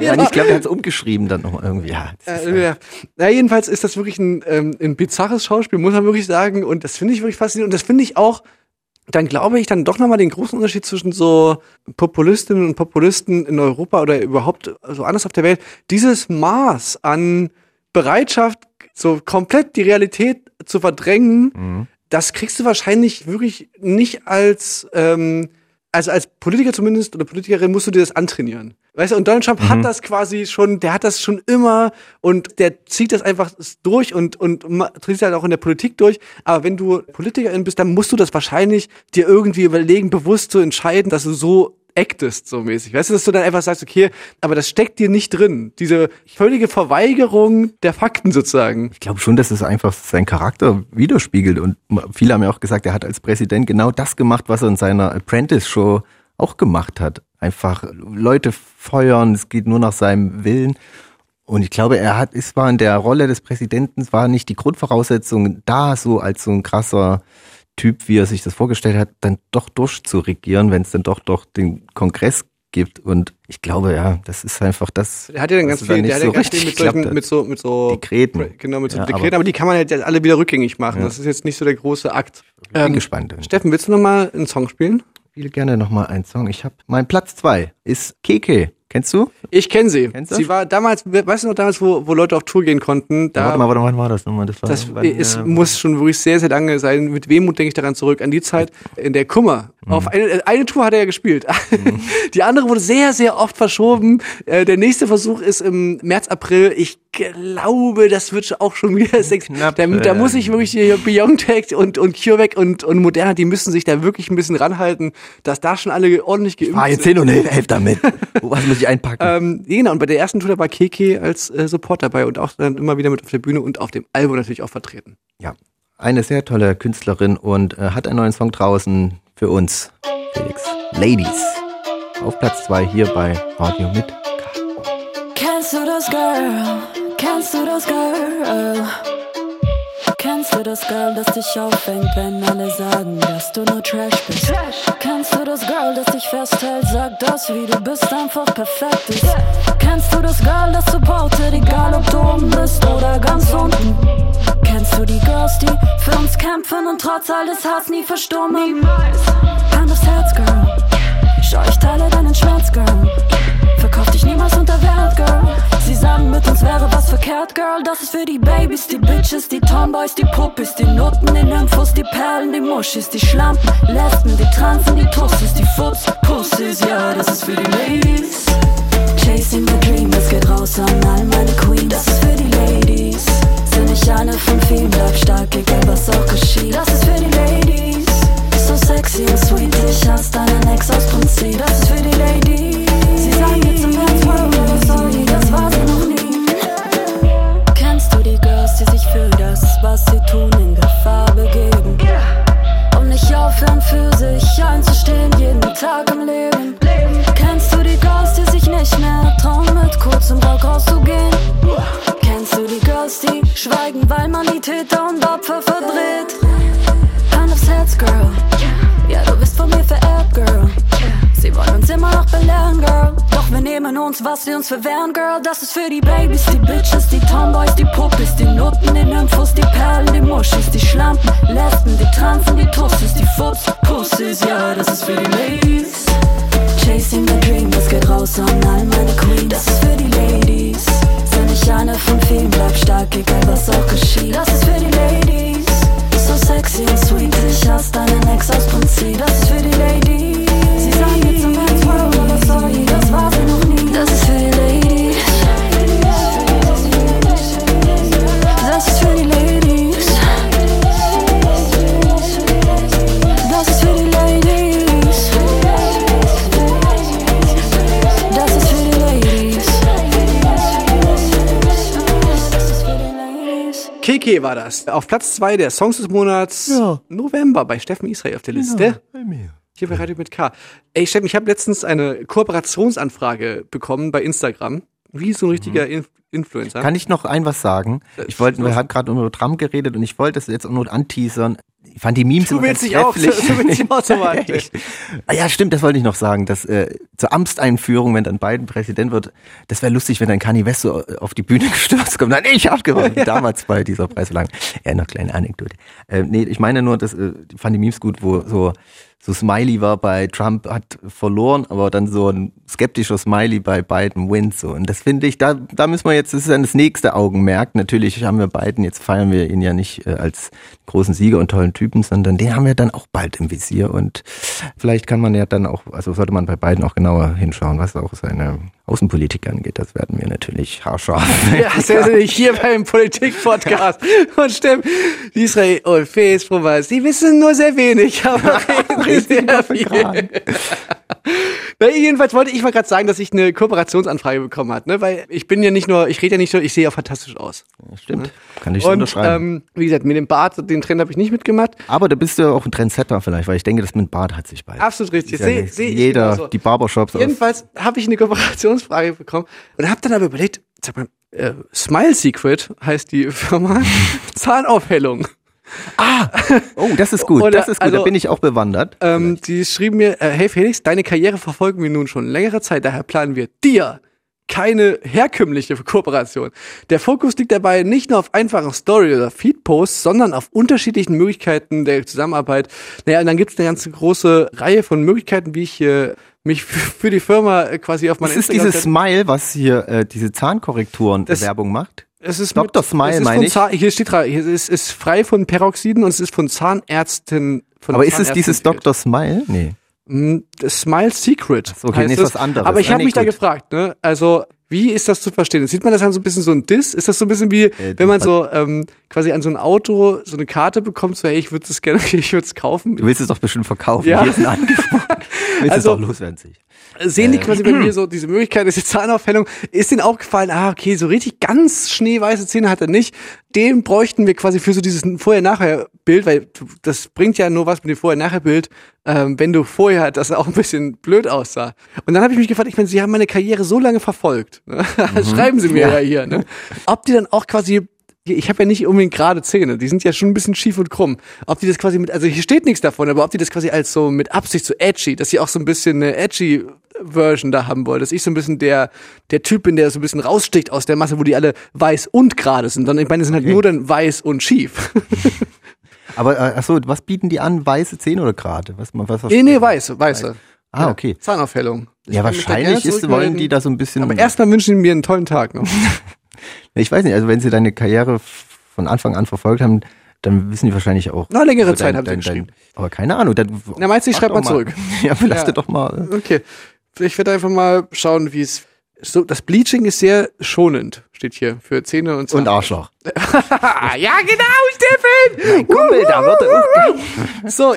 Ja, ich glaube, er hat es umgeschrieben dann noch irgendwie. Ja, Äh, ja. Na, jedenfalls ist das wirklich ein, ähm, ein bizarres Schauspiel, muss man wirklich sagen. Und das finde ich wirklich faszinierend. Und das finde ich auch, dann glaube ich dann doch nochmal den großen Unterschied zwischen so Populistinnen und Populisten in Europa oder überhaupt so anders auf der Welt. Dieses Maß an Bereitschaft, so komplett die Realität zu verdrängen, Mhm. Das kriegst du wahrscheinlich wirklich nicht als, ähm, also als Politiker zumindest oder Politikerin musst du dir das antrainieren. Weißt du, und Donald Trump Mhm. hat das quasi schon, der hat das schon immer und der zieht das einfach durch und, und ma- zieht halt auch in der Politik durch. Aber wenn du Politikerin bist, dann musst du das wahrscheinlich dir irgendwie überlegen, bewusst zu entscheiden, dass du so actest, so mäßig. Weißt du, dass du dann einfach sagst, okay, aber das steckt dir nicht drin. Diese völlige Verweigerung der Fakten sozusagen. Ich glaube schon, dass es einfach seinen Charakter widerspiegelt. Und viele haben ja auch gesagt, er hat als Präsident genau das gemacht, was er in seiner Apprentice-Show auch gemacht hat. Einfach Leute feuern, es geht nur nach seinem Willen. Und ich glaube, er hat, es war in der Rolle des Präsidenten, war nicht die Grundvoraussetzung da, so als so ein krasser Typ, wie er sich das vorgestellt hat, dann doch durchzuregieren, wenn es dann doch doch den Kongress gibt. Und ich glaube, ja, das ist einfach das. Der hat ja dann ganz viel, nicht der hat ja so ganz richtig viel mit, solchen, mit so, mit so Dekreten. Genau, mit so Ja, Dekreten, aber, aber- die kann man halt jetzt alle wieder rückgängig machen. Ja. Das ist jetzt nicht so der große Akt. bin Ähm, gespannt. Steffen, willst du noch mal einen Song spielen? Ich spiele gerne nochmal einen Song. Ich habe mein Platz zwei ist Keke Kennst du? Ich kenne sie. Kennst du? Sie war damals, weißt du noch damals, wo, wo Leute auf Tour gehen konnten? Da, warte mal, warte mal, wann war das nochmal? Das war das wann, es äh, muss schon wirklich sehr, sehr lange sein. Mit Wehmut denke ich daran zurück, an die Zeit, in der Kummer. Mhm. Auf eine, äh, eine Tour hat er ja gespielt. Die andere wurde sehr, sehr oft verschoben. Äh, Der nächste Versuch ist im März, April. Ich glaube, das wird auch schon wieder sexy. Da, da äh, muss ich wirklich hier Biontech und, und CureVac und, und Moderna, die müssen sich da wirklich ein bisschen ranhalten, dass da schon alle ordentlich geimpft Fahr jetzt sind. hin und helf, helf damit. Was ich einpacken? Ähm, genau, und bei der ersten Tour da war Keke als äh, Support dabei und auch dann immer wieder mit auf der Bühne und auf dem Album natürlich auch vertreten. Ja, eine sehr tolle Künstlerin und äh, hat einen neuen Song draußen für uns, Felix. Ladies. Auf Platz zwei hier bei Radio mit. Kennst du das Girl? Kennst du das Girl? Kennst du das Girl, das dich auffängt, wenn alle sagen, dass du nur Trash bist? Kennst du das Girl, das dich festhält, sagt, dass wie du bist einfach perfekt ist? Kennst du das Girl, das supportet, egal ob du oben bist oder ganz unten? Kennst du die Girls, die für uns kämpfen und trotz alles Hass nie verstummen? Hand aufs Herz, Girl. Schau, ich teile deinen Schmerz, Girl. Verkauf dich niemals unter Wert, Girl. Sagen, mit uns wäre was verkehrt, Girl. Das ist für die Babys, die Bitches, die Tomboys, die Puppis, die Nutten, die Nymphos, die Perlen, die Muschis, die Schlampen, Lesben, die Transen, die Tussis, die Fups, Pussys. Ja, das ist für die Ladies. Chasing the Dream, das geht raus an all meine Queens. Das ist für die Ladies. Sind ich eine von vielen, bleib stark, egal was auch geschieht. Das ist für die Ladies. So sexy und sweet, ich hasse deinen Ex aus Prinzip. Das ist was sie uns verwehren, Girl. Das ist für die Babys, die Bitches, die Tomboys, die Puppis, die Nutten, die Nymphos, die Perlen, die Muschis, die Schlampen, Lesben, die Transen, die Tussis, die Fups, Pussys. Ja, das ist für die Ladies. Chasing the Dream, das geht raus an all meine Queens. Das ist für die Ladies. Sind ich eine von vielen, bleib stark, egal was auch geschieht. Das ist für die Ladies. So sexy und sweet, ich hasse deinen Ex aus Prinzip. Das ist für die Ladies. Sie sagen jetzt im World, aber sorry, Keke war das. Auf Platz zwei der Songs des Monats November bei Steffen Israel auf der Liste. Hier bei Radio mit K. Ey, Steffen, ich habe letztens eine Kooperationsanfrage bekommen bei Instagram. Wie so ein richtiger Inf Influencer. Kann ich noch ein was sagen? Äh, Ich wollte, wir haben gerade über Trump geredet und ich wollte das jetzt auch nur anteasern. Ich fand die Memes Du willst ganz dich auch, trefflich. du willst dich auch so ja, stimmt, das wollte ich noch sagen. Dass, äh, zur Amtseinführung, wenn dann Biden Präsident wird, das wäre lustig, wenn dann Kanye West so äh, auf die Bühne gestürzt kommt. Nein, ich hab gewonnen. Damals bei dieser Preisverleihung. Ja, noch kleine Anekdote. Äh, nee, ich meine nur, das äh, ich fand die Memes gut, wo so so Smiley war bei Trump hat verloren, aber dann so ein skeptischer Smiley bei Biden wins so. Und das finde ich, da da müssen wir jetzt, das ist dann das nächste Augenmerk. Natürlich haben wir Biden, jetzt feiern wir ihn ja nicht äh, als großen Sieger und tollen Typen, sondern den haben wir dann auch bald im Visier und vielleicht kann man ja dann auch, also sollte man bei Biden auch genauer hinschauen, was auch seine Außenpolitik angeht. Das werden wir natürlich haarscharf. Ja, sehr, sehr hier beim Politik-Podcast. Und stimmt, Israel und Facebook, sie wissen nur sehr wenig, aber reden sehr viel. Na, jedenfalls wollte ich mal gerade sagen, dass ich eine Kooperationsanfrage bekommen hat, ne? Weil ich bin ja nicht nur, ich rede ja nicht nur, ich sehe ja fantastisch aus. Stimmt. Kann ich so unterschreiben. ähm, wie gesagt, mit dem Bart, den Trend habe ich nicht mitgemacht. Aber da bist du ja auch ein Trendsetter vielleicht, weil ich denke, das mit Bart hat sich bald. Absolut richtig. Ja Seh- seh jeder, genauso. die Barbershops Jedenfalls habe ich eine Kooperationsfrage bekommen und habe dann aber überlegt, sag mal, äh, Smile Secret heißt die Firma Zahnaufhellung. Oh, das ist gut, Oder- das ist gut, da also- bin ich auch bewandert. Ähm, die schrieben mir, äh, hey Felix, deine Karriere verfolgen wir nun schon längere Zeit, daher planen wir dir keine herkömmliche Kooperation. Der Fokus liegt dabei nicht nur auf einfachen Story- oder Feed-Posts, sondern auf unterschiedlichen Möglichkeiten der Zusammenarbeit. Naja, und dann gibt es eine ganze große Reihe von Möglichkeiten, wie ich hier mich für die Firma äh, quasi auf meine Das ist dieses Smile, was hier äh, diese Zahnkorrekturen Das- Werbung macht. Es ist Dr. Smile, es meine ich. Zahn, hier steht dran, hier ist, ist frei von Peroxiden und es ist von Zahnärzten. Von Aber ist es Zahnärzten dieses. Dr. Smile? Nee. Das Smile Secret. okay, heißt nee, ist was anderes. Aber ich habe mich da gefragt, ne? Also, wie ist das zu verstehen? Sieht man das dann so ein bisschen so ein Diss? Ist das so ein bisschen wie, Äh, wenn man so ähm, quasi an so ein Auto so eine Karte bekommt, so, hey, ich würde es gerne, ich würde es kaufen. Du willst es doch bestimmt verkaufen. Ja. Hier ist ein Angebot. willst Also- es doch loswerden sich. Sehen die Äh. quasi bei mir so diese Möglichkeit, diese Zahnaufhellung. Ist denen auch gefallen, ah, okay, so richtig ganz schneeweiße Zähne hat er nicht. Den bräuchten wir quasi für so dieses Vorher-Nachher-Bild, weil das bringt ja nur was mit dem Vorher-Nachher-Bild, ähm, wenn du vorher das auch ein bisschen blöd aussah. Und dann habe ich mich gefragt, ich meine, sie haben meine Karriere so lange verfolgt. Ne? Schreiben sie mir ja, Ja. hier. Ne? Ob die dann auch quasi ich habe ja nicht unbedingt gerade Zähne, die sind ja schon ein bisschen schief und krumm. Ob die das quasi mit, also hier steht nichts davon, aber ob die das quasi als so mit Absicht so edgy, dass sie auch so ein bisschen eine edgy Version da haben wollen, dass ich so ein bisschen der, der Typ bin, der so ein bisschen raussticht aus der Masse, wo die alle weiß und gerade sind. Dann, ich meine, die sind halt nur dann weiß und schief. Aber äh, achso, was bieten die an? Weiße Zähne oder gerade? Was, was, was nee, nee, weiß, weiße. Ah, okay. Zahnaufhellung. Ich Ja, wahrscheinlich ist, wollen die da so ein bisschen. Aber erstmal wünschen die mir einen tollen Tag noch. Ich weiß nicht, also wenn sie deine Karriere von Anfang an verfolgt haben, dann wissen die wahrscheinlich auch. Na, längere also Zeit dein- haben sie dein- geschrieben. dein- Aber keine Ahnung. Dann Na, meinst du, ich schreib mal zurück? Ja, belasste Ja. doch mal. Okay. Ich werde einfach mal schauen, wie es. So, das Bleaching ist sehr schonend, steht hier, für Zähne und Und Arschloch. ja, genau, Steffen! Kumpel, da wird er So.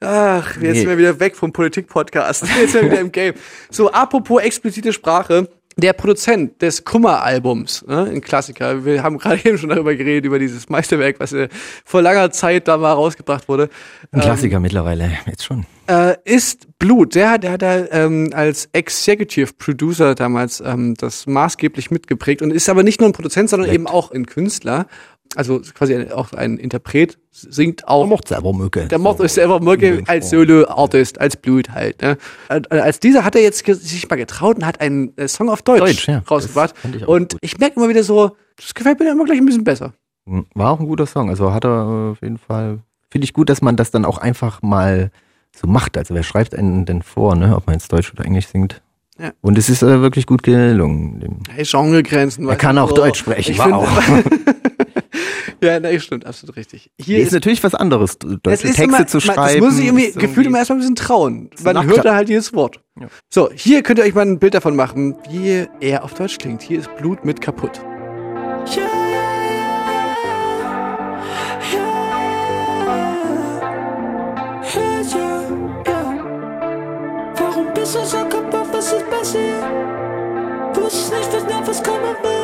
Ach, jetzt Nee. sind wir wieder weg vom Politik-Podcast. Jetzt sind wir wieder im Game. So, apropos explizite Sprache. Der Produzent des Kummer-Albums, ne, ein Klassiker, wir haben gerade eben schon darüber geredet, über dieses Meisterwerk, was äh, vor langer Zeit da mal rausgebracht wurde. Ein Klassiker mittlerweile, jetzt schon. äh, ist Blut. Der hat, der hat da ähm, als Executive Producer damals ähm, das maßgeblich mitgeprägt und ist aber nicht nur ein Produzent, sondern eben auch ein Künstler. Also quasi auch ein Interpret, singt auch. Der macht selber Mucke. Der macht es selber Mucke als Solo-Artist, als Blut halt. Ne? Äh, Als dieser hat er jetzt sich mal getraut und hat einen äh, Song auf Deutsch, Deutsch, ja. rausgebracht. Ich auch Und gut. ich merke immer wieder so, das gefällt mir immer gleich ein bisschen besser. War auch ein guter Song. Also hat er äh, auf jeden Fall. Finde ich gut, dass man das dann auch einfach mal so macht. Also wer schreibt einen denn vor, ne? ob man jetzt Deutsch oder Englisch singt. Ja. Und es ist äh, wirklich gut gelungen. Hey, Genregrenzen. Er kann auch so. Deutsch sprechen, Ich wow. ja, nee, stimmt, absolut richtig. Hier ist, natürlich was anderes, Es deutsche ist Texte immer, zu schreiben. Das muss ich irgendwie gefühlt immer erstmal ein bisschen trauen. Man hört da halt jedes Wort. So, hier könnt ihr euch mal ein Bild davon machen, wie er auf Deutsch klingt. Hier ist Blut mit kaputt. Warum bist du so kaputt, was ist passiert? Wusste nicht, was noch was kommen will.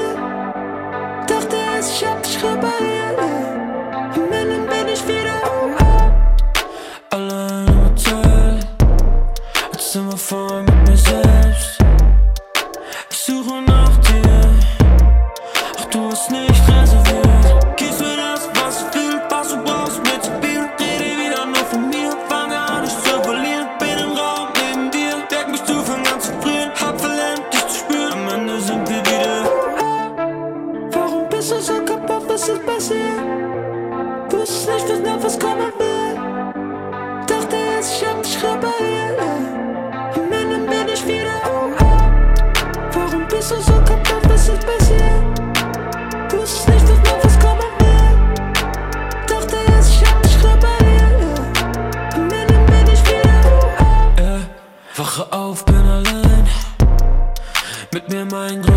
Jetzt sind wir Mit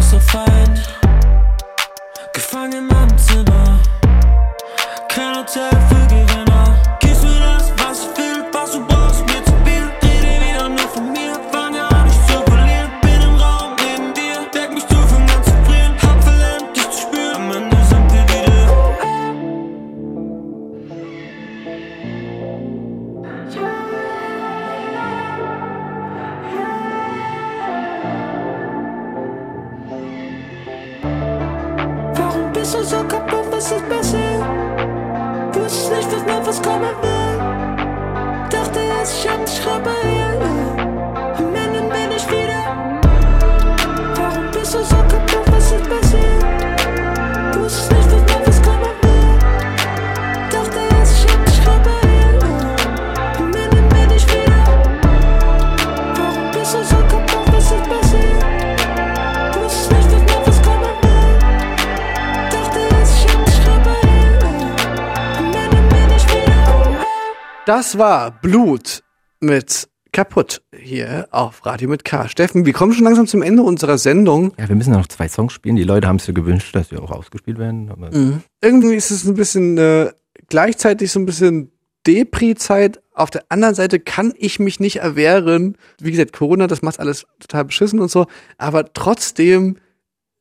Das war Blut mit kaputt hier auf Radio mit K. Steffen, wir kommen schon langsam zum Ende unserer Sendung. Ja, wir müssen noch zwei Songs spielen. Die Leute haben es ja gewünscht, dass wir auch ausgespielt werden. Aber Mhm. Irgendwie ist es ein bisschen äh, gleichzeitig so ein bisschen Depri-Zeit. Auf der anderen Seite kann ich mich nicht erwehren. Wie gesagt, Corona, das macht alles total beschissen und so. Aber trotzdem,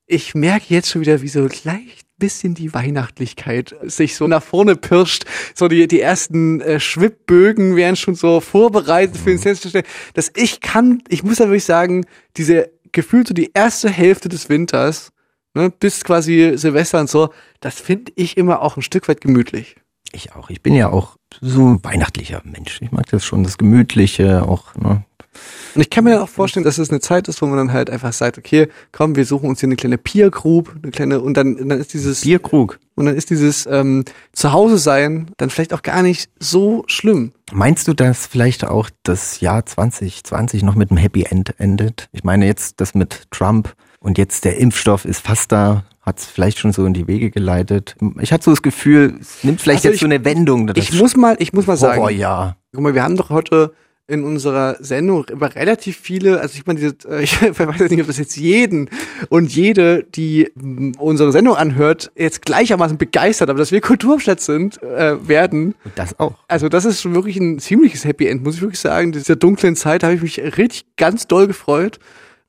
ich merke jetzt schon wieder, wie so leicht bisschen die Weihnachtlichkeit sich so nach vorne pirscht. So die, die ersten äh, Schwibbögen werden schon so vorbereitet für den Sense. Dass ich kann, ich muss da wirklich sagen, diese gefühlt so die erste Hälfte des Winters, ne, bis quasi Silvester und so, das finde ich immer auch ein Stück weit gemütlich. Ich auch. Ich bin ja auch so ein weihnachtlicher Mensch. Ich mag das schon, das Gemütliche auch. Ne? Und ich kann mir auch vorstellen, dass es eine Zeit ist, wo man dann halt einfach sagt, okay, komm, wir suchen uns hier eine kleine Peer Group, eine kleine, und dann, dann ist dieses Bierkrug. und dann ist dieses ähm, Zuhause sein dann vielleicht auch gar nicht so schlimm. Meinst du, dass vielleicht auch das Jahr 2020 noch mit einem Happy End endet? Ich meine jetzt das mit Trump und jetzt der Impfstoff ist fast da, hat es vielleicht schon so in die Wege geleitet. Ich hatte so das Gefühl, es nimmt vielleicht Also jetzt ich- so eine Wendung. Ich muss mal, ich muss mal sagen, Horrorjahr. Guck mal, wir haben doch heute in unserer Sendung über relativ viele, also ich meine, diese, äh, ich weiß nicht, ob das jetzt jeden und jede, die unsere Sendung anhört, jetzt gleichermaßen begeistert, aber dass wir Kulturstadt sind, äh, werden. Und das auch. Also das ist schon wirklich ein ziemliches Happy End, muss ich wirklich sagen. Dieser dunklen Zeit habe ich mich richtig ganz doll gefreut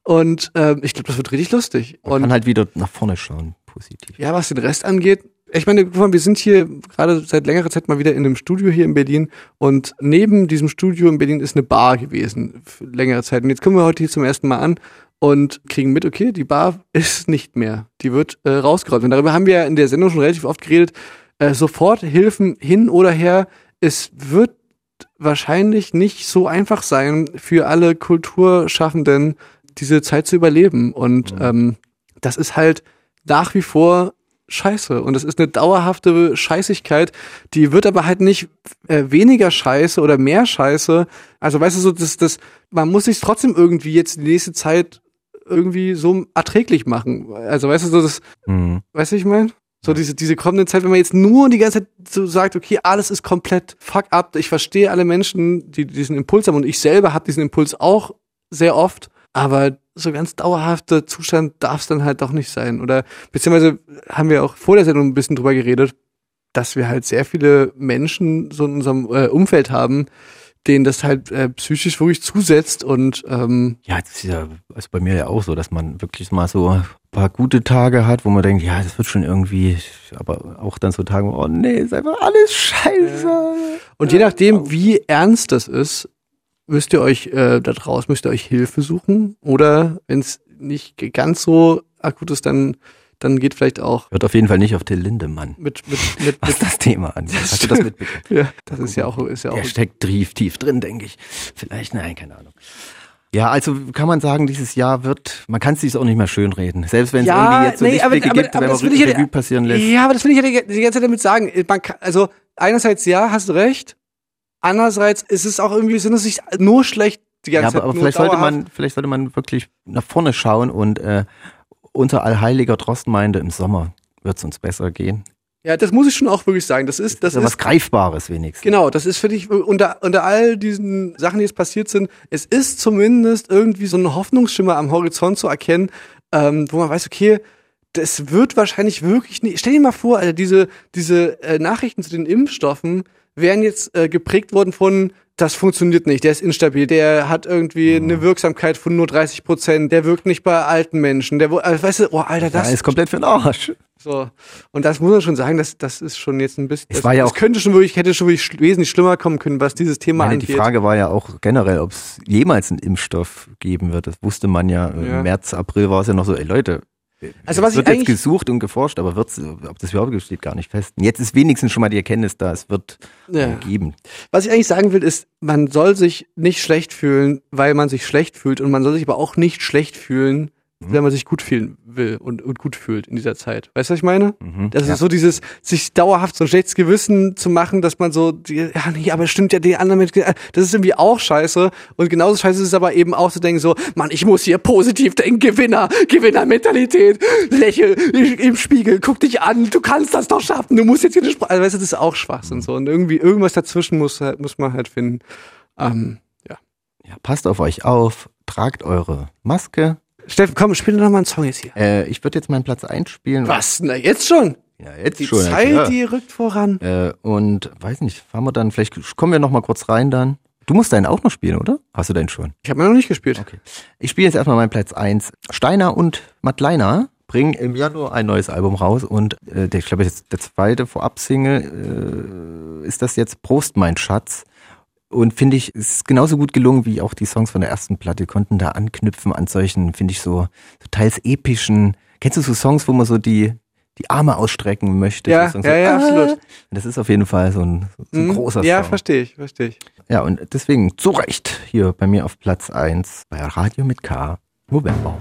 und ähm, ich glaube, das wird richtig lustig. Man Und kann halt wieder nach vorne schauen, positiv. ja, was den Rest angeht, ich meine, guck mal, wir sind hier gerade seit längerer Zeit mal wieder in einem Studio hier in Berlin und neben diesem Studio in Berlin ist eine Bar gewesen für längere Zeit. Und jetzt kommen wir heute hier zum ersten Mal an und kriegen mit, okay, die Bar ist nicht mehr. Die wird äh, rausgerollt. Und darüber haben wir ja in der Sendung schon relativ oft geredet. Äh, sofort Hilfen hin oder her. Es wird wahrscheinlich nicht so einfach sein für alle Kulturschaffenden, diese Zeit zu überleben. Und ähm, das ist halt nach wie vor scheiße. Und das ist eine dauerhafte Scheißigkeit, die wird aber halt nicht äh, weniger scheiße oder mehr scheiße. Also weißt du so, das, das, man muss sich trotzdem irgendwie jetzt die nächste Zeit irgendwie so erträglich machen. Also weißt du so, das, Mhm. weißt du, ich meine? So diese, diese kommende Zeit, wenn man jetzt nur die ganze Zeit so sagt, okay, alles ist komplett fuck up. Ich verstehe alle Menschen, die diesen Impuls haben und ich selber habe diesen Impuls auch sehr oft, aber so ganz dauerhafter Zustand darf es dann halt doch nicht sein. Oder beziehungsweise haben wir auch vor der Sendung ein bisschen drüber geredet, dass wir halt sehr viele Menschen so in unserem äh, Umfeld haben, denen das halt äh, psychisch wirklich zusetzt und ähm, Ja, das ist ja also bei mir ja auch so, dass man wirklich mal so ein paar gute Tage hat, wo man denkt, ja, das wird schon irgendwie, aber auch dann so Tage, oh nee, ist einfach alles scheiße. Und je nachdem, wie ernst das ist, müsst ihr euch äh, da draußen, müsst ihr euch Hilfe suchen. Oder wenn es nicht ganz so akut ist, dann, dann geht vielleicht auch Wird auf jeden Fall nicht auf Till Lindemann, mit, mit, mit, was mit das Thema angeht. Hast du das mitbekommen? ja, das ist ja auch, ist ja auch. Der steckt tief, tief drin, denke ich. Vielleicht, nein, keine Ahnung. Ja, also kann man sagen, dieses Jahr wird, man kann es sich auch nicht mehr schönreden. Selbst wenn es irgendwie jetzt so Lichtblicke gibt, wenn man das will ich Revue ja, passieren lässt. Ja, aber das will ich ja die, ganze Zeit damit sagen. Man kann, also einerseits ja, hast du recht. Andererseits ist es auch irgendwie, sind es nicht nur schlecht die Ja, ganze aber, aber Zeit. vielleicht sollte man, vielleicht sollte man wirklich nach vorne schauen und äh, unser allheiliger Trost meinte, im Sommer wird es uns besser gehen. Ja, das muss ich schon auch wirklich sagen. Das ist, das ja ist was Greifbares wenigstens. Genau, das ist für dich unter, unter all diesen Sachen, die jetzt passiert sind, es ist zumindest irgendwie so ein Hoffnungsschimmer am Horizont zu erkennen, ähm, wo man weiß, okay, das wird wahrscheinlich wirklich nicht. Stell dir mal vor, Alter, diese, diese äh, Nachrichten zu den Impfstoffen wären jetzt äh, geprägt worden von, das funktioniert nicht, der ist instabil, der hat irgendwie Mhm. eine Wirksamkeit von nur 30 Prozent, der wirkt nicht bei alten Menschen, der, also, weißt du, oh, Alter, Das das, ist komplett für den Arsch. so. Und das muss man schon sagen, das, das ist schon jetzt ein bisschen, Es das, war ja das auch- könnte schon wirklich, hätte schon wirklich wesentlich schlimmer kommen können, was dieses Thema Meine, angeht. die Frage war ja auch generell, ob es jemals einen Impfstoff geben wird. Das wusste man ja. Ja. Im März, April war es ja noch so, ey Leute, Also es was ich wird jetzt eigentlich, gesucht und geforscht, aber wird's, ob das überhaupt steht gar nicht fest. Jetzt ist wenigstens schon mal die Erkenntnis da, es wird Ja. äh, geben. was ich eigentlich sagen will, ist, man soll sich nicht schlecht fühlen, weil man sich schlecht fühlt und man soll sich aber auch nicht schlecht fühlen, wenn man sich gut fühlen will und, und gut fühlt in dieser Zeit. Weißt du, was ich meine? Mhm. Das Ja. ist so dieses, sich dauerhaft so ein schlechtes Gewissen zu machen, dass man so, ja, nee, aber stimmt ja, die anderen Menschen, das ist irgendwie auch scheiße. Und genauso scheiße ist es aber eben auch zu denken so, Mann, ich muss hier positiv denken, Gewinner, Gewinnermentalität, lächel im Spiegel, guck dich an, du kannst das doch schaffen, du musst jetzt hier eine Sprache, also, weißt du, das ist auch Schwachsinn so. Und irgendwie, irgendwas dazwischen muss, halt- muss man halt finden. Ähm, ja. Ja, passt auf euch auf, tragt eure Maske. Steffen, komm, spiel doch mal einen Song jetzt hier. Äh, ich würde jetzt meinen Platz einspielen. Was? Na, jetzt schon? Ja, jetzt Die schon. ja, Zeit, klar. die rückt voran. Äh, und weiß nicht, fahren wir dann, vielleicht kommen wir noch mal kurz rein dann. Du musst deinen auch noch spielen, oder? Hast du deinen schon? Ich habe noch nicht gespielt. Okay. Ich spiele jetzt erstmal meinen Platz eins. Steiner und Madleiner bringen im Januar ein neues Album raus und äh, der, ich glaube, jetzt der zweite Vorab-Single äh, ist das jetzt Prost, mein Schatz. Und finde ich, es ist genauso gut gelungen wie auch die Songs von der ersten Platte, konnten da anknüpfen an solchen, finde ich, so, so teils epischen. Kennst du so Songs, wo man so die, die Arme ausstrecken möchte? Ja, so ja, ja, ah. absolut. Das ist auf jeden Fall so ein, so ein Mhm. großer Ja, Song. verstehe ich, verstehe ich. Ja, und deswegen zu Recht hier bei mir auf Platz 1 bei Radio mit K, November.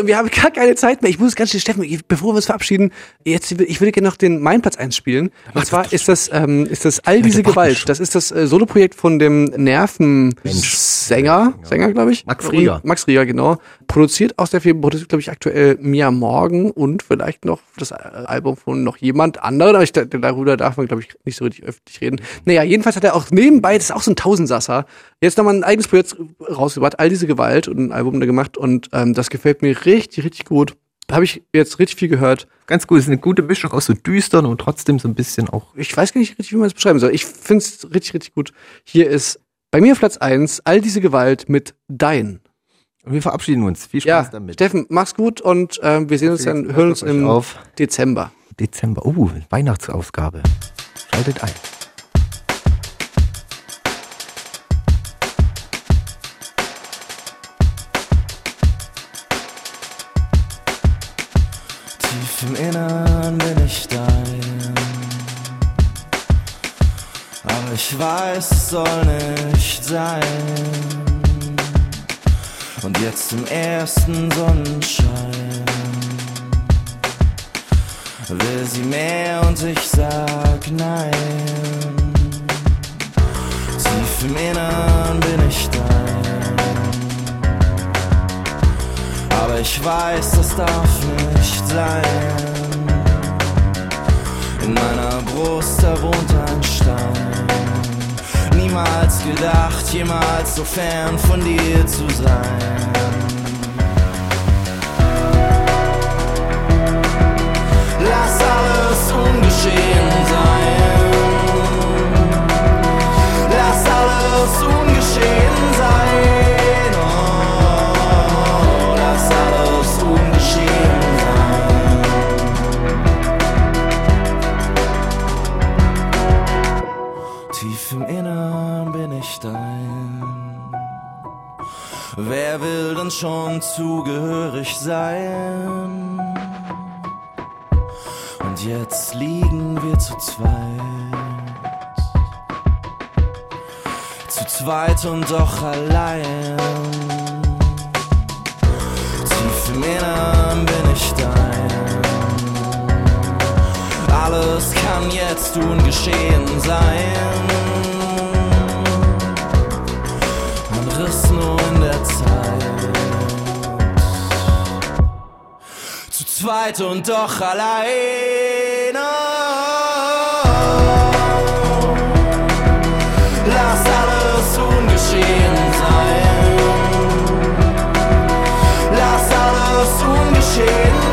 Leute, wir haben gar keine Zeit mehr. Ich muss ganz schnell, Steffen, bevor wir uns verabschieden, jetzt, ich würde gerne noch den Mein Platz 1 spielen. Und zwar ist das, ähm, ist das All diese Gewalt. Das ist das äh, Soloprojekt von dem Nerven-Sänger, Sänger, glaube ich. Max Rieger. Max Rieger, genau. Produziert aus der produziert, glaube ich, aktuell Mia Morgan und vielleicht noch das äh, Album von noch jemand anderen, aber ich, da- darüber darf man, glaube ich, nicht so richtig öffentlich reden. Naja, jedenfalls hat er auch nebenbei, das ist auch so ein Tausendsasser, jetzt nochmal ein eigenes Projekt rausgebracht, all diese Gewalt und ein Album da gemacht und ähm, das gefällt mir richtig, richtig gut. Habe ich jetzt richtig viel gehört. Ganz gut, es ist eine gute Mischung aus so düstern und trotzdem so ein bisschen auch. Ich weiß gar nicht richtig, wie man es beschreiben soll. Ich finde es richtig, richtig gut. Hier ist bei mir auf Platz eins all diese Gewalt mit Dein. Und wir verabschieden uns. Viel Spaß Ja, damit. Steffen, mach's gut und ähm, wir sehen uns dann, hören uns im auf. Dezember. Dezember. Oh, Weihnachtsausgabe. Schaltet ein. Tief im Innern bin ich dein. Aber ich weiß, es soll nicht sein. Und jetzt im ersten Sonnenschein will sie mehr und ich sag nein. Tief im Innern bin ich dein. Aber ich weiß, das darf nicht sein. In meiner Brust, da wohnt ein Stein. Niemals gedacht, jemals so fern von dir zu sein. Lass alles ungeschehen sein. Lass alles ungeschehen Wer will denn schon zugehörig sein? Und jetzt liegen wir zu zweit. Zu zweit und doch allein. Tief im Innern bin ich dein. Alles kann jetzt ungeschehen sein. Ein Riss nur in der zweit und doch allein. Lass alles ungeschehen sein. Lass alles ungeschehen sein.